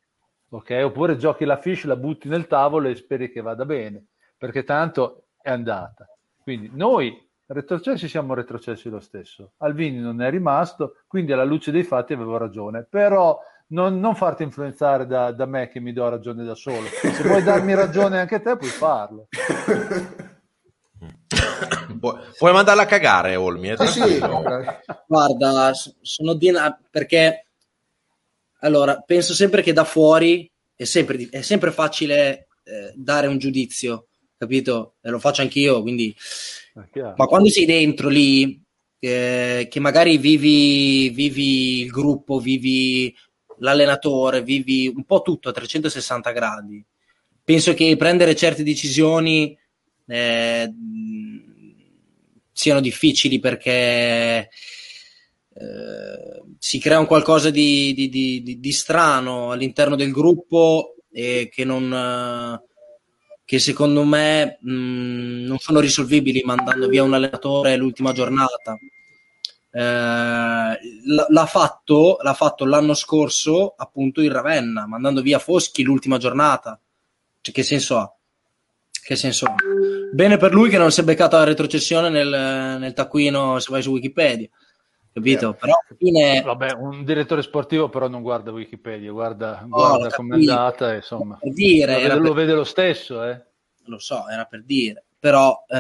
Speaker 2: Ok? Oppure giochi la fish, la butti nel tavolo e speri che vada bene, perché tanto è andata. Quindi noi retrocessi siamo retrocessi lo stesso. Alvini non è rimasto, quindi alla luce dei fatti avevo ragione, però non, non farti influenzare da, da me che mi do ragione da solo. Se vuoi darmi ragione anche te, puoi farlo.
Speaker 1: Pu- puoi mandarla a cagare, Olmi. eh,
Speaker 5: Sì.
Speaker 8: Guarda, sono di perché allora penso sempre che da fuori è sempre, di- è sempre facile eh, dare un giudizio, capito? E lo faccio anch'io, quindi
Speaker 2: chiaro.
Speaker 8: ma quando sei dentro lì, eh, che magari vivi, vivi il gruppo, vivi l'allenatore, vivi un po' tutto a 360 gradi, penso che prendere certe decisioni eh, siano difficili perché eh, si crea un qualcosa di, di, di, di, strano all'interno del gruppo e che non che secondo me mh, non sono risolvibili mandando via un allenatore l'ultima giornata. Eh, l'ha, fatto, l'ha fatto l'anno scorso appunto il Ravenna, mandando via Foschi l'ultima giornata. Cioè, che senso ha? Che senso ha? Bene per lui che non si è beccato la retrocessione nel, nel taccuino se vai su Wikipedia capito? Però alla fine...
Speaker 2: Vabbè, un direttore sportivo però non guarda Wikipedia, guarda, oh, guarda come è andata, insomma.
Speaker 8: Per dire,
Speaker 2: lo, vede,
Speaker 8: per...
Speaker 2: lo vede lo stesso, eh.
Speaker 8: Lo so, era per dire. Però eh,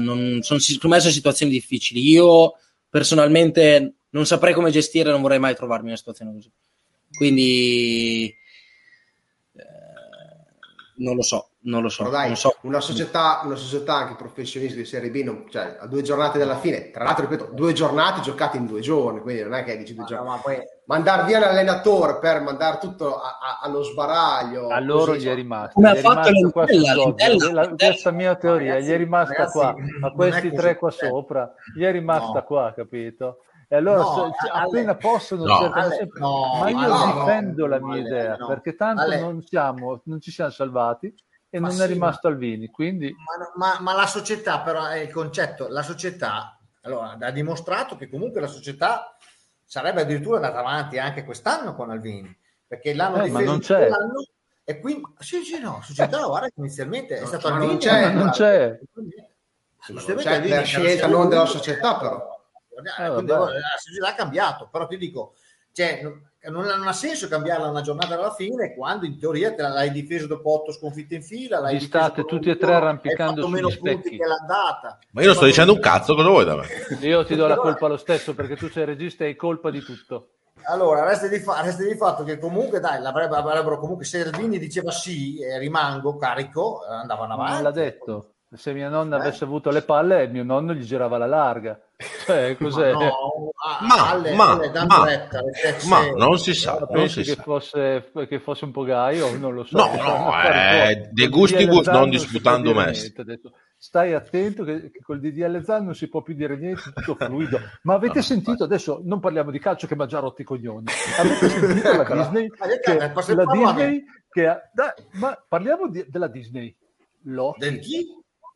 Speaker 8: non, sono, secondo me sono situazioni difficili. Io personalmente non saprei come gestire, non vorrei mai trovarmi in una situazione così. Quindi eh, non lo so, non lo so.
Speaker 5: dai,
Speaker 8: non so.
Speaker 5: Una, società, una società anche professionista di Serie B, non, cioè, a due giornate dalla fine, tra l'altro, ripeto, due giornate giocate in due giorni, quindi non è che dici due
Speaker 3: Ma,
Speaker 5: giorni.
Speaker 3: no, ma poi
Speaker 5: Mandare via l'allenatore per mandare tutto a, a, allo sbaraglio.
Speaker 2: A loro
Speaker 5: così,
Speaker 2: gli è rimasto.
Speaker 8: Come ha fatto l'Entella.
Speaker 2: Questa mia teoria,
Speaker 3: Ragazzi,
Speaker 2: gli è rimasta
Speaker 3: ragazzi,
Speaker 2: qua, a questi tre qua sopra, gli è rimasta
Speaker 3: No.
Speaker 2: qua, capito? E allora
Speaker 3: No,
Speaker 2: se- se-
Speaker 3: Ale-
Speaker 2: appena possono
Speaker 1: No.
Speaker 2: cercano sempre.
Speaker 3: no,
Speaker 2: ma io
Speaker 3: no,
Speaker 2: difendo la
Speaker 3: no,
Speaker 2: mia
Speaker 3: Ale,
Speaker 2: idea
Speaker 3: no.
Speaker 2: perché tanto
Speaker 3: Ale-
Speaker 2: non, siamo, non ci siamo salvati e
Speaker 3: Ma
Speaker 2: non
Speaker 3: sì,
Speaker 2: è rimasto Alvini. Quindi
Speaker 3: Ma, ma- ma la società, però, è il concetto, la società, allora, ha dimostrato che comunque la società sarebbe addirittura andata avanti anche quest'anno con Alvini, perché l'hanno
Speaker 2: Eh, ma non c'è.
Speaker 3: l'anno e quindi, sì, sì, no, società, guarda che inizialmente è stato Alvini.
Speaker 5: non c'è,
Speaker 3: a-
Speaker 2: non c'è.
Speaker 3: Giustamente
Speaker 5: per scelta
Speaker 3: il
Speaker 5: non della società, però.
Speaker 3: Eh,
Speaker 2: Eh,
Speaker 3: la società ha cambiato, però ti dico, cioè, non, non ha senso cambiarla una giornata alla fine quando in teoria te l'hai difeso dopo otto sconfitte in fila. L'hai
Speaker 2: Vi
Speaker 3: difeso
Speaker 2: state tutti e tre arrampicando sugli
Speaker 3: meno punti
Speaker 2: specchi.
Speaker 3: che l'andata.
Speaker 1: Ma io non sto dicendo un cazzo, cosa vuoi da me?
Speaker 2: io ti do la colpa lo stesso perché tu sei regista e hai colpa di tutto.
Speaker 3: Allora, resta di, fa- resta di fatto che comunque, dai, avrebbero comunque, se Salvini diceva sì, eh, rimango carico, eh, andavano avanti.
Speaker 2: non l'ha detto. Se mia nonna
Speaker 3: Eh?
Speaker 2: avesse avuto le palle, mio nonno gli girava la larga. Cioè, cos'è?
Speaker 3: Ma no,
Speaker 1: Ma-
Speaker 3: alle-
Speaker 1: ma-
Speaker 3: alle
Speaker 1: ma-
Speaker 3: retta,
Speaker 1: Ma non si sa,
Speaker 2: Ma
Speaker 1: non
Speaker 2: pensi
Speaker 1: si
Speaker 2: che
Speaker 1: sa.
Speaker 2: fosse, che fosse un po' gaio? Non lo so.
Speaker 1: No, no, eh, de gustibus non disputando Messi.
Speaker 2: Stai attento che, che col DDL Zan non si può più dire niente, tutto fluido. Ma avete
Speaker 1: No,
Speaker 2: sentito adesso? Non parliamo di calcio che mi ha già rotto i coglioni. Avete sentito la Disney?
Speaker 3: Ma che
Speaker 2: la? Disney che ha- dai, ma parliamo di- della Disney. Loki.
Speaker 3: Del chi?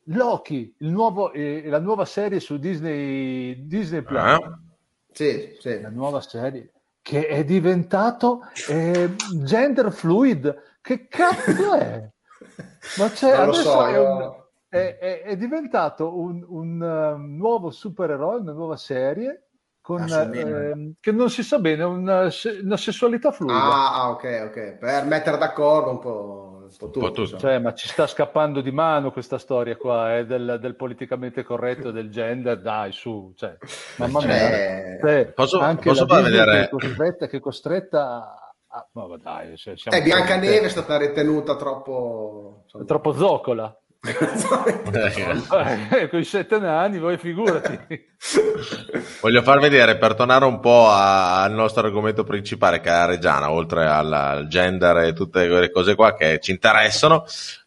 Speaker 2: Loki, il nuovo, eh, la nuova serie su Disney, Disney Plus.
Speaker 1: Eh?
Speaker 5: Sì, sì.
Speaker 2: la nuova serie che è diventato eh, gender fluid. Che cazzo è? Ma c'è, adesso
Speaker 5: so,
Speaker 2: è,
Speaker 5: io-
Speaker 2: un- è- è- è diventato un, un, um, nuovo supereroe, una nuova serie con,
Speaker 3: Ah,
Speaker 2: ehm, che non si sa bene, una, una sessualità fluida.
Speaker 5: Ah, ah, ok, ok. Per mettere d'accordo un po', un po' tutto.
Speaker 1: po' tutto.
Speaker 2: Cioè, ma ci sta scappando di mano questa storia qua eh, del, del politicamente corretto del gender, dai, su, cioè, mamma mia.
Speaker 5: Cioè,
Speaker 2: Cioè,
Speaker 1: Posso-
Speaker 2: anche
Speaker 1: posso
Speaker 2: la
Speaker 1: vedere-
Speaker 2: che è costretta, che è costretta a... ma dai, se siamo
Speaker 5: eh, Biancaneve è stata ritenuta troppo... insomma.
Speaker 2: troppo zoccola. Eh, con i sette nani, voi figurati.
Speaker 1: Voglio far vedere, per tornare un po' a- al nostro argomento principale, che è la Reggiana, oltre al, al gender e tutte quelle cose qua che ci interessano,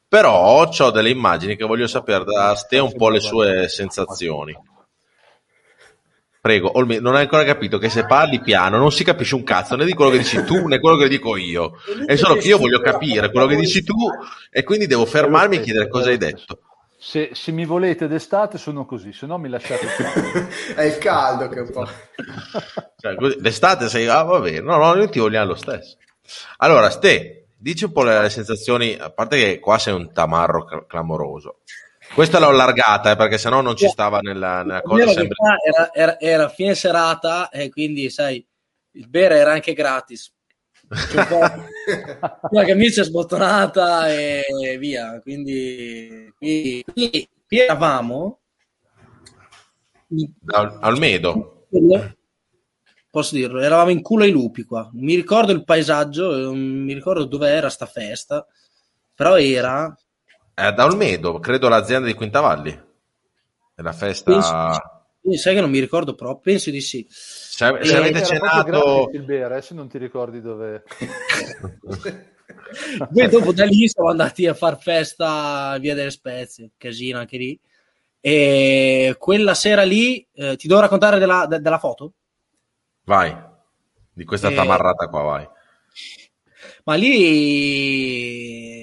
Speaker 1: però ho delle immagini che voglio sapere da Ste un po' le sue sensazioni. Prego, Olmi, non hai ancora capito che se parli piano non si capisce un cazzo né di quello che dici tu né quello che dico io. È solo che io voglio capire quello che dici tu e quindi devo fermarmi e chiedere cosa hai detto.
Speaker 2: Se, se mi volete d'estate sono così, se no mi lasciate
Speaker 5: è il caldo che un po'...
Speaker 1: Cioè, così, d'estate sei, ah va bene, no, no, noi ti vogliamo lo stesso. Allora, Ste, dici un po' le, le sensazioni, a parte che qua sei un tamarro cl- clamoroso. Questa l'ho allargata, eh, perché sennò non ci stava nella, nella cosa sempre...
Speaker 8: era, era- era fine serata e quindi, sai, il bere era anche gratis. Po' la camicia sbottonata e via. Quindi qui, qui- qui eravamo.
Speaker 1: Al, Almedo.
Speaker 8: Posso dirlo, eravamo in culo ai lupi qua. Mi ricordo il paesaggio, non mi ricordo dove era sta festa, però era
Speaker 1: ad Almedo, credo l'azienda di Quintavalli. È la festa...
Speaker 8: Penso- sai che non mi ricordo proprio, penso di sì.
Speaker 1: Se, se
Speaker 8: Eh,
Speaker 1: avete cenato...
Speaker 2: il bere, adesso non ti ricordi dove...
Speaker 8: Poi dopo da lì siamo andati a far festa a Via delle Spezie, casino anche lì. E quella sera lì, eh, ti devo raccontare della, de- della foto?
Speaker 1: Vai, di questa
Speaker 8: Eh.
Speaker 1: tamarrata qua, vai.
Speaker 8: Ma lì,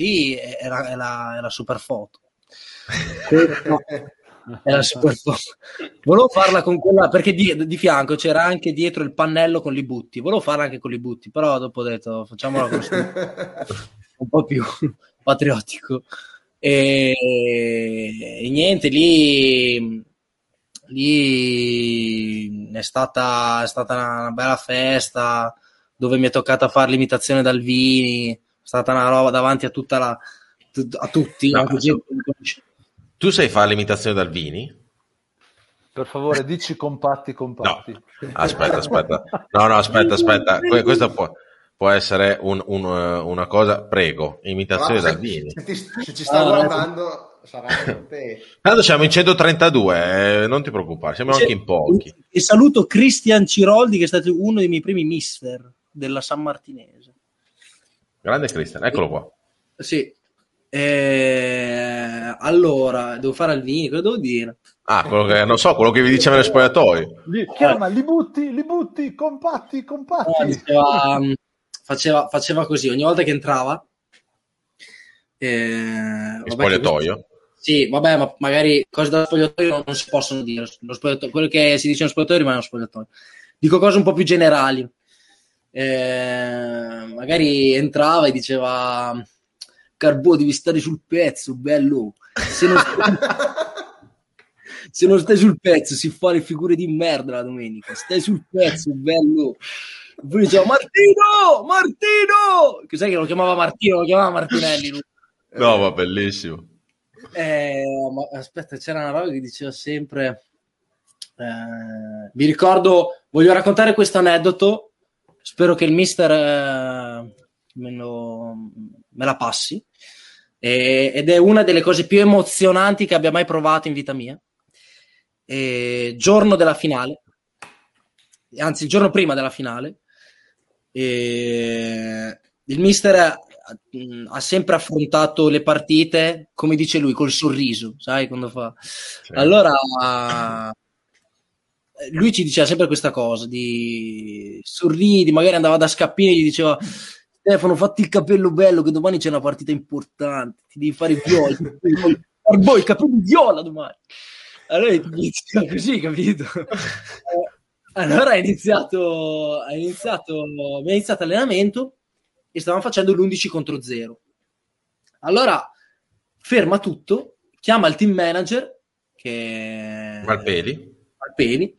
Speaker 8: lì era, era, era super foto. No, era super foto. Volevo farla con quella perché di, di fianco c'era anche dietro il pannello con li butti. Volevo farla anche con li butti, però dopo ho detto facciamola un po' più patriottico. E, e niente, lì, lì è stata, è stata una, bella festa dove mi è toccata fare l'imitazione dal Vini, è stata una roba davanti a tutta la a tutti.
Speaker 1: No. Tu sai fare l'imitazione dal Vini?
Speaker 2: Per favore, dici compatti, compatti.
Speaker 1: Aspetta, aspetta. No, no, aspetta, aspetta. Que- Questa può, può essere un- un, eh, una cosa, prego, imitazione dal Vini.
Speaker 5: se, se ti- se ci sta
Speaker 8: Ah,
Speaker 5: guardando, sarà te.
Speaker 1: Tanto siamo in 132, eh, non ti preoccupare, siamo anche in pochi.
Speaker 8: E saluto Cristian Ciroldi, che è stato uno dei miei primi mister della San Martinese.
Speaker 1: Grande Cristian, eccolo qua.
Speaker 8: Sì. Eh, allora, devo fare al Vini, cosa devo dire?
Speaker 1: Ah, quello che, non so, quello che vi diceva nello spogliatoio.
Speaker 2: Li, chiama, li butti, li butti, compatti,
Speaker 8: No,
Speaker 2: compatti.
Speaker 8: diceva, faceva, faceva così ogni volta che entrava. Eh,
Speaker 1: In
Speaker 8: vabbè,
Speaker 1: spogliatoio.
Speaker 8: che- Sì, vabbè, ma magari cose da spogliatoio non, si possono dire. Lo spogliatoio- quello che si dice nello spogliatoio rimane nello spogliatoio. Dico cose un po' più generali. Eh, magari entrava e diceva: Carbo, devi stare sul pezzo, bello. Se non stai, se non stai sul pezzo, si fa le figure di merda la domenica. Stai sul pezzo, bello. Poi diceva Martino, Martino. Cos'è che lo chiamava Martino? Lo chiamava Martinelli. lui.
Speaker 1: No, ma bellissimo.
Speaker 8: Eh, ma aspetta, c'era una roba che diceva sempre. eh, mi ricordo, voglio raccontare questo aneddoto. Spero che il mister eh, me, lo- me la passi. E- ed è una delle cose più emozionanti che abbia mai provato in vita mia. E, giorno della finale, anzi, il giorno prima della finale, e il mister ha, ha sempre affrontato le partite, come dice lui, col sorriso, sai quando fa. Allora, lui ci diceva sempre questa cosa di sorridi, magari andava da Scappini e gli diceva Stefano, fatti il capello bello che domani c'è una partita importante, ti devi fare viola, Arbo, i capelli viola domani. Allora inizia così, capito? Eh, Allora ha iniziato, ha iniziato, abbiamo iniziato allenamento e stavamo facendo l'11 contro 0. Allora ferma tutto, chiama il team manager che
Speaker 1: Malpeli.
Speaker 8: Malpeli,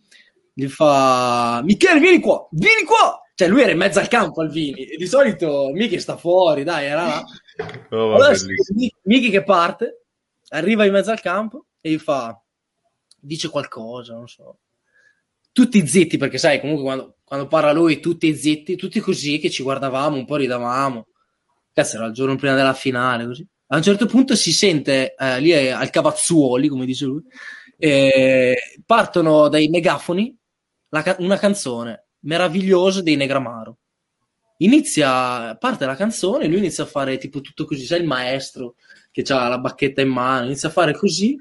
Speaker 8: gli fa Michele vieni qua, vieni qua! Cioè lui era in mezzo al campo Alvini e di solito Miki sta fuori, dai, era là.
Speaker 1: Oh,
Speaker 8: Allora Miki che parte, arriva in mezzo al campo e gli fa dice qualcosa, non so. Tutti zitti perché sai, comunque quando, quando parla lui tutti zitti, tutti così che ci guardavamo, un po' ridavamo. Cazzo, era il giorno prima della finale, così. A un certo punto si sente eh, lì al Cavazzuoli, come dice lui, eh, partono dai megafoni ca- una canzone meravigliosa dei Negramaro. Inizia, parte la canzone, lui inizia a fare tipo tutto così, sai il maestro che ha la bacchetta in mano, inizia a fare così,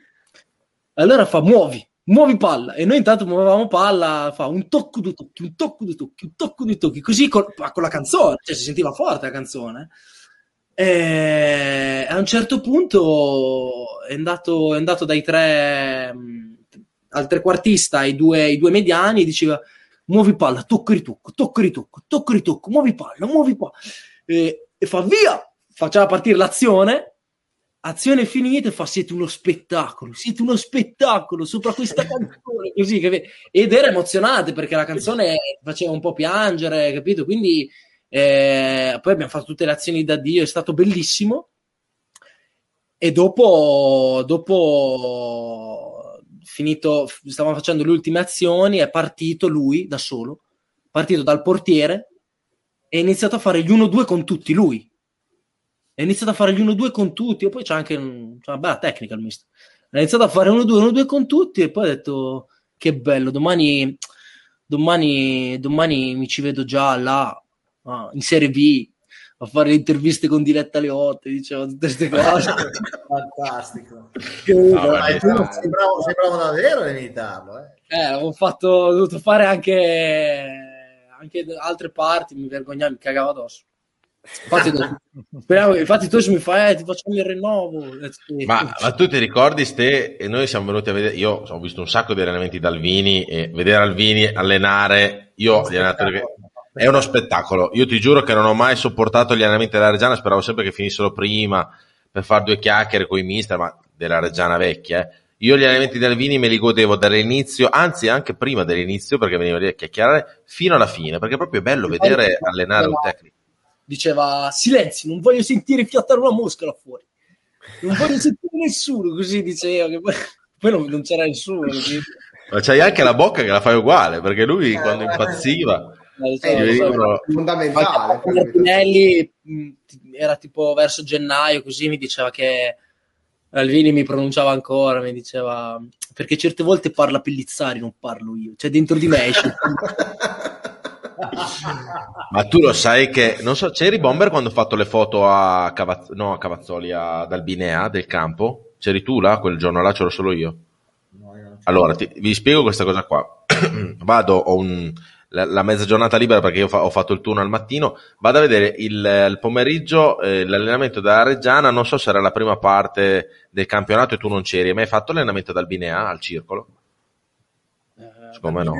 Speaker 8: allora fa muovi, muovi palla, e noi intanto muovevamo palla, fa un tocco due tocchi, un tocco due tocchi, un tocco due tocchi, così con, con la canzone, cioè si sentiva forte la canzone. E a un certo punto è andato, è andato dai tre mh, al trequartista ai due, ai due mediani diceva muovi palla, tocco ritocco, tocco ritocco, tocco ritocco, muovi palla, muovi palla e, e fa via, faceva partire l'azione azione finita e fa siete uno spettacolo, siete uno spettacolo sopra questa canzone così, ed era emozionante perché la canzone faceva un po' piangere, capito? Quindi eh, poi abbiamo fatto tutte le azioni da Dio, è stato bellissimo. E dopo, dopo finito, stavamo facendo le ultime azioni, è partito lui da solo, partito dal portiere e ha iniziato a fare gli 1-2 con tutti lui. Ha iniziato a fare gli 1-2 con tutti, e poi c'è anche c'è una bella tecnica il mister. Ha iniziato a fare 1-2, 1-2 con tutti e poi ha detto che bello, domani, domani, domani mi ci vedo già là, ah, in Serie B, a fare interviste con Diletta Leotte, diceva tutte queste cose.
Speaker 3: Fantastico.
Speaker 8: Che-
Speaker 1: beh,
Speaker 3: Dai,
Speaker 8: tu non
Speaker 3: sei, bravo, sei bravo davvero a imitarlo. Eh.
Speaker 8: Eh, avevo fatto, ho dovuto fare anche, anche altre parti, mi vergognavo, mi cagavo addosso. Infatti, speriamo- infatti tu se mi fai, eh, ti facciamo il rinnovo. Eh.
Speaker 1: Ma, ma tu ti ricordi, Ste, e noi siamo venuti a vedere, io ho visto un sacco di allenamenti da Alvini e vedere Alvini allenare, io gli allenatori che... È uno spettacolo. Io ti giuro che non ho mai sopportato gli allenamenti della Reggiana, speravo sempre che finissero prima per fare due chiacchiere con i mister, ma della Reggiana vecchia. eh. Io gli allenamenti di Alvini me li godevo dall'inizio, anzi anche prima dell'inizio, perché venivo lì a chiacchierare, fino alla fine, perché è proprio bello vedere allenare un tecnico.
Speaker 8: Diceva, silenzi, non voglio sentire fiattare una mosca là fuori. Non voglio sentire nessuno, così diceva. Che poi, poi non, non c'era nessuno. così.
Speaker 1: Ma c'hai anche la bocca che la fai uguale, perché lui quando impazziva...
Speaker 8: Eh,
Speaker 1: gli venivano-
Speaker 5: fondamentale.
Speaker 8: Martinelli era tipo verso gennaio, così mi diceva che Alvini mi pronunciava ancora, mi diceva perché certe volte parla Pellizzari, non parlo io, cioè dentro di me esce.
Speaker 1: Ma tu lo sai che, non so, c'eri Bomber quando ho fatto le foto a, Cavaz- no, a Cavazzoli, a, dal Binea del campo? C'eri tu là, quel giorno là, c'ero solo io.
Speaker 3: No, io.
Speaker 1: Allora, ti- vi spiego questa cosa qua. Vado, ho un- la, la mezza giornata libera perché io fa- ho fatto il turno al mattino, vado a vedere il, il pomeriggio eh, l'allenamento della Reggiana, non so se era la prima parte del campionato e tu non c'eri, hai mai fatto l'allenamento dal Binea al circolo? Secondo me no.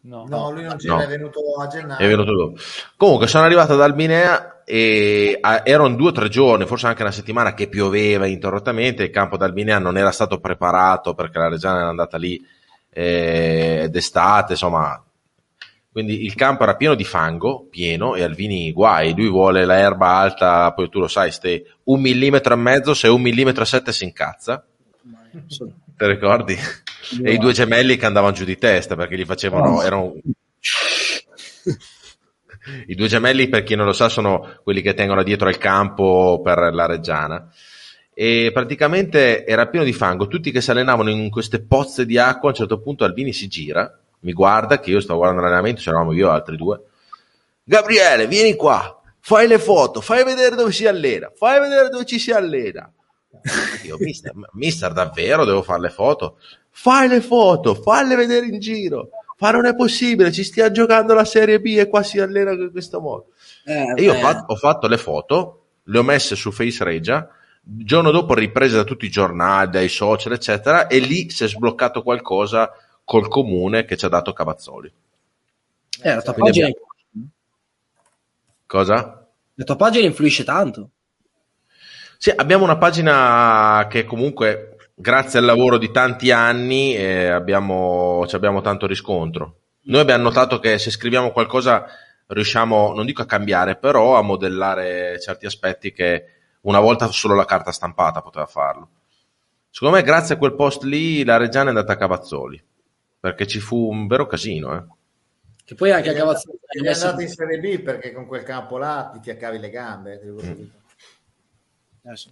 Speaker 2: No,
Speaker 3: No, lui non c'era,
Speaker 1: No.
Speaker 3: è venuto a gennaio.
Speaker 1: È venuto dopo. Comunque sono arrivato ad Albinea e ah, erano due o tre giorni, forse anche una settimana che pioveva interrottamente. Il campo d'Albinea non era stato preparato perché la Reggiana era andata lì eh, d'estate, insomma. Quindi il campo era pieno di fango, pieno, e Alvini guai. Lui vuole la erba alta, poi tu lo sai, ste un millimetro e mezzo, se un millimetro e sette si incazza. Ti ricordi? E i due gemelli che andavano giù di testa perché gli facevano. Erano... I due gemelli, per chi non lo sa, sono quelli che tengono dietro al campo per la Reggiana. E praticamente era pieno di fango. Tutti che si allenavano in queste pozze di acqua. A un certo punto Albini si gira, mi guarda, che io stavo guardando l'allenamento, c'eravamo io e altri due. Gabriele, vieni qua, fai le foto, fai vedere dove si allena, fai vedere dove ci si allena. Io, mister, mister, davvero devo fare le foto? Fai le foto, falle vedere in giro. Ma non è possibile, ci stia giocando la Serie B e qua si allena in questo modo.
Speaker 8: Eh,
Speaker 1: E io ho fatto, ho fatto le foto, le ho messe su Face Regia, il giorno dopo riprese da tutti i giornali, dai social, eccetera, e lì si è sbloccato qualcosa col comune che ci ha dato Cavazzoli.
Speaker 8: eh, la, tua
Speaker 1: Quindi
Speaker 8: pagina,
Speaker 1: abbiamo- Cosa?
Speaker 8: la tua pagina influisce tanto.
Speaker 1: Sì, abbiamo una pagina che comunque, grazie al lavoro di tanti anni, eh, abbiamo, ci abbiamo tanto riscontro. Noi abbiamo notato che se scriviamo qualcosa riusciamo, non dico a cambiare, però a modellare certi aspetti che una volta solo la carta stampata poteva farlo. Secondo me, grazie a quel post lì, la Reggiana è andata a Cavazzoli, perché ci fu un vero casino. Eh.
Speaker 8: Che poi anche a
Speaker 3: Ed è andato-
Speaker 8: messo-
Speaker 3: in Serie B perché con quel campo là ti fiaccavi le gambe.
Speaker 1: Mm.
Speaker 8: Eh, sì.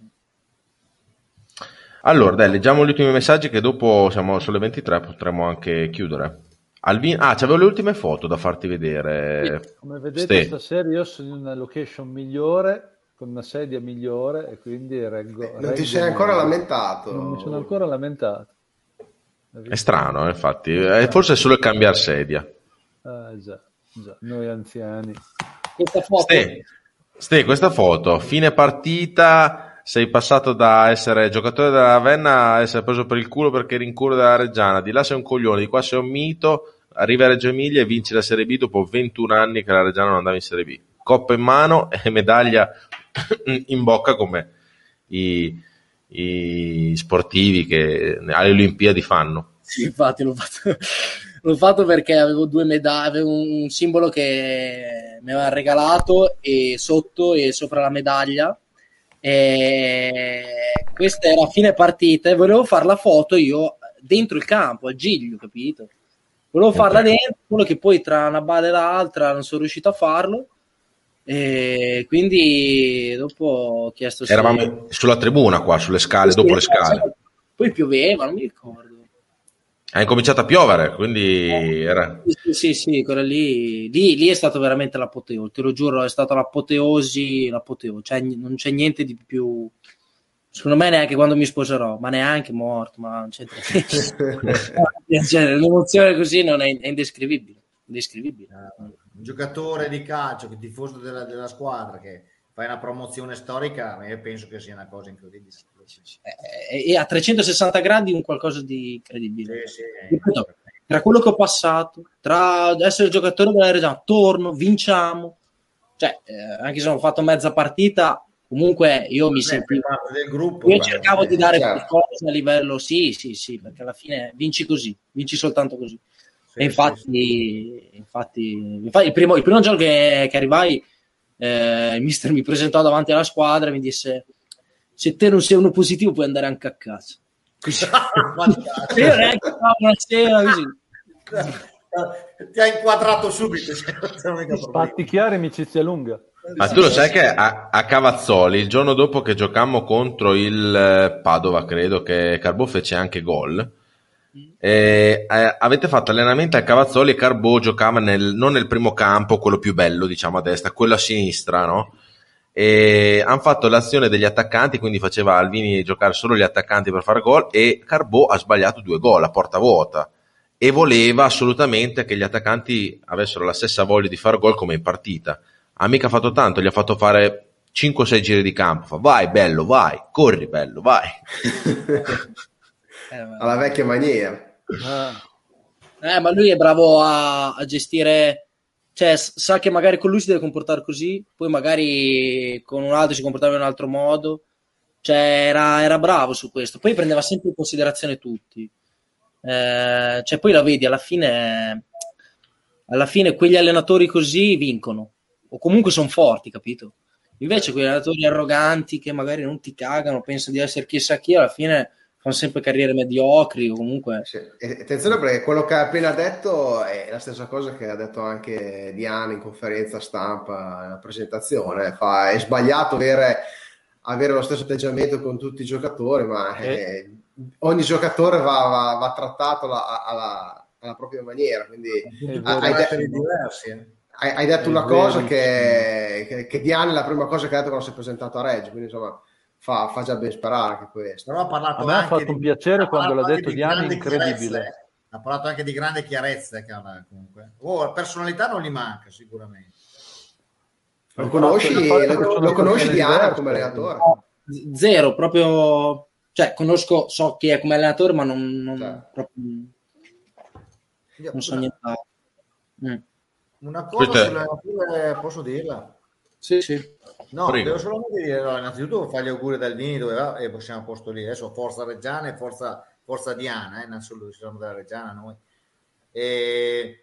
Speaker 1: Allora, dai, leggiamo gli ultimi messaggi che dopo siamo sulle 23, potremmo anche chiudere. Alvin- ah, c'avevo le ultime foto da farti vedere.
Speaker 2: Come vedete
Speaker 1: Ste.
Speaker 2: stasera io sono in una location migliore, con una sedia migliore e quindi reggo...
Speaker 5: Non ti sei ancora
Speaker 2: meglio.
Speaker 5: lamentato.
Speaker 2: Non mi sono ancora lamentato.
Speaker 1: È strano, eh, infatti. Eh, forse è solo il cambiare sedia.
Speaker 2: Ah, già, già, noi anziani.
Speaker 8: Questa foto
Speaker 1: Ste, Ste, questa foto, fine partita, sei passato da essere giocatore della Ravenna a essere preso per il culo perché eri in culo della Reggiana. Di là sei un coglione, di qua sei un mito. Arriva a Reggio Emilia e vinci la Serie B dopo 21 anni che la Reggiana non andava in Serie B. Coppa in mano e medaglia in bocca come i, i sportivi che alle Olimpiadi fanno.
Speaker 8: Sì, infatti l'ho fatto, l'ho fatto perché avevo due medaglie, avevo un simbolo che mi aveva regalato e sotto e sopra la medaglia. E questa era a fine partita e volevo fare la foto io dentro il campo, al Giglio, capito? Volevo farla dentro, solo che poi tra una balla e l'altra non sono riuscito a farlo. E quindi dopo ho chiesto se-
Speaker 1: Eravamo sulla tribuna qua, sulle scale, dopo le scale.
Speaker 8: Poi pioveva, non mi ricordo.
Speaker 1: Ha incominciato a piovere, quindi era...
Speaker 8: Sì, sì, sì, quella lì, lì, lì è stato veramente l'apoteosi, te lo giuro, è stata l'apoteosi, l'apoteosi, cioè non c'è niente di più, secondo me neanche quando mi sposerò, ma neanche morto, ma non c'entra niente. cioè, l'emozione così non è, è indescrivibile, indescrivibile.
Speaker 3: Un giocatore di calcio, che tifoso della, della squadra, che fai una promozione storica, io penso che sia una cosa incredibile.
Speaker 8: E, e a 360 gradi un qualcosa di incredibile.
Speaker 3: Sì, sì.
Speaker 8: Tra quello che ho passato, tra essere giocatore della Reggiana, torno, vinciamo, cioè, eh, anche se ho fatto mezza partita, comunque io mi
Speaker 3: Beh,
Speaker 8: sentivo
Speaker 3: del gruppo.
Speaker 8: io cercavo di
Speaker 3: eh,
Speaker 8: dare
Speaker 5: certo.
Speaker 8: qualcosa a livello sì, sì, sì, perché alla fine vinci così, vinci soltanto così.
Speaker 3: Sì,
Speaker 8: e infatti, infatti, infatti il, primo, il primo giorno che, che arrivai, eh, il mister mi presentò davanti alla squadra e mi disse: Se te non sei uno positivo, puoi andare anche a casa.
Speaker 3: sì. Fantastico.
Speaker 8: Io neanche sera così.
Speaker 3: Ti ha inquadrato subito. cioè, problema.
Speaker 2: Fatti chiari, amicizia lunga.
Speaker 1: Ma tu lo sai che a, a Cavazzoli, il giorno dopo che giocammo contro il eh, Padova, credo che Carbò fece anche gol, eh, eh, avete fatto allenamento al Cavazzoli e Carbò giocava nel, non nel primo campo, quello più bello, diciamo a destra, quello a sinistra, no? E hanno fatto l'azione degli attaccanti, quindi faceva Alvini giocare solo gli attaccanti per fare gol e Carbò ha sbagliato due gol a porta vuota e voleva assolutamente che gli attaccanti avessero la stessa voglia di fare gol come in partita. Ha mica fatto tanto, gli ha fatto fare 5-6 giri di campo. Fa, vai bello, vai, corri bello, vai.
Speaker 8: Eh,
Speaker 5: Alla vecchia maniera.
Speaker 8: Eh, ma lui è bravo a, a gestire, cioè sa che magari con lui si deve comportare così, poi magari con un altro si comportava in un altro modo, cioè era, era bravo su questo, poi prendeva sempre in considerazione tutti, Eh, cioè poi la vedi, alla fine, alla fine quegli allenatori così vincono, o comunque sono forti, capito? Invece quegli allenatori arroganti che magari non ti cagano, pensano di essere chissà chi, alla fine fanno sempre carriere mediocri o comunque...
Speaker 5: Sì. Attenzione perché quello che ha appena detto è la stessa cosa che ha detto anche Diana in conferenza stampa, nella presentazione. Fa, è sbagliato avere, avere lo stesso atteggiamento con tutti i giocatori, ma eh, ogni giocatore va, va- va trattato la- alla, alla propria maniera. Quindi
Speaker 2: È vero.
Speaker 5: hai,
Speaker 3: Caratteri
Speaker 5: de-
Speaker 3: diversi. eh.
Speaker 5: hai- hai detto
Speaker 2: È
Speaker 5: una
Speaker 2: vero,
Speaker 5: cosa che, che, che Diana è la prima cosa che ha detto quando si è presentato a Reggio, quindi insomma fa, fa già ben sperare anche questo.
Speaker 3: Ha parlato
Speaker 2: A me ha fatto
Speaker 3: di-
Speaker 2: un piacere quando l'ha detto
Speaker 3: di
Speaker 2: Diana, incredibile.
Speaker 3: chiarezze. Ha parlato anche di grande chiarezza che ha comunque. Oh, personalità non gli manca sicuramente.
Speaker 5: Lo conosci, lo, lo conosci Diana come allenatore?
Speaker 8: Zero, proprio, cioè conosco, so chi è come allenatore, ma non, non,
Speaker 5: Certo.
Speaker 8: proprio, non so niente. Mm.
Speaker 3: una cosa posso dirla?
Speaker 8: Sì, sì.
Speaker 3: No,
Speaker 1: Prego.
Speaker 3: devo solamente dire, no, innanzitutto fargli auguri ad Alvini dove va e possiamo posto lì. Adesso forza Reggiana e forza, forza Diana, eh, solo siamo della Reggiana noi. E-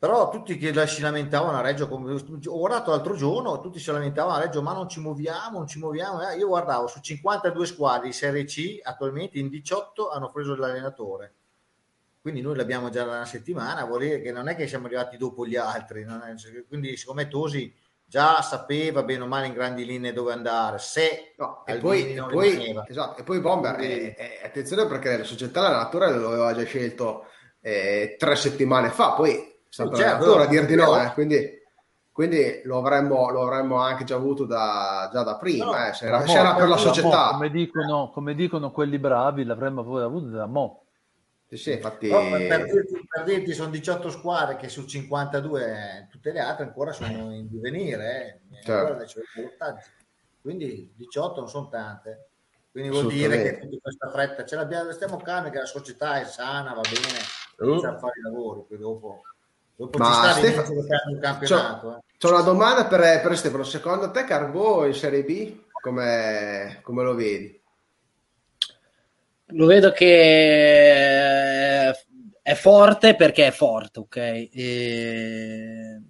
Speaker 3: Però tutti che la- si lamentavano a Reggio, come- ho guardato l'altro giorno, tutti si lamentavano a Reggio, ma non ci muoviamo, non ci muoviamo. Eh, Io guardavo su 52 squadre di Serie C, attualmente in 18 hanno preso l'allenatore. Quindi noi l'abbiamo già da una settimana, vuol dire che non è che siamo arrivati dopo gli altri. è- quindi siccome Tosi già sapeva bene o male in grandi linee dove andare, se
Speaker 5: No, e poi, e poi- esatto, e poi Bomber, eh, eh, attenzione perché la società l'allenatore lo aveva già scelto eh, tre settimane fa, poi è stato
Speaker 3: Certo,
Speaker 5: l'allenatore a dir di no, eh, quindi, quindi lo, avremmo, lo avremmo anche già avuto da, già da prima,
Speaker 3: No,
Speaker 5: eh, se era,
Speaker 2: Da
Speaker 5: se
Speaker 2: mo,
Speaker 5: era per la
Speaker 2: da mo,
Speaker 5: società.
Speaker 2: come, dicono, come dicono quelli bravi, l'avremmo avuto da mo.
Speaker 5: Sì, sì, infatti,
Speaker 3: per, dirti, per dirti, sono 18 squadre che su 52 eh, tutte le altre ancora sono in divenire, eh.
Speaker 5: Certo.
Speaker 3: Ballottaggio. quindi 18 non sono tante. Quindi vuol dire che tutta questa fretta ce l'abbiamo, stiamo calmi, che la società è sana, va bene,
Speaker 1: Uh.
Speaker 3: fare i lavori, poi dopo, dopo
Speaker 5: Ma
Speaker 3: ci sta
Speaker 5: Stefano-
Speaker 3: campionato. eh.
Speaker 5: C'ho una domanda per, per Stefano, secondo te Carbò in Serie B come, come lo vedi?
Speaker 8: Lo vedo che è forte perché è forte, ok? E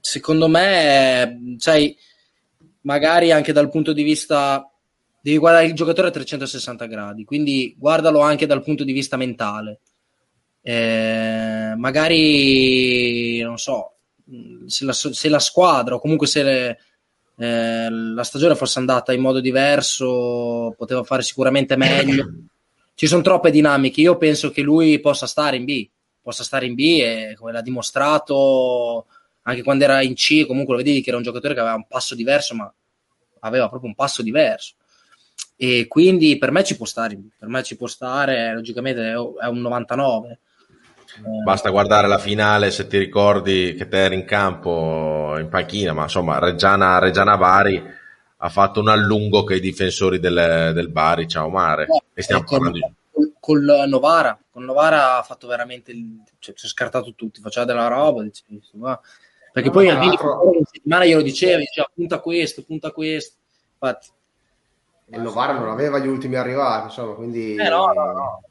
Speaker 8: secondo me, sai, magari anche dal punto di vista devi guardare il giocatore a 360 gradi, quindi guardalo anche dal punto di vista mentale. Eh, magari non so se la, se la squadra o comunque se le- eh, la stagione fosse andata in modo diverso, poteva fare sicuramente meglio. ci sono troppe dinamiche. Io penso che lui possa stare in B, possa stare in B e come l'ha dimostrato anche quando era in C, comunque lo vedevi che era un giocatore che aveva un passo diverso, ma aveva proprio un passo diverso. E quindi per me ci può stare, per me ci può stare, logicamente è un 99.
Speaker 1: Basta guardare la finale se ti ricordi che te eri in campo in panchina, ma insomma Reggiana, Reggiana Bari ha fatto un allungo che i difensori del, del Bari, ciao Mare.
Speaker 8: No,
Speaker 1: e stiamo
Speaker 8: con,
Speaker 1: parlando di...
Speaker 8: col Novara, con Novara ha fatto veramente, il, cioè, si è scartato tutti, faceva della roba, dicevi, perché
Speaker 5: No,
Speaker 8: poi Alvini
Speaker 5: l'altro-
Speaker 8: in settimana glielo diceva, diceva punta questo, punta questo, infatti,
Speaker 5: Il Novara non aveva gli ultimi arrivati, insomma, quindi...
Speaker 8: Eh, no, no, no.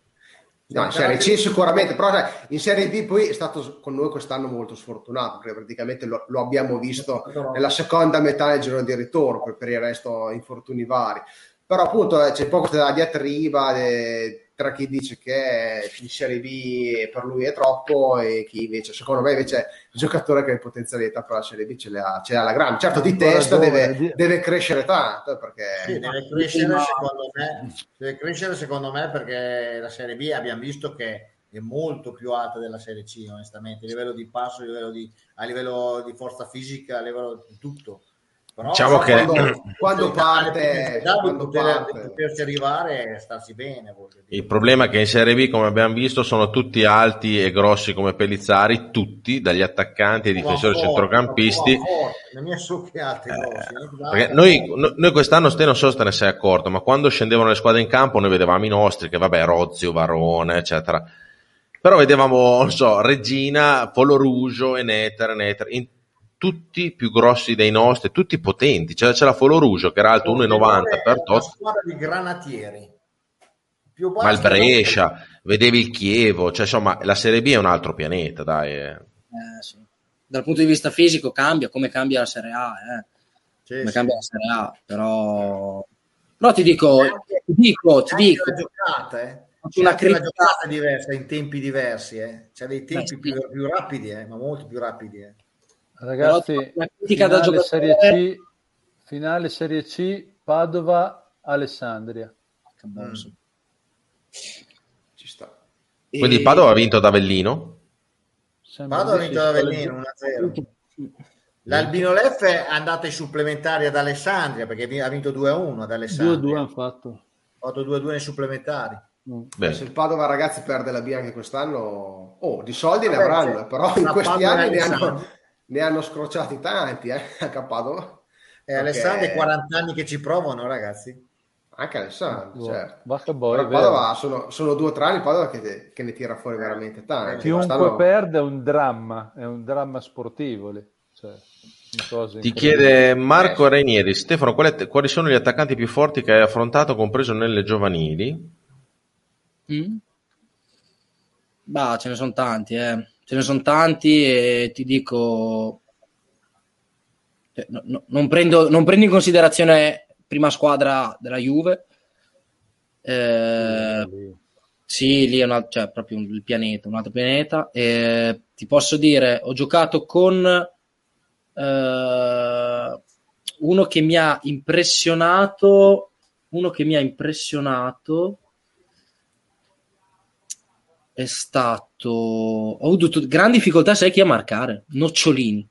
Speaker 5: No, in Serie C sicuramente, però in Serie B poi è stato con noi quest'anno molto sfortunato, perché praticamente lo, lo abbiamo visto nella seconda metà del giro di ritorno, poi per il resto infortuni vari. Però appunto eh, c'è poco da diatriba eh, tra chi dice che in Serie B per lui è troppo e chi invece, secondo me invece è un giocatore che ha potenzialità per la Serie B ce le ha, ce le ha alla grande. Certo di testa deve,
Speaker 2: di-
Speaker 5: deve crescere tanto, perché...
Speaker 3: Sì, deve crescere secondo me, deve crescere secondo me perché la Serie B abbiamo visto che è molto più alta della Serie C, onestamente, a livello di passo, a livello di, a livello di forza fisica, a livello di tutto. Però
Speaker 1: Diciamo che-
Speaker 5: quando, quando parte, quando parte.
Speaker 3: poterci arrivare e starsi bene.
Speaker 1: Il problema è che in Serie B, come abbiamo visto, sono tutti alti e grossi come Pellizzari, tutti, dagli attaccanti ai difensori
Speaker 3: forte,
Speaker 1: centrocampisti.
Speaker 3: forte, grossi, eh,
Speaker 1: Perché noi, no- noi quest'anno, ste non so se te ne sei accorto, ma quando scendevano le squadre in campo, noi vedevamo i nostri, che vabbè, Rozio, Varone, eccetera. Però vedevamo, non so, Regina, Polo Rouge, Eneter, Eneter, in tutti più grossi dei nostri, tutti potenti. C'era Folo Rouge che era alto 1,90 per
Speaker 3: Una
Speaker 1: tot,
Speaker 3: squadra di granatieri. Più
Speaker 1: ma il Brescia, vedevi il Chievo, cioè insomma, la Serie B è un altro pianeta, dai. eh.
Speaker 8: eh, sì. dal punto di vista fisico cambia, come cambia la Serie A, eh.
Speaker 3: Sì,
Speaker 8: come
Speaker 3: sì.
Speaker 8: cambia la Serie A, però... Però ti dico, ti dico, ti dico,
Speaker 3: la giocata, eh.
Speaker 8: Una critica-
Speaker 3: giocata diversa in tempi diversi, eh. C'è dei tempi
Speaker 8: sì.
Speaker 3: più, più rapidi, eh, ma molto più rapidi, eh.
Speaker 2: Ragazzi,
Speaker 8: Però una critica da
Speaker 2: finale Serie C, finale Serie C, Padova, Alessandria.
Speaker 8: Che
Speaker 3: Mm.
Speaker 5: Ci sta.
Speaker 1: Quindi il
Speaker 8: E-
Speaker 1: Padova ha vinto da Avellino?
Speaker 3: Padova ha vinto da
Speaker 2: scuola
Speaker 3: Avellino
Speaker 2: di-
Speaker 3: 1-0. L'Albino Leff è andata ai supplementari ad Alessandria perché ha vinto 2-1 ad
Speaker 2: 2-2
Speaker 3: Alessandria.
Speaker 2: hanno fatto.
Speaker 3: Ha fatto 2-2 nei supplementari.
Speaker 2: Mm.
Speaker 1: Beh,
Speaker 5: Se il Padova ragazzi perde la B anche quest'anno, oh, di soldi ne
Speaker 3: Vabbè,
Speaker 5: avranno,
Speaker 3: sì.
Speaker 5: però in questi
Speaker 3: Padova
Speaker 5: anni ne hanno. Ne hanno scrociati tanti, eh, a Padova.
Speaker 3: E
Speaker 5: Perché-
Speaker 3: Alessandria 40 anni che ci provano, ragazzi.
Speaker 5: Anche Alessandro, certo. Però
Speaker 2: è
Speaker 5: il
Speaker 2: vero.
Speaker 5: Padova sono, sono due o tre anni il Padova che, che ne tira fuori veramente tanti.
Speaker 2: Chiunque
Speaker 5: Quest'anno-
Speaker 2: perde è un dramma, è un dramma sportivo. lì. Cioè,
Speaker 1: Ti chiede Marco Reinieri, Stefano, quali, quali sono gli attaccanti più forti che hai affrontato, compreso nelle giovanili?
Speaker 8: Mm? Bah, ce ne sono tanti, eh. Ce ne sono tanti e ti dico... cioè, no- no- non, prendo, non prendo in considerazione prima squadra della Juve. Eh, sì, lì è una- cioè, proprio un- il pianeta, un altro pianeta. E ti posso dire, ho giocato con eh, uno che mi ha impressionato, uno che mi ha impressionato è stato ho avuto gran difficoltà sai chi a marcare? Nocciolini.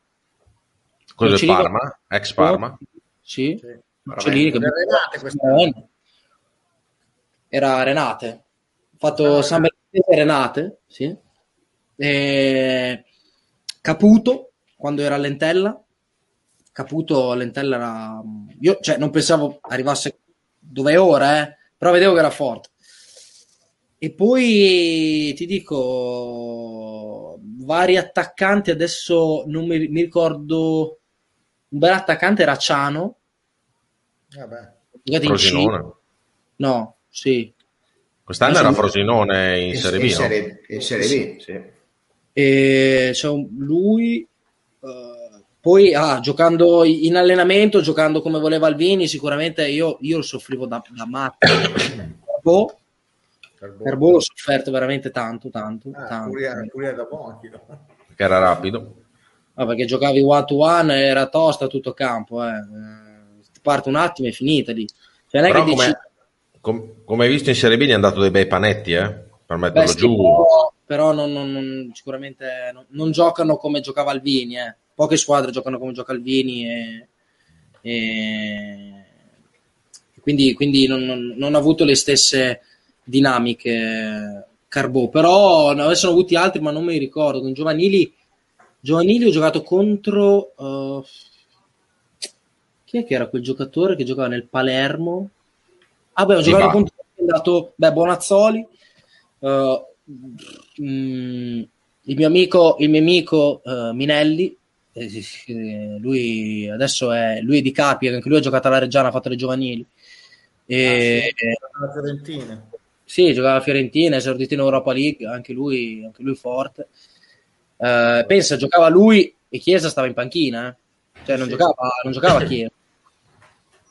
Speaker 1: Quello del
Speaker 8: Nocciolini-
Speaker 1: Parma, ex Parma.
Speaker 8: sì,
Speaker 3: Sì.
Speaker 8: Nocciolini che
Speaker 3: Del Renate
Speaker 8: era Renate. Ho fatto
Speaker 3: Ah,
Speaker 8: San Bernardino e Renate sì. E Caputo quando era a Lentella Caputo a Lentella era io cioè, non pensavo arrivasse dove è ora eh, però vedevo che era forte e poi ti dico vari attaccanti adesso non mi, mi ricordo un bel attaccante era Ciano
Speaker 3: Vabbè.
Speaker 1: Frosinone.
Speaker 8: no sì
Speaker 1: Quest'anno era Frosinone in
Speaker 5: in,
Speaker 1: Serie B,
Speaker 5: in? Serie, in Serie B, sì.
Speaker 8: E c'è un- lui, eh, poi ah, giocando in allenamento, giocando come voleva Alvini, sicuramente io, io soffrivo da, da matto. Per Boh l'ho sofferto veramente tanto, tanto,
Speaker 3: Ah,
Speaker 8: tanto.
Speaker 3: Curia, Curia da Monchi. no?
Speaker 1: Che era rapido.
Speaker 8: Ah, perché giocavi one to one era tosta tutto campo, eh. Eh, ti parte un attimo e è finita lì. Cioè, non è
Speaker 1: Però
Speaker 8: che dici,
Speaker 1: come, Com- come hai visto in Serie B gli è andato dei bei panetti, eh? Per metterlo
Speaker 8: Beh, sì,
Speaker 1: giù.
Speaker 8: però, però non, non- non- sicuramente non, non giocano come giocava Alvini. eh. Poche squadre giocano come gioca Alvini e, e- quindi, quindi non, non- non ha avuto le stesse dinamiche Carbò. Però ne avessero avuti altri, ma non mi ricordo. Con giovanili, giovanili ho giocato contro... eh, chi è che era quel giocatore che giocava nel Palermo? Ah, beh, ho giocato contro è andato, beh, Bonazzoli, eh, mm, il mio amico, il mio amico eh, Minelli, eh, sì, sì, lui adesso è, lui è di Capri, anche lui ha giocato alla Reggiana, ha fatto le giovanili. E,
Speaker 3: La Fiorentina.
Speaker 8: Sì, giocava alla Fiorentina, esordito in Europa League, anche lui, anche lui forte. Eh, pensa, giocava lui e Chiesa stava in panchina, eh. cioè non
Speaker 3: Sì.
Speaker 8: giocava, non giocava Chiesa.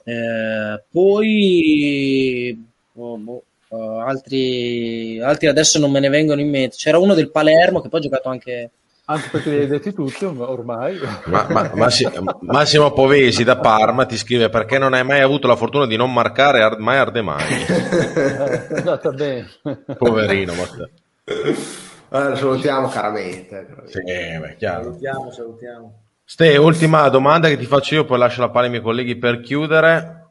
Speaker 8: Eh, poi oh, boh, eh, altri, altri adesso non me ne vengono in mente. C'era uno del Palermo che poi ha giocato anche.
Speaker 2: Anche perché li hai detti tutti ormai.
Speaker 1: Ma- ma- Massi- Massimo Povesi da Parma ti scrive perché non hai mai avuto la fortuna di non marcare Ar- mai Ardemani.
Speaker 2: Eh, è andata bene.
Speaker 1: Poverino. Ma...
Speaker 5: Lo salutiamo caramente.
Speaker 1: Sì, beh, chiaro.
Speaker 3: Salutiamo, salutiamo.
Speaker 1: Ste, ultima domanda che ti faccio io, poi lascio la palla ai miei colleghi per chiudere.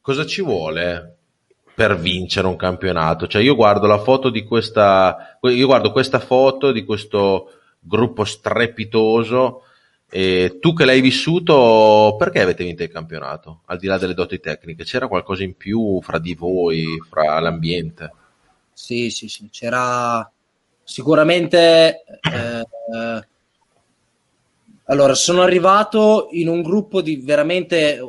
Speaker 1: Cosa ci vuole per vincere un campionato? Cioè, io guardo la foto di questa, io guardo questa foto di questo gruppo strepitoso. E tu che l'hai vissuto, perché avete vinto il campionato? Al di là delle doti tecniche, c'era qualcosa in più fra di voi, fra l'ambiente?
Speaker 8: Sì, sì, sì, c'era sicuramente. eh, allora, sono arrivato in un gruppo di veramente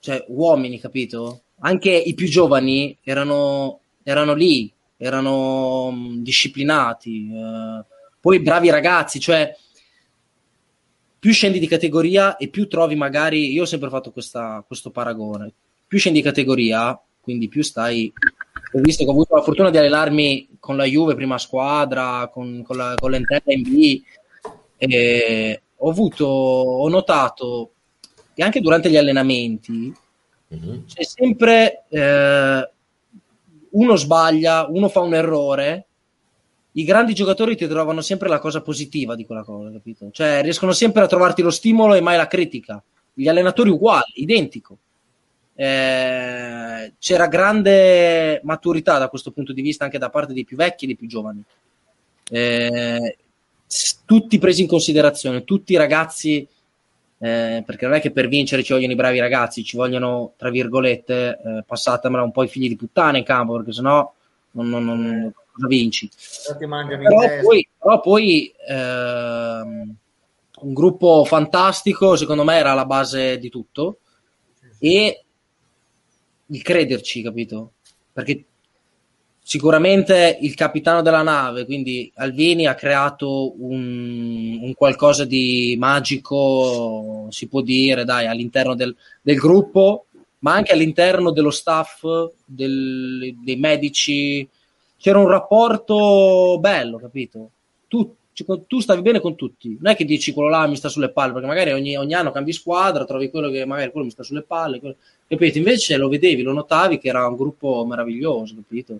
Speaker 8: cioè, uomini, capito? Anche i più giovani erano, erano lì, erano mh, disciplinati, eh, poi bravi ragazzi, cioè più scendi di categoria e più trovi magari, io ho sempre fatto questa- questo paragone, più scendi di categoria, quindi più stai, ho visto che ho avuto la fortuna di allenarmi con la Juve prima squadra, con, con la, con l'Entella in B, e ho avuto, ho notato che anche durante gli allenamenti
Speaker 1: Mhm.
Speaker 8: c'è sempre eh, uno sbaglia, uno fa un errore. I grandi giocatori ti trovano sempre la cosa positiva di quella cosa, capito? Cioè riescono sempre a trovarti lo stimolo e mai la critica. Gli allenatori uguali, identico. Eh, c'era grande maturità da questo punto di vista anche da parte dei più vecchi e dei più giovani. Eh, tutti presi in considerazione, tutti i ragazzi eh, perché non è che per vincere ci vogliono i bravi ragazzi, ci vogliono, tra virgolette, eh, passatemela un po' i figli di puttana in campo, perché sennò non, non, non cosa vinci. Però poi, però poi ehm, un gruppo fantastico, secondo me, era la base di tutto e il crederci, capito? Perché sicuramente il capitano della nave, quindi Alvini, ha creato un, un qualcosa di magico, si può dire, dai, all'interno del, del gruppo, ma anche all'interno dello staff, del- dei medici. C'era un rapporto bello, capito? Tu, tu stavi bene con tutti, non è che dici quello là mi sta sulle palle, perché magari ogni, ogni anno cambi squadra, trovi quello che magari quello mi sta sulle palle, quello- capito? Invece lo vedevi, lo notavi che era un gruppo meraviglioso, capito?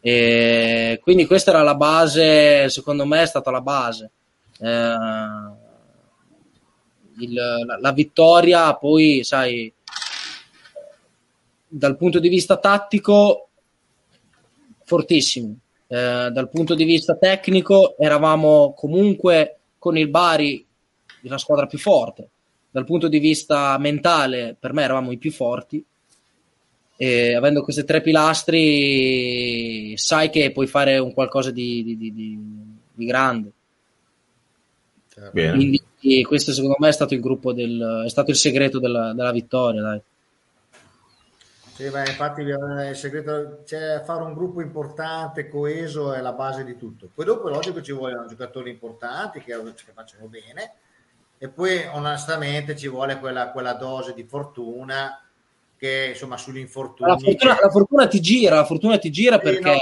Speaker 8: E quindi questa era la base, secondo me è stata la base. Eh, il- la, la vittoria, poi, sai, dal punto di vista tattico, fortissimo. Eh, dal punto di vista tecnico, eravamo comunque con il Bari la squadra più forte. Dal punto di vista mentale, per me eravamo i più forti. E avendo questi tre pilastri, sai che puoi fare un qualcosa di, di- di- di- grande.
Speaker 1: Bene.
Speaker 8: Quindi questo secondo me è stato il gruppo del, è stato il segreto della, della vittoria. Dai.
Speaker 3: Sì, beh, infatti eh, il segreto c'è fare un gruppo importante, coeso è la base di tutto. Poi dopo è logico ci vogliono giocatori importanti che, che facciano bene e poi onestamente ci vuole quella, quella dose di fortuna che insomma sull'infortunio.
Speaker 8: La fortuna, la fortuna ti gira, la fortuna ti gira perché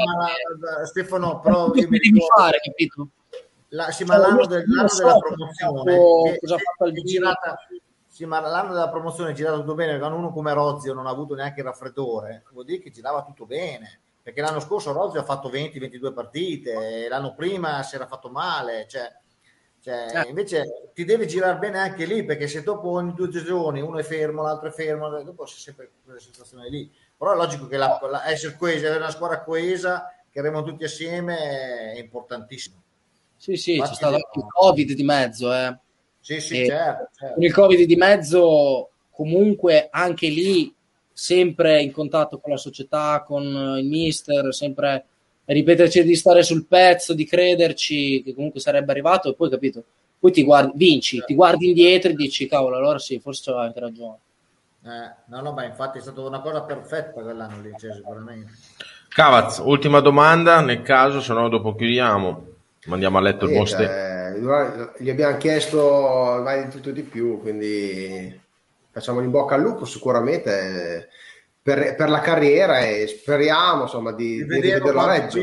Speaker 3: Stefano, però io mi
Speaker 8: devi
Speaker 3: ricordo-
Speaker 8: fare, capito?
Speaker 3: La, sì, ma
Speaker 8: Cioè,
Speaker 3: l'anno, del- l'anno
Speaker 8: so
Speaker 3: della promozione
Speaker 8: cosa ha fatto Alvini.
Speaker 3: girata- Sì, ma l'anno della promozione è girato tutto bene, quando uno come Rozio non ha avuto neanche il raffreddore, vuol dire che girava tutto bene, perché l'anno scorso Rozio ha fatto 20-22 partite, l'anno prima si era fatto male, cioè, cioè,
Speaker 8: Eh.
Speaker 3: invece ti deve girare bene anche lì, perché se dopo ogni due giorni uno è fermo, l'altro è fermo, dopo c'è sempre quella situazione lì. Però è logico che la- la- essere coesi, avere una squadra coesa, che remano tutti assieme, è importantissimo.
Speaker 8: Sì, sì, c'è
Speaker 3: Infatti,
Speaker 8: stato anche il Covid di mezzo, eh.
Speaker 3: Sì, sì, certo, certo.
Speaker 8: Con il Covid di mezzo, comunque anche lì, sempre in contatto con la società, con il mister, sempre ripeterci di stare sul pezzo, di crederci che comunque sarebbe arrivato e poi capito, poi ti guardi, vinci, ti guardi indietro e dici cavolo, allora sì, forse aveva anche ragione.
Speaker 3: Eh, no, no, ma infatti è stata una cosa perfetta quell'anno lì, cioè, sicuramente.
Speaker 1: Cavaz, ultima domanda, nel caso, se no dopo chiudiamo. Mandiamo a letto il Ste.
Speaker 5: Eh, gli abbiamo chiesto mai di tutto e di più, quindi facciamo in bocca al lupo sicuramente eh, per, per la carriera e speriamo insomma di, di rivederlo a Reggio.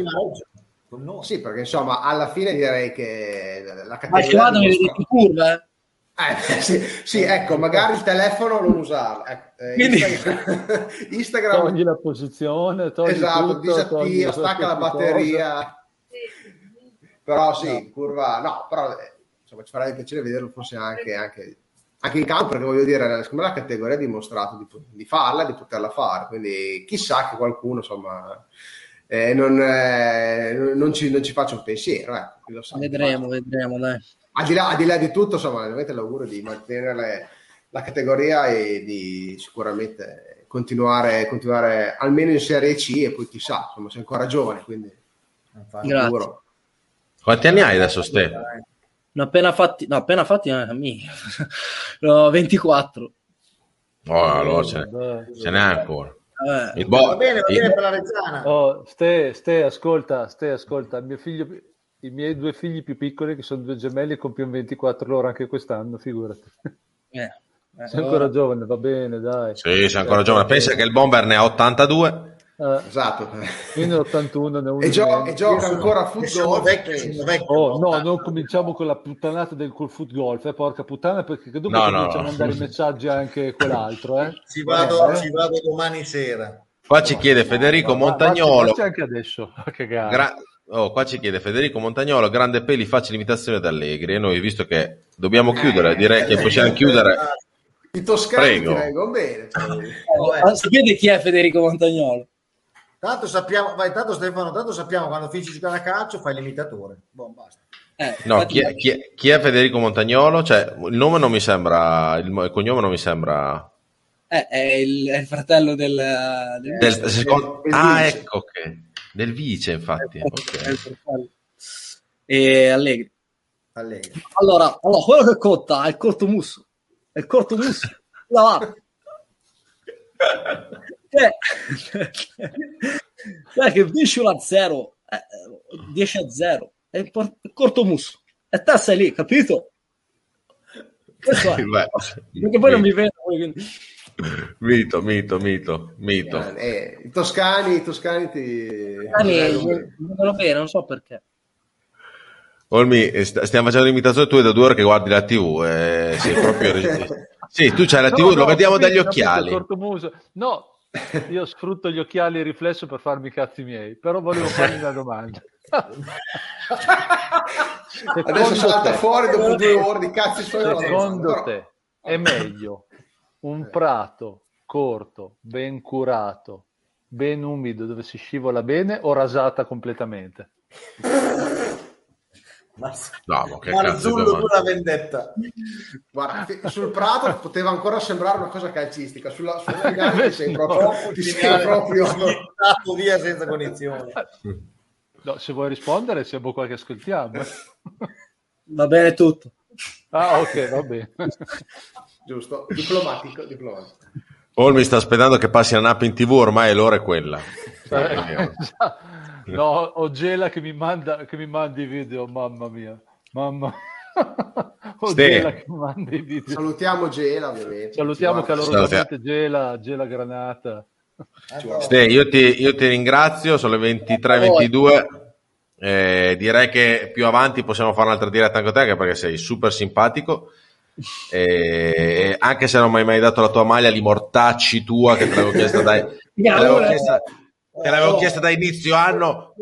Speaker 5: Sì, perché insomma alla fine direi che la
Speaker 8: Ma ci
Speaker 5: categoria
Speaker 8: vado in curva, eh?
Speaker 5: Eh, sì, sì, ecco, magari il telefono non usarlo. Ecco, eh,
Speaker 8: Quindi-
Speaker 5: Instagram, Instagram
Speaker 2: Togli la posizione, togli
Speaker 5: esatto,
Speaker 2: tutto,
Speaker 5: disattiva,
Speaker 2: togli
Speaker 5: stacca la batteria. Però sì, curva, no, però eh, insomma, ci farebbe piacere vederlo forse anche, anche, anche in campo, perché voglio dire, secondo me la categoria ha dimostrato di, di farla, di poterla fare, quindi chissà che qualcuno, insomma, eh, non, eh, non ci, non ci faccia un pensiero. Ecco, chi lo sa.
Speaker 8: Vedremo, vedremo, dai.
Speaker 5: Al di, là, al di là di tutto, insomma, veramente l'augurio di mantenere la categoria e di sicuramente continuare, continuare almeno in Serie C e poi chissà, insomma, sei ancora giovane, quindi.
Speaker 8: Grazie.
Speaker 5: sicuro.
Speaker 1: Quanti anni hai adesso, Ste?
Speaker 8: Ne ho appena fatti, no, appena fatti, eh, mica. No, 24.
Speaker 1: Oh, allora ce n'è,
Speaker 2: Dai.
Speaker 1: ce n'è ancora.
Speaker 8: Eh,
Speaker 1: Il bo-
Speaker 3: Va bene, va
Speaker 1: il-
Speaker 3: bene per la Rezzana.
Speaker 2: Oh, Ste, Ste, ascolta, Ste, ascolta, il mio figlio, i miei due figli più piccoli, che sono due gemelli, compiono 24 loro anche quest'anno, figurati.
Speaker 8: eh, eh,
Speaker 2: Sei ancora giovane, va bene, dai.
Speaker 1: Sì, sei ancora giovane. Pensa che il Bomber ne ha 82.
Speaker 2: Eh,
Speaker 5: Esatto.
Speaker 2: io ne ho 81, ne ho uno
Speaker 5: E, gio- e gioca ancora a
Speaker 3: Che sono
Speaker 5: football.
Speaker 3: vecchi, sono vecchi.
Speaker 2: Oh, no, non cominciamo con la puttanata del col foot golf, eh, porca puttana, perché dopo
Speaker 1: No, no,
Speaker 2: cominciano
Speaker 1: no.
Speaker 2: a mandare i messaggi anche quell'altro, eh.
Speaker 3: Ci vado,
Speaker 2: Eh,
Speaker 3: ci vado domani sera.
Speaker 1: Qua ci chiede Federico
Speaker 2: ma- ma-
Speaker 1: Montagnolo.
Speaker 2: facci anche adesso, a cagare.
Speaker 1: Gra- oh, qua ci chiede Federico Montagnolo, grande peli, facile imitazione da Allegri. E noi, visto che dobbiamo chiudere, direi che possiamo chiudere.
Speaker 5: I toscani
Speaker 1: Prego.
Speaker 5: ti vengono bene. cioè.
Speaker 3: Oh, eh.
Speaker 8: Ma sapete chi è Federico Montagnolo?
Speaker 3: Tanto sappiamo, vai, tanto Stefano, tanto sappiamo quando finisci di giocare a calcio fai l'imitatore. Boh, basta.
Speaker 8: Eh,
Speaker 1: No, chi è, chi è- chi è Federico Montagnolo? Cioè, il nome non mi sembra, il, il cognome non mi sembra.
Speaker 8: eh, è, il, è il fratello del, del-
Speaker 1: Del, secondo-
Speaker 5: del
Speaker 1: ah,
Speaker 5: vice.
Speaker 1: ecco che. Del vice, infatti.
Speaker 8: è
Speaker 1: ok.
Speaker 8: il fratello. E Allegri.
Speaker 3: Allegri.
Speaker 8: Allora, allora, quello che conta è il corto muso. È il corto muso. Davanti. Cioè, cioè che vinci 1 a 0, eh, 10 a 0, è il por- corto muso. E te sei lì, capito? Questo è.
Speaker 1: Beh,
Speaker 8: Perché poi non mi vedo. quindi-
Speaker 1: Mito, mito, mito, mito.
Speaker 5: Eh, I toscani, i toscani ti...
Speaker 8: Dani, non lo vedo, non so perché.
Speaker 1: Olmi, eh, st- stiamo facendo l'imitazione tu è da due ore che guardi la TV. eh, sì, proprio... sì, tu c'hai la TV,
Speaker 2: No,
Speaker 1: lo
Speaker 2: no,
Speaker 1: vediamo
Speaker 2: capito,
Speaker 1: dagli occhiali.
Speaker 2: No, io sfrutto gli occhiali riflesso per farmi i cazzi miei, però volevo farmi una domanda.
Speaker 5: Adesso
Speaker 2: Secondo
Speaker 5: salta
Speaker 2: te-
Speaker 5: fuori dopo due ore di cazzi suoi.
Speaker 2: Secondo
Speaker 5: però-
Speaker 2: te è meglio un prato corto, ben curato, ben umido, dove si scivola bene o rasata completamente?
Speaker 3: Ma-
Speaker 1: No, ma che cazzo di
Speaker 3: Marzullo dura vendetta.
Speaker 5: Guarda, sul prato poteva ancora sembrare una cosa calcistica, sulla, sulla sei
Speaker 2: No.
Speaker 5: proprio, ti sei proprio...
Speaker 3: Slittato via senza condizioni.
Speaker 2: No, se vuoi rispondere, siamo qua che ascoltiamo.
Speaker 8: Va bene tutto.
Speaker 2: Ah, ok, va bene.
Speaker 5: giusto, diplomatico, diplomatico.
Speaker 1: Olmi sta aspettando che passi la NAP in TV, ormai l'ora è quella.
Speaker 2: Eh, no, ho Gela che mi manda che mi manda i video, mamma mia. Mamma. Ho
Speaker 1: Ste.
Speaker 2: Gela che mi manda i video.
Speaker 5: Salutiamo Gela, ovviamente.
Speaker 2: Salutiamo calorosamente Gela, Gela Granata.
Speaker 1: Ste, io ti, io ti ringrazio, sono le 23.22. Eh, direi che più avanti possiamo fare un'altra diretta anche a te, anche perché sei super simpatico. E anche se non mi hai mai dato la tua maglia, li mortacci tua che te l'avevo chiesta dai, te l'avevo chiesta, te l'avevo chiesta da inizio anno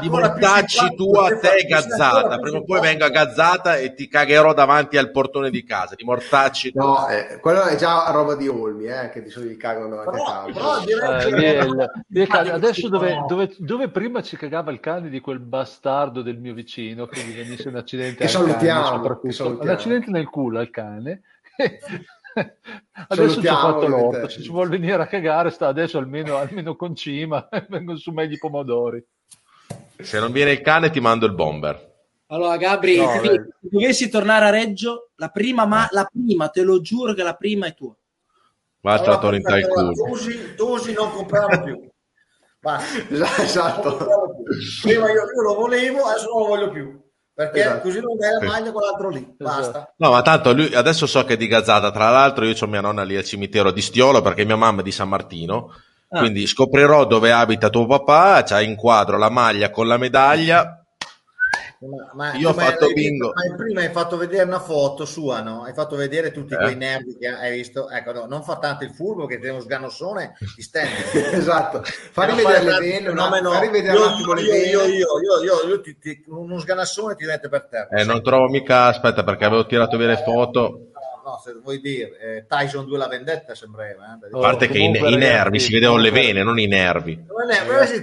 Speaker 1: di mortacci tu a te Gazzata. Prima o poi venga Gazzata e ti cagherò davanti al portone di casa. Di mortacci.
Speaker 5: No, eh, quello è già roba di Olmi, eh, che di solito cagano davanti
Speaker 3: Però-
Speaker 5: a
Speaker 3: però
Speaker 5: casa.
Speaker 3: direi
Speaker 2: Eh, adesso dove, dove- dove prima ci cagava il cane di quel bastardo del mio vicino che gli venisse un accidente
Speaker 5: Che
Speaker 2: al
Speaker 5: salutiamo,
Speaker 2: cane,
Speaker 5: che salutiamo.
Speaker 2: un accidente nel culo al cane adesso ci ha fatto l'orto se ci vuole venire a cagare sta adesso almeno, almeno con cima vengono su meglio i pomodori
Speaker 1: Se non viene il cane, ti mando il bomber.
Speaker 8: Allora, Gabri,
Speaker 2: No,
Speaker 8: se dovessi tornare a Reggio, la prima, ma la prima, te lo giuro che la prima è tua.
Speaker 1: Vacci
Speaker 3: Allora,
Speaker 1: la torrentare il culo.
Speaker 3: Tosi, Tosi non comprarlo più. Basta.
Speaker 5: Esatto.
Speaker 3: Prima io, io lo volevo, adesso non lo voglio più. Perché
Speaker 5: Esatto.
Speaker 3: così non dai la maglia con l'altro lì. Basta.
Speaker 1: No, ma tanto lui adesso so che è di Gazzata. Tra l'altro, io ho mia nonna lì al cimitero di Stiolo perché mia mamma è di San Martino.
Speaker 8: Ah.
Speaker 1: Quindi scoprirò dove abita tuo papà. C'ha in quadro la maglia con la medaglia.
Speaker 3: Ma, ma
Speaker 1: Io ho fatto
Speaker 3: hai-
Speaker 1: bingo.
Speaker 3: Ma prima hai fatto vedere una foto sua, no? Hai fatto vedere tutti
Speaker 1: Eh.
Speaker 3: quei nervi che hai visto. Ecco, no, non fa tanto il furbo che tiene uno sgannossone, ti stendi.
Speaker 5: esatto. Rivedere
Speaker 3: fare
Speaker 5: le vene,
Speaker 3: fenomeno.
Speaker 5: attimo- fai rivedere
Speaker 3: Io-
Speaker 5: un attimo le
Speaker 3: io,
Speaker 5: vene.
Speaker 3: io, io, io, io, io ti- ti- uno sganassone ti mette per terra.
Speaker 1: Eh, non trovo mica. Aspetta, perché avevo tirato via le foto.
Speaker 3: No, no, se vuoi dire, eh, Tyson 2 la vendetta sembrava. Eh?
Speaker 1: A parte che i,
Speaker 2: comunque,
Speaker 1: i
Speaker 2: ragazzi,
Speaker 1: nervi si vedevano le vene, non i nervi.
Speaker 3: Non è,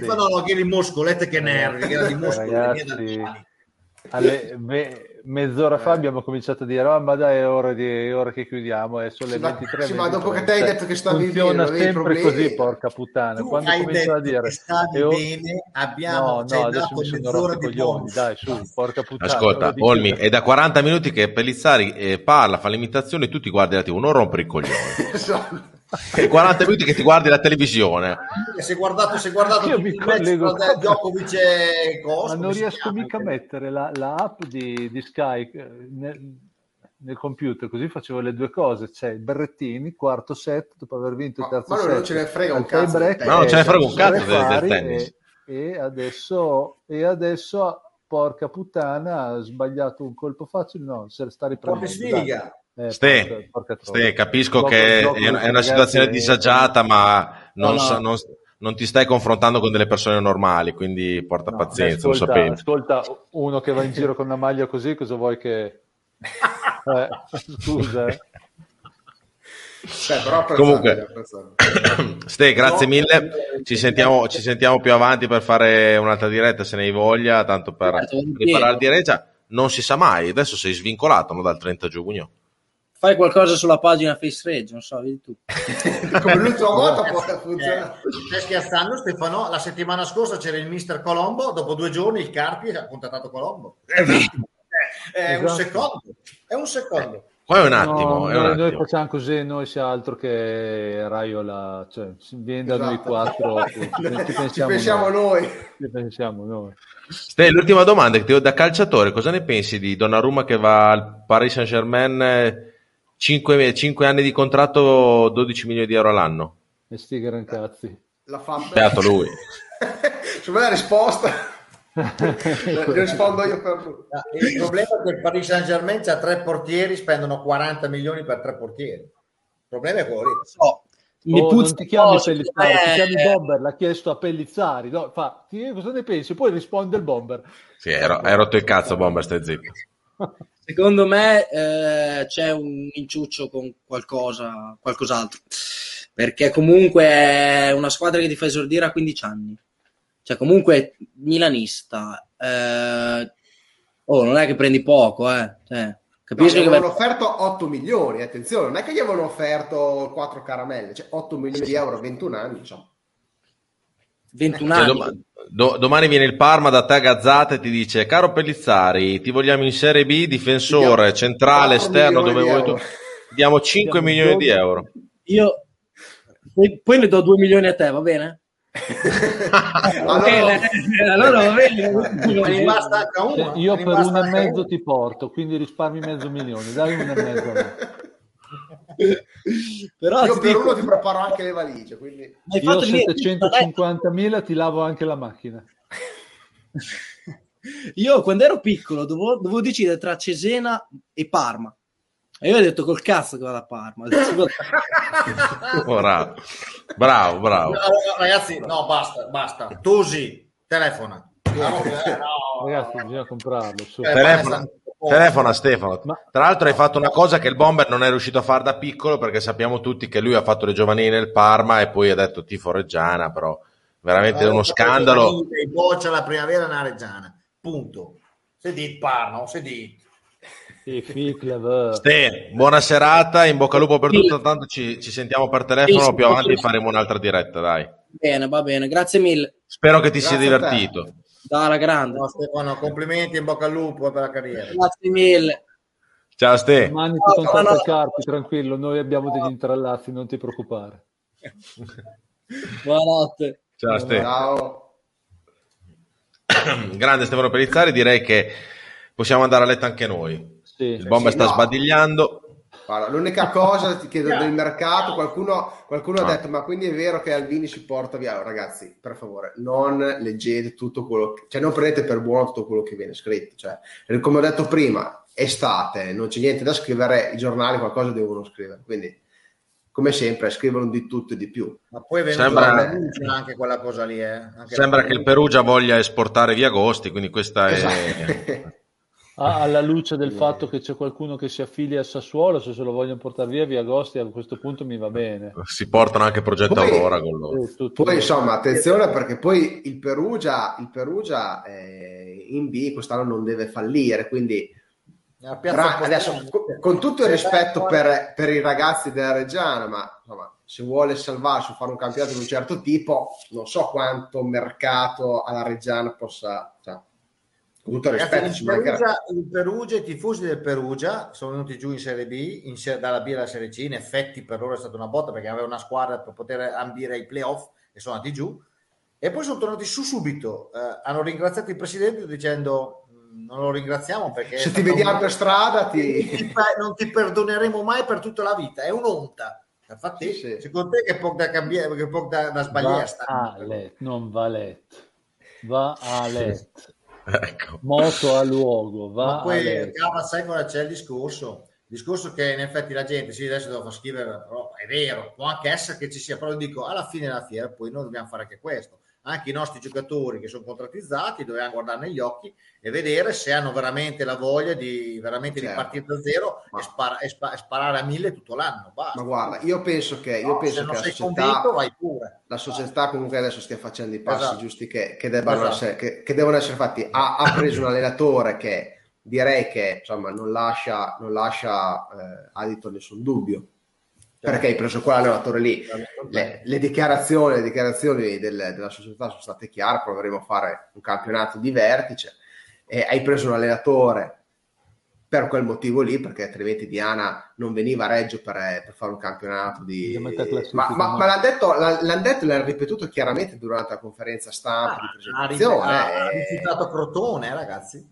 Speaker 3: fa, no, no, che eri muscolette che nervi, che era di muscoli.
Speaker 2: Ragazzi, alle me- mezz'ora fa abbiamo cominciato a dire "Ah, ma dai è ora, di, è ora che chiudiamo e sono le
Speaker 5: Sì, ma-
Speaker 2: 23
Speaker 5: sì, ma dopo che te hai
Speaker 2: Cioè,
Speaker 5: detto che stavi
Speaker 2: funziona
Speaker 5: bene,
Speaker 2: sempre così porca puttana.
Speaker 3: Tu
Speaker 2: quando
Speaker 3: hai
Speaker 2: cominciano a dire
Speaker 3: che stavi
Speaker 2: o-
Speaker 3: bene, abbiamo
Speaker 2: no no adesso
Speaker 3: dato
Speaker 2: mi sono rotto i coglioni dai su porca puttana
Speaker 1: Ascolta, Olmi, è da 40 minuti che Pellizzari eh, parla, fa l'imitazione e tu ti guardi la TV, non rompere i coglioni. È 40 minuti che ti guardi la televisione.
Speaker 3: Si è guardato, si è guardato
Speaker 2: Io mi collego.
Speaker 3: Djokovic e Costa,
Speaker 2: ma non
Speaker 3: come
Speaker 2: riesco
Speaker 3: chiama?
Speaker 2: mica a mettere la, la app di, di Sky eh, nel, nel computer così facevo le due cose c'è il Berrettini quarto set dopo aver vinto il
Speaker 5: Ma-
Speaker 2: terzo
Speaker 5: ma
Speaker 2: set
Speaker 5: non ce ne frega un cazzo
Speaker 2: break.
Speaker 1: No, non ce ne
Speaker 2: eh,
Speaker 1: frega un cazzo del- del tennis.
Speaker 2: e, e adesso e adesso porca puttana ha sbagliato un colpo facile no se sta riprendendo
Speaker 3: sfiga.
Speaker 2: Eh,
Speaker 1: Ste,
Speaker 2: porca-
Speaker 1: Ste, capisco che
Speaker 2: gioco
Speaker 1: è, una situazione disagiata, ma non,
Speaker 8: No, no.
Speaker 1: sa- non- non ti stai confrontando con delle persone normali, quindi porta
Speaker 2: No,
Speaker 1: pazienza,
Speaker 2: ascolta,
Speaker 1: lo sapevi.
Speaker 2: ascolta, uno che va in giro con una maglia così, cosa vuoi che... Eh, scusa, eh.
Speaker 5: Beh, però
Speaker 1: Comunque,
Speaker 5: apprezzabile.
Speaker 1: Ste, grazie
Speaker 3: No,
Speaker 1: mille. Ci sentiamo, ci sentiamo più avanti per fare un'altra diretta se ne hai voglia, tanto per riparare di Regia. Non si sa mai, adesso sei svincolato no, dal 30 giugno
Speaker 8: fai qualcosa sulla pagina Face Rage, non so, vedi tu.
Speaker 5: Come l'ultima volta può
Speaker 3: eh, funzionare. Stai scherzando Stefano? La settimana scorsa c'era il mister Colombo, dopo due giorni il Carpi ha contattato Colombo. Eh, eh, è, è
Speaker 2: esatto.
Speaker 3: un secondo, è un secondo.
Speaker 1: Poi un attimo,
Speaker 2: no,
Speaker 1: è un
Speaker 2: noi,
Speaker 1: attimo.
Speaker 2: noi, facciamo così, noi sia altro che Raiola, cioè viene da noi
Speaker 5: esatto.
Speaker 2: quattro, ci, ci pensiamo,
Speaker 5: pensiamo
Speaker 2: noi.
Speaker 5: noi.
Speaker 2: Ci pensiamo noi.
Speaker 1: Ste, l'ultima domanda che ti ho da calciatore, cosa ne pensi di Donnarumma che va al Paris Saint-Germain 5, 5 anni di contratto, 12 milioni di euro all'anno.
Speaker 2: E sti gran cazzi.
Speaker 5: La fame.
Speaker 1: Beato lui.
Speaker 5: Secondo me la risposta. rispondo io per...
Speaker 3: Il problema è che il Paris Saint Germain ha tre portieri, spendono 40 milioni per tre portieri. Il problema è quello.
Speaker 8: So. Oh, Mi
Speaker 2: oh,
Speaker 8: puzza
Speaker 2: ti chiami
Speaker 8: oh,
Speaker 2: Pellizzari,
Speaker 8: eh...
Speaker 2: ti chiami eh. Bomber, l'ha chiesto a Pellizzari, no, fa, cosa ne pensi? Poi risponde il Bomber.
Speaker 1: Sì, hai rotto il cazzo Bomber, stai zitto.
Speaker 8: Secondo me eh, c'è un inciuccio con qualcosa, qualcos'altro. Perché comunque è una squadra che ti fa esordire a 15 anni. Cioè, comunque milanista. eh, oh, non è che prendi poco, eh. Cioè,
Speaker 5: No,
Speaker 8: capisco
Speaker 5: gli
Speaker 8: che
Speaker 5: avevano offerto 8 milioni, attenzione, non è che gli avevano offerto 4 caramelle, cioè 8 milioni di euro a 21 anni, insomma.
Speaker 8: 21
Speaker 1: Cioè,
Speaker 8: anni.
Speaker 1: doma- do- domani viene il Parma da te a Gazzata e ti dice caro Pellizzari ti vogliamo in Serie B difensore
Speaker 5: Diamo
Speaker 1: centrale
Speaker 5: 4
Speaker 1: esterno dove vuoi
Speaker 5: di
Speaker 1: tu diamo 5
Speaker 2: Diamo
Speaker 1: milioni di
Speaker 2: 12.
Speaker 1: euro
Speaker 8: Io poi, poi ne do 2 milioni a te, va bene?
Speaker 5: Allora,
Speaker 8: bene, allora va bene.
Speaker 2: Cioè, io per uno e mezzo ti porto, quindi risparmi mezzo milione, dai uno e mezzo.
Speaker 8: Però
Speaker 5: io per
Speaker 8: dico-
Speaker 5: uno ti preparo anche le valigie, quindi...
Speaker 2: Io
Speaker 8: fatto venire-
Speaker 2: 750.000 ti lavo anche la macchina.
Speaker 8: Io quando ero piccolo dovevo, dovevo decidere tra Cesena e Parma. E io ho detto col cazzo che vado a Parma. "Secondo-
Speaker 1: Bravo, bravo, bravo.
Speaker 3: Allora, ragazzi, no, basta, basta. Tosi, telefona. No, eh, no.
Speaker 2: Ragazzi, bisogna comprarlo. su.
Speaker 3: Eh,
Speaker 1: Telefona,
Speaker 3: basta.
Speaker 1: Telefona a Stefano.
Speaker 2: Ma-
Speaker 1: Tra l'altro hai fatto una cosa che il Bomber non è riuscito a fare da piccolo perché sappiamo tutti che lui ha fatto le giovanili nel Parma e poi ha detto tifo Reggiana, però veramente
Speaker 3: Eh,
Speaker 1: uno scandalo.
Speaker 3: I boccia la primavera una reggiana. Punto. Se dit Parma, se dit.
Speaker 2: Sì, Ficlev.
Speaker 1: Ste, buona serata, in bocca al lupo per tutto, tanto ci, ci sentiamo per telefono,
Speaker 8: Sì,
Speaker 1: più avanti faremo un'altra diretta, dai.
Speaker 8: Bene, va bene, grazie mille.
Speaker 1: Spero che ti sia
Speaker 5: Grazie a te.
Speaker 1: divertito.
Speaker 8: Dalla grande.
Speaker 3: No, Stefano, complimenti in bocca al lupo per la carriera.
Speaker 8: Grazie mille.
Speaker 1: Ciao Ste.
Speaker 2: Domani ti
Speaker 8: No,
Speaker 2: contatto
Speaker 8: no,
Speaker 2: Carpi, tranquillo, noi abbiamo degli intrallazzi, non ti preoccupare.
Speaker 8: Buonanotte.
Speaker 1: Ciao Ste.
Speaker 5: Ciao.
Speaker 1: Grande Stefano Pellizzari, direi che possiamo andare a letto anche noi.
Speaker 2: Sì.
Speaker 1: Il Bomber
Speaker 5: sì,
Speaker 1: sta
Speaker 5: no.
Speaker 1: sbadigliando.
Speaker 5: Guarda, l'unica cosa ti chiedo del mercato, qualcuno, qualcuno
Speaker 1: Ah.
Speaker 5: ha detto ma quindi è vero che Albini si porta via? Allora, ragazzi, per favore, non leggete tutto quello che, cioè non prendete per buono tutto quello che viene scritto, cioè, come ho detto prima, estate, non c'è niente da scrivere, i giornali qualcosa devono scrivere, quindi come sempre scrivono di tutto e di più.
Speaker 3: Ma poi è
Speaker 1: Sembra-
Speaker 3: anche quella cosa lì. Eh. Anche
Speaker 1: Sembra che il Perugia voglia esportare via Agosti, quindi questa è...
Speaker 2: Ah, alla luce del fatto che c'è qualcuno che si affilia al Sassuolo, se se lo vogliono portare via, via Agosti a questo punto mi va bene.
Speaker 1: Si portano anche Progetto
Speaker 5: Poi-
Speaker 1: Aurora con loro.
Speaker 2: Eh, tutto-
Speaker 5: Poi insomma, attenzione perché poi il Perugia, il Perugia eh, in B quest'anno non deve fallire, quindi
Speaker 3: Postale-
Speaker 5: adesso, co- con tutto il rispetto per, per i ragazzi della Reggiana, ma insomma, se vuole salvarsi o fare un campionato di un certo tipo, non so quanto mercato alla Reggiana possa. Con tutto rispetto,
Speaker 3: Ragazzi, il. Perugia, il Perugia, i tifosi del Perugia sono venuti giù in Serie B, in dalla B alla Serie C. In effetti, per loro è stata una botta perché aveva una squadra per poter ambire ai playoff e sono andati giù. E poi sono tornati su subito. Eh, hanno ringraziato il presidente dicendo: "Mm, Non lo ringraziamo perché
Speaker 5: Se ti vediamo
Speaker 3: un-
Speaker 5: per strada,
Speaker 3: non
Speaker 5: ti.
Speaker 3: non ti perdoneremo mai per tutta la vita. È un'onta. Infatti,
Speaker 5: Sì, sì.
Speaker 3: secondo te che può da cambiare, che può da, da sbagliare?
Speaker 2: Va
Speaker 3: sta-
Speaker 2: a let, non va let. Va a let.
Speaker 1: Ecco.
Speaker 2: Moto a luogo, va
Speaker 3: Ma poi. Cava, sai cosa c'è il discorso? Il discorso che in effetti la gente, sì, adesso devo far scrivere, però è vero, può anche essere che ci sia, però dico, alla fine della fiera poi noi dobbiamo fare anche questo. Anche i nostri giocatori che sono contrattizzati dobbiamo guardare negli occhi e vedere se hanno veramente la voglia di veramente
Speaker 5: Certo.
Speaker 3: di partire da zero
Speaker 5: Ma-
Speaker 3: e, spara- e spa- e sparare a mille tutto l'anno. Basta.
Speaker 5: Ma guarda, io penso che, io
Speaker 3: No,
Speaker 5: penso
Speaker 3: se
Speaker 5: che la società,
Speaker 3: convinto, vai pure.
Speaker 5: la società comunque adesso stia facendo i passi
Speaker 3: Esatto.
Speaker 5: giusti che, che debbano
Speaker 3: Esatto.
Speaker 5: essere, che, che devono essere fatti. Ha, ha preso un allenatore che direi che insomma non lascia, non lascia eh, adito nessun dubbio. Perché hai preso quell'allenatore lì? Le, le dichiarazioni, le dichiarazioni del- della società sono state chiare, proveremo a fare un campionato di vertice. E hai preso un allenatore per quel motivo lì, perché altrimenti Diana non veniva a Reggio per, per fare un campionato di... Ma, ma- ma l'hanno detto, l'ha- l'hanno detto e l'hanno ripetuto chiaramente durante la conferenza stampa di
Speaker 3: Ha,
Speaker 5: presentazione.
Speaker 3: ha- ha
Speaker 5: eh,
Speaker 3: rifiutato Crotone, eh, ragazzi.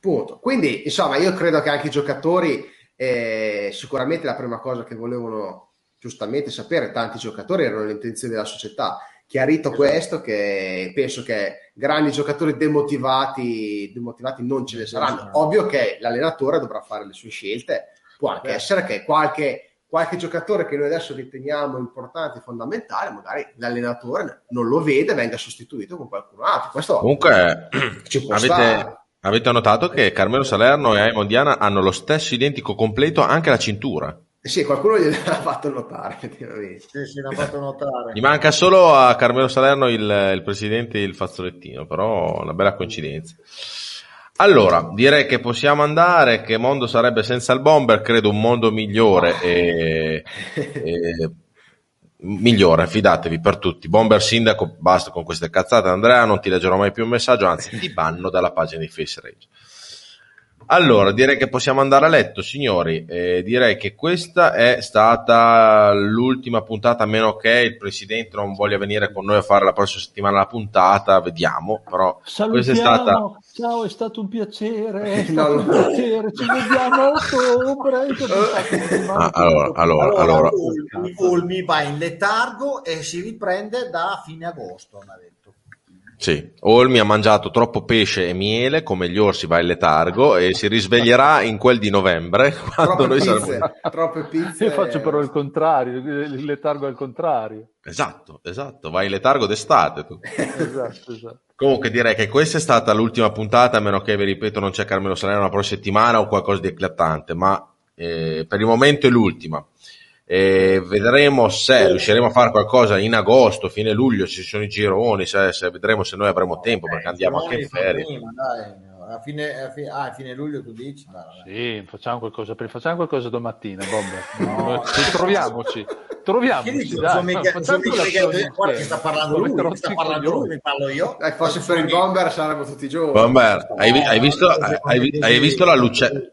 Speaker 5: Punto. Quindi, insomma, io credo che anche i giocatori, eh, sicuramente la prima cosa che volevano giustamente sapere, tanti giocatori erano le intenzioni della società. Chiarito questo, che penso che grandi giocatori demotivati, demotivati non ce ne saranno. Ovvio che l'allenatore dovrà fare le sue scelte. Può anche essere che qualche, qualche giocatore che noi adesso riteniamo importante, fondamentale, magari l'allenatore non lo vede, venga sostituito con qualcun altro. Questo
Speaker 1: Comunque,
Speaker 5: ci può
Speaker 1: avete,
Speaker 5: stare.
Speaker 1: Avete notato che Carmelo Salerno e Aimon Diana hanno lo stesso identico completo anche la cintura.
Speaker 5: Sì, qualcuno gliel'ha fatto notare, effettivamente.
Speaker 3: Sì, sì, l'ha fatto notare.
Speaker 1: Gli manca solo a Carmelo Salerno il, il presidente e il fazzolettino, però una bella coincidenza. Allora, direi che possiamo andare, che mondo sarebbe senza il bomber, credo un mondo migliore e, e- migliore, fidatevi per tutti. Bomber sindaco, basta con queste cazzate, Andrea, non ti leggerò mai più un messaggio, anzi ti banno dalla pagina di Face Rage. Allora, direi che possiamo andare a letto, signori. Eh, direi che questa è stata l'ultima puntata, a meno che il presidente non voglia venire con noi a fare la prossima settimana la puntata, vediamo. Però questa è
Speaker 2: Salutiamo,
Speaker 1: stata.
Speaker 2: ciao, è stato un piacere, è stato
Speaker 5: no.
Speaker 2: un piacere, ci vediamo a ottobre. puntata
Speaker 1: Ah, allora, allora, allora.
Speaker 3: Ulmi, Ulmi va in letargo e si riprende da fine agosto, ha detto.
Speaker 1: Sì, Olmi ha mangiato troppo pesce e miele come gli orsi va in letargo e si risveglierà in quel di novembre quando
Speaker 5: Troppe
Speaker 1: noi
Speaker 5: pizze,
Speaker 1: saremo...
Speaker 5: troppe pizze.
Speaker 2: Io faccio però il contrario, il letargo al contrario.
Speaker 1: Esatto, esatto, vai in letargo d'estate tu.
Speaker 2: Esatto, esatto.
Speaker 1: Comunque direi che questa è stata l'ultima puntata, a meno che, vi ripeto, non c'è Carmelo Salerno la prossima settimana o qualcosa di eclatante, ma eh, per il momento è l'ultima. E vedremo se riusciremo a fare qualcosa in agosto, fine luglio, ci sono i gironi, se, se vedremo se noi avremo tempo perché andiamo anche in ferie.
Speaker 3: Dai, a fine, a fine, ah, a fine luglio tu dici? Dai, dai.
Speaker 2: Sì, facciamo qualcosa, facciamo qualcosa domattina, Bomber. Ci troviamoci, troviamoci, dai.
Speaker 3: Mica,
Speaker 2: facciamo
Speaker 3: che sta parlando lui,
Speaker 2: lo
Speaker 3: sta parlando lui, mi parlo io.
Speaker 5: Eh, fosse per il bomber saremmo tutti giovani.
Speaker 1: Bomber, hai, hai visto,
Speaker 3: No,
Speaker 1: hai, hai visto la luce?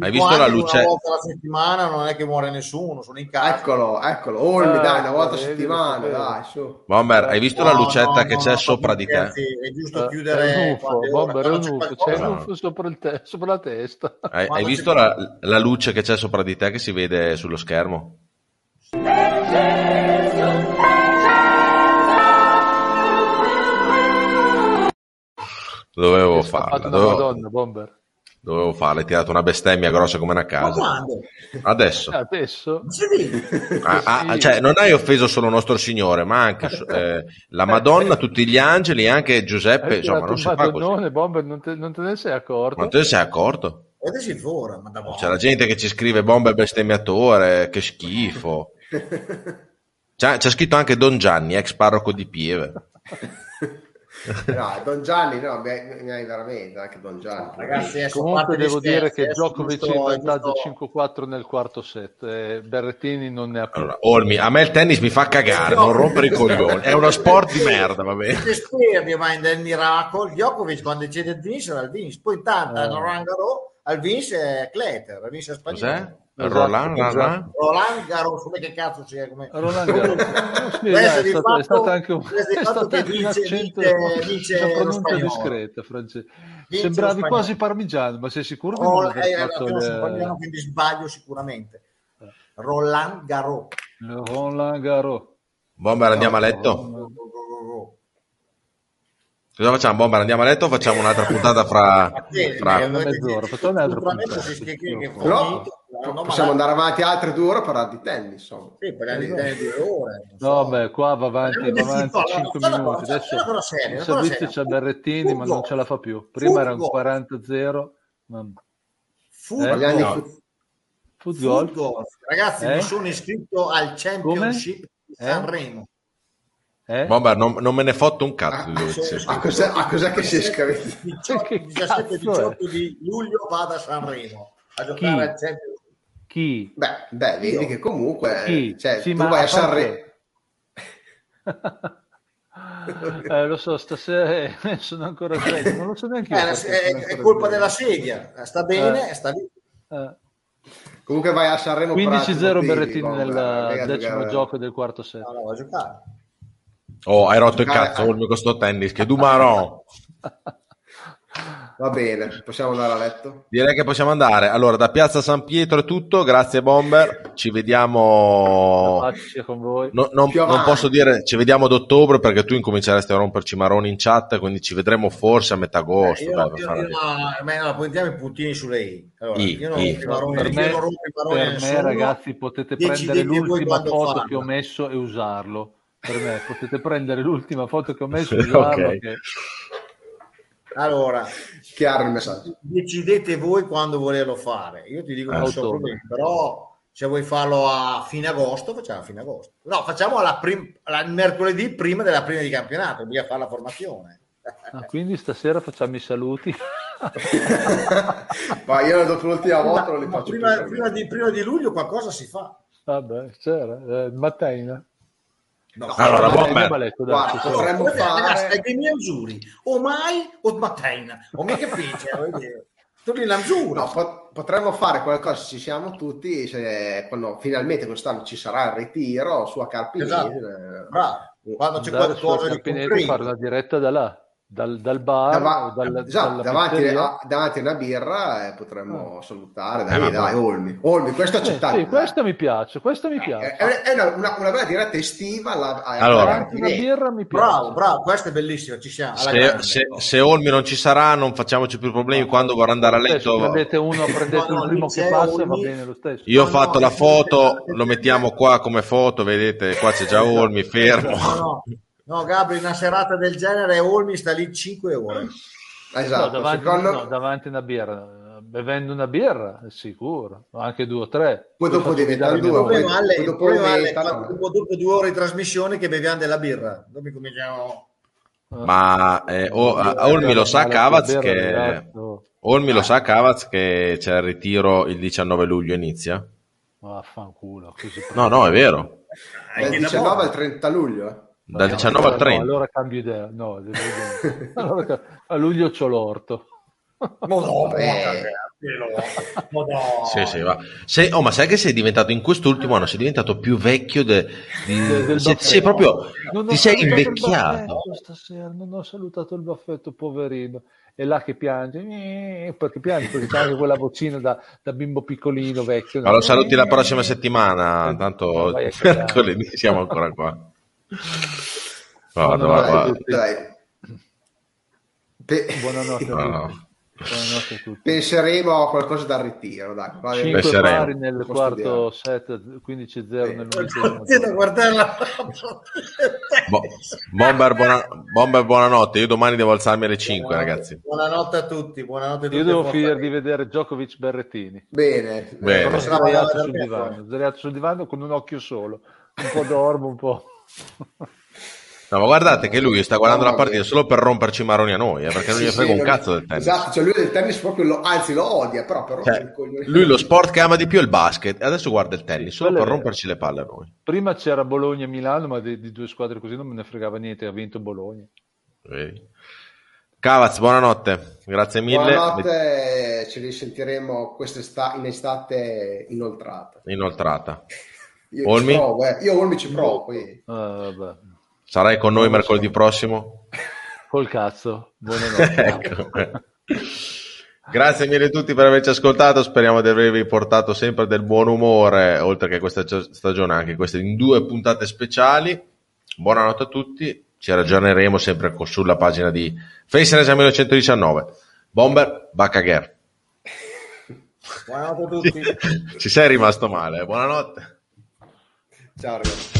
Speaker 1: Eh, hai visto la luce?
Speaker 3: Una volta alla settimana non è che muore nessuno, sono in casa.
Speaker 5: Eccolo, eccolo. Olmi,
Speaker 2: Ah,
Speaker 5: dai, una volta a settimana, dai, su.
Speaker 1: Bomber, hai visto la
Speaker 3: No,
Speaker 1: lucetta
Speaker 3: no,
Speaker 1: che
Speaker 3: no,
Speaker 1: c'è
Speaker 3: no,
Speaker 1: sopra di te?
Speaker 3: scherzi, È giusto
Speaker 2: Eh,
Speaker 3: chiudere
Speaker 2: È un Bomber, è un
Speaker 3: c'è
Speaker 2: UFO, c'è un UFO sopra, il te- sopra la testa.
Speaker 1: Hai, hai visto la, la luce che c'è sopra di te che si vede sullo schermo? Dovevo farla, dovevo,
Speaker 2: Madonna, Bomber.
Speaker 1: Dovevo farla, hai tirato una bestemmia grossa come una casa.
Speaker 3: quando?
Speaker 1: Adesso.
Speaker 2: Adesso?
Speaker 3: Non si vede.
Speaker 1: Ah, ah,
Speaker 2: Sì.
Speaker 1: cioè, non hai offeso solo nostro Signore, ma anche eh, la Madonna, tutti gli angeli e anche Giuseppe.
Speaker 2: Hai
Speaker 1: Insomma, non si fa così.
Speaker 2: madonnone, Bomber, non te, non te ne sei accorto?
Speaker 1: Ma te ne sei accorto?
Speaker 3: Vedete si fora, ma da
Speaker 1: C'è la gente che ci scrive bomber bestemmiatore, che schifo. C'è, c'è scritto anche Don Gianni, ex parroco di Pieve.
Speaker 5: No, Don Gianni, no, mi hai, mi hai veramente, anche Don Gianni.
Speaker 3: Ragazzi,
Speaker 2: Comunque devo
Speaker 3: gli
Speaker 2: dire che
Speaker 3: adesso
Speaker 2: Djokovic in vantaggio
Speaker 3: giusto-
Speaker 2: 5-4 nel quarto set, e Berrettini non ne ha più.
Speaker 1: Allora, Olmi, a me il tennis mi fa cagare, non rompere i coglioni. È uno sport di merda, va bene.
Speaker 3: Siete esperti ma nel miracolo Djokovic quando decide il vince era il vince poi intanto
Speaker 2: Eh.
Speaker 3: al Roland Garros al vince è Kleter al vince è spagnolo
Speaker 1: Cos'è?
Speaker 2: Esatto,
Speaker 1: Roland,
Speaker 2: esatto.
Speaker 1: Roland?
Speaker 3: Garros come che cazzo sia come
Speaker 2: Roland Garros. Sì, è, stato,
Speaker 3: fatto-
Speaker 2: è stato anche un, è stato
Speaker 3: che vince-
Speaker 2: accento, una
Speaker 3: lo
Speaker 2: pronuncia discreta, francese. Sembravi quasi parmigiano, ma sei sicuro di
Speaker 3: Oh,
Speaker 2: non aver
Speaker 3: eh,
Speaker 2: fatto le-
Speaker 3: spagnolo, quindi sbaglio sicuramente Roland Garros
Speaker 2: le Roland Garros?
Speaker 1: Bomber, andiamo a letto? Cosa facciamo? Bomber, andiamo a letto o facciamo un'altra puntata fra... fra...
Speaker 2: una mezz'ora, facciamo un'altra puntata.
Speaker 3: che, che, che
Speaker 5: Però
Speaker 3: no,
Speaker 5: possiamo andare avanti altre due ore a parlare di tennis, insomma.
Speaker 3: Sì, parliamo di tennis di ore.
Speaker 2: No, beh, qua va avanti, va avanti
Speaker 3: zitto,
Speaker 2: 5
Speaker 3: allora,
Speaker 2: minuti. Adesso il servizio c'è Berrettini, ma non ce la fa più. Prima erano
Speaker 3: Football.
Speaker 2: 40-0. ma-
Speaker 5: fut-
Speaker 2: Football?
Speaker 3: Ragazzi,
Speaker 2: Eh?
Speaker 3: mi sono iscritto al Championship di
Speaker 2: Eh?
Speaker 3: Sanremo.
Speaker 2: Eh?
Speaker 1: Bomber, non, non me ne fotto un cazzo
Speaker 3: Ah, sì.
Speaker 5: A cos'è, a cos'è che si è scritto?
Speaker 3: 18,
Speaker 2: Che
Speaker 3: 17
Speaker 2: cazzo
Speaker 3: 18 di luglio vado a Sanremo a giocare
Speaker 2: Chi?
Speaker 3: al Championship.
Speaker 2: Chi?
Speaker 5: Beh, beh, vedi che comunque
Speaker 2: Chi?
Speaker 5: cioè,
Speaker 2: Sì,
Speaker 5: tu vai a Sanremo.
Speaker 2: Eh, lo so, stasera eh, sono ancora sveglio, non lo so neanche io.
Speaker 3: Eh, è, è colpa
Speaker 2: sveglio.
Speaker 3: della sedia, sta bene, sta lì.
Speaker 2: Eh,
Speaker 5: Comunque vai a Sanremo per altri
Speaker 2: 15-0
Speaker 5: motivi,
Speaker 2: Berrettini nel
Speaker 5: mica
Speaker 2: decimo gioco del quarto set.
Speaker 3: No, no, a giocare.
Speaker 1: Oh, hai rotto il cazzo, con sto tennis, che Dumarò.
Speaker 5: Va bene, possiamo andare a letto?
Speaker 1: Direi che possiamo andare. Allora, da Piazza San Pietro è tutto. Grazie, Bomber. Ci vediamo.
Speaker 2: Con voi.
Speaker 1: No- non, non posso dire ci vediamo ad ottobre perché tu incominceresti a romperci maroni in chat, quindi ci vedremo forse a metà agosto.
Speaker 3: Eh, io,
Speaker 1: dai,
Speaker 3: io, io, no, no, ma no, puntiamo i puntini sulle i. Allora,
Speaker 1: I,
Speaker 3: io non
Speaker 1: i.
Speaker 3: rompo i maroni,
Speaker 2: per
Speaker 3: io
Speaker 2: me,
Speaker 3: maroni
Speaker 2: per me, ragazzi, potete prendere l'ultima foto
Speaker 3: farlo.
Speaker 2: che ho messo e usarlo. Per me, potete prendere l'ultima foto che ho messo e usarlo.
Speaker 1: Ok.
Speaker 2: che-
Speaker 3: Allora,
Speaker 5: Chiaro il messaggio.
Speaker 3: decidete voi quando volerlo fare. Io ti dico che non so problemi, però se vuoi farlo a fine agosto, facciamo a fine agosto. No, facciamo alla prim- alla- mercoledì prima della prima di campionato, bisogna fare la formazione.
Speaker 2: Ah, quindi stasera facciamo i saluti.
Speaker 5: Ma io dopo l'ultima volta non li faccio
Speaker 3: prima, prima di, prima di luglio qualcosa si fa.
Speaker 2: Vabbè, c'era, eh, Matteina.
Speaker 3: No,
Speaker 1: Allora,
Speaker 2: Dai,
Speaker 1: Bomber.
Speaker 2: letto, dai,
Speaker 5: Guarda,
Speaker 3: ragazzi,
Speaker 5: fare
Speaker 3: è dei miei o mai o mattina, o mica tu li l'angiuro.
Speaker 5: No, po- potremmo fare qualcosa, ci siamo tutti, se, quando finalmente quest'anno ci sarà il ritiro su a Carpini.
Speaker 3: Esatto. Bravo. Quando c'è qualcosa di
Speaker 2: fare una diretta da là. Dal, dal bar,
Speaker 5: Dava-
Speaker 2: o dal,
Speaker 5: esatto, davanti, a, davanti a una birra eh, potremmo salutare. Dai,
Speaker 1: Eh,
Speaker 5: dai, Olmi. Olmi, questo è accettabile.
Speaker 2: sì, questo mi piace, questo mi piace.
Speaker 5: È, è una, una, una bella diretta estiva. alla- alla-
Speaker 1: Allora.
Speaker 2: Davanti una birra mi piace.
Speaker 3: Bravo, bravo, questo è bellissimo, ci siamo. alla
Speaker 1: Se,
Speaker 3: grande.
Speaker 1: se, se Olmi non ci sarà, non facciamoci più problemi. Quando vorrà andare a letto,
Speaker 2: prendete uno, prendete
Speaker 3: No, no,
Speaker 2: il primo che passa, va
Speaker 3: Olmi.
Speaker 2: bene lo stesso.
Speaker 1: io ho
Speaker 3: No,
Speaker 1: fatto
Speaker 3: no,
Speaker 1: la foto, lo mettiamo qua come foto. Vedete, qua c'è già Olmi, fermo.
Speaker 3: No, Gabri, una serata del genere Olmi sta lì 5 ore.
Speaker 5: Esatto,
Speaker 2: No, davanti,
Speaker 5: secondo-
Speaker 2: no, davanti a una birra, bevendo una birra, sicuro, anche due o tre.
Speaker 5: Poi dopo diventano
Speaker 2: guidare
Speaker 5: due,
Speaker 3: Il
Speaker 5: poi- poi
Speaker 3: il
Speaker 5: dopo
Speaker 3: dopo, dopo due ore di trasmissione che beviamo della birra. Dopo cominciamo...
Speaker 1: Ma eh, o- a- Olmi lo sa Cavaz che. Olmi lo sa Cavaz che c'è il ritiro il 19 luglio inizia?
Speaker 2: Vaffanculo, così
Speaker 1: No, no, è vero.
Speaker 5: dal 19 al 30 luglio. eh.
Speaker 1: Dal 19 al
Speaker 2: No,
Speaker 1: 30.
Speaker 2: allora cambio idea. No. Allora a luglio c'ho l'orto.
Speaker 3: Ma no, no.
Speaker 1: Sì, sì, va. Sei- oh, ma sai che sei diventato in quest'ultimo anno, sei diventato più vecchio de- di-
Speaker 2: Del- del
Speaker 1: sei, proprio ti sei invecchiato.
Speaker 2: Stasera non ho salutato il baffetto, poverino. È là che piange, eh, perché piange, perché c'è anche quella vocina da, da bimbo piccolino vecchio.
Speaker 1: Ma lo saluti la prossima settimana, tanto mercoledì siamo ancora qua.
Speaker 2: No, no,
Speaker 1: guarda,
Speaker 2: dai.
Speaker 5: Pe-
Speaker 2: Buonanotte a
Speaker 1: No,
Speaker 2: tutti.
Speaker 1: no.
Speaker 2: Buonanotte a tutti.
Speaker 5: Penseremo a qualcosa dal ritiro. Dai. Vai-
Speaker 2: Cinque
Speaker 1: Penseremo.
Speaker 2: pari nel
Speaker 5: Posso
Speaker 2: quarto set, 15-0 nel
Speaker 3: Continuo
Speaker 2: ventesimo.
Speaker 3: a guardare la
Speaker 1: Bo- Bomber, buona- Bomber, buonanotte. Io domani devo alzarmi alle 5, ragazzi.
Speaker 3: Buonanotte a tutti, buonanotte a tutti.
Speaker 2: Io devo finire di vedere Djokovic Berrettini.
Speaker 5: Bene.
Speaker 1: Bene.
Speaker 2: Sdraiato
Speaker 3: da
Speaker 2: sul divano, sdraiato sul divano con un occhio solo. Un po' dormo, un po'.
Speaker 1: No, ma guardate che lui sta guardando la partita solo per romperci i maroni a noi, eh, perché non gli
Speaker 5: Sì,
Speaker 1: frega
Speaker 5: sì,
Speaker 1: un cazzo del tennis.
Speaker 5: Esatto, cioè lui del tennis proprio lo, anzi lo odia, però per
Speaker 1: Cioè, lui lo sport che ama di più è il basket, e adesso guarda il tennis, solo
Speaker 2: quello
Speaker 1: per romperci le palle a noi.
Speaker 2: Prima c'era Bologna e Milano, ma di, di due squadre così non me ne fregava niente, ha vinto Bologna.
Speaker 1: Vedi? Cavaz, buonanotte, grazie mille.
Speaker 5: Buonanotte, ci risentiremo quest'estate in estate inoltrata.
Speaker 1: Inoltrata.
Speaker 5: Io
Speaker 1: Olmi?
Speaker 5: ci provo, eh. Io Olmi ci provo, poi.
Speaker 2: Ah, vabbè.
Speaker 1: Sarai con noi mercoledì prossimo?
Speaker 2: Col cazzo, buonanotte.
Speaker 1: ecco. Grazie mille a tutti per averci ascoltato, speriamo di avervi portato sempre del buon umore, oltre che questa gio- stagione, anche queste in due puntate speciali. Buonanotte a tutti, ci ragioneremo sempre sulla pagina di Face 1919. Bomber, Bacagher.
Speaker 3: Buonanotte a tutti.
Speaker 1: Ci sei rimasto male, eh? buonanotte.
Speaker 5: Ciao ragazzi.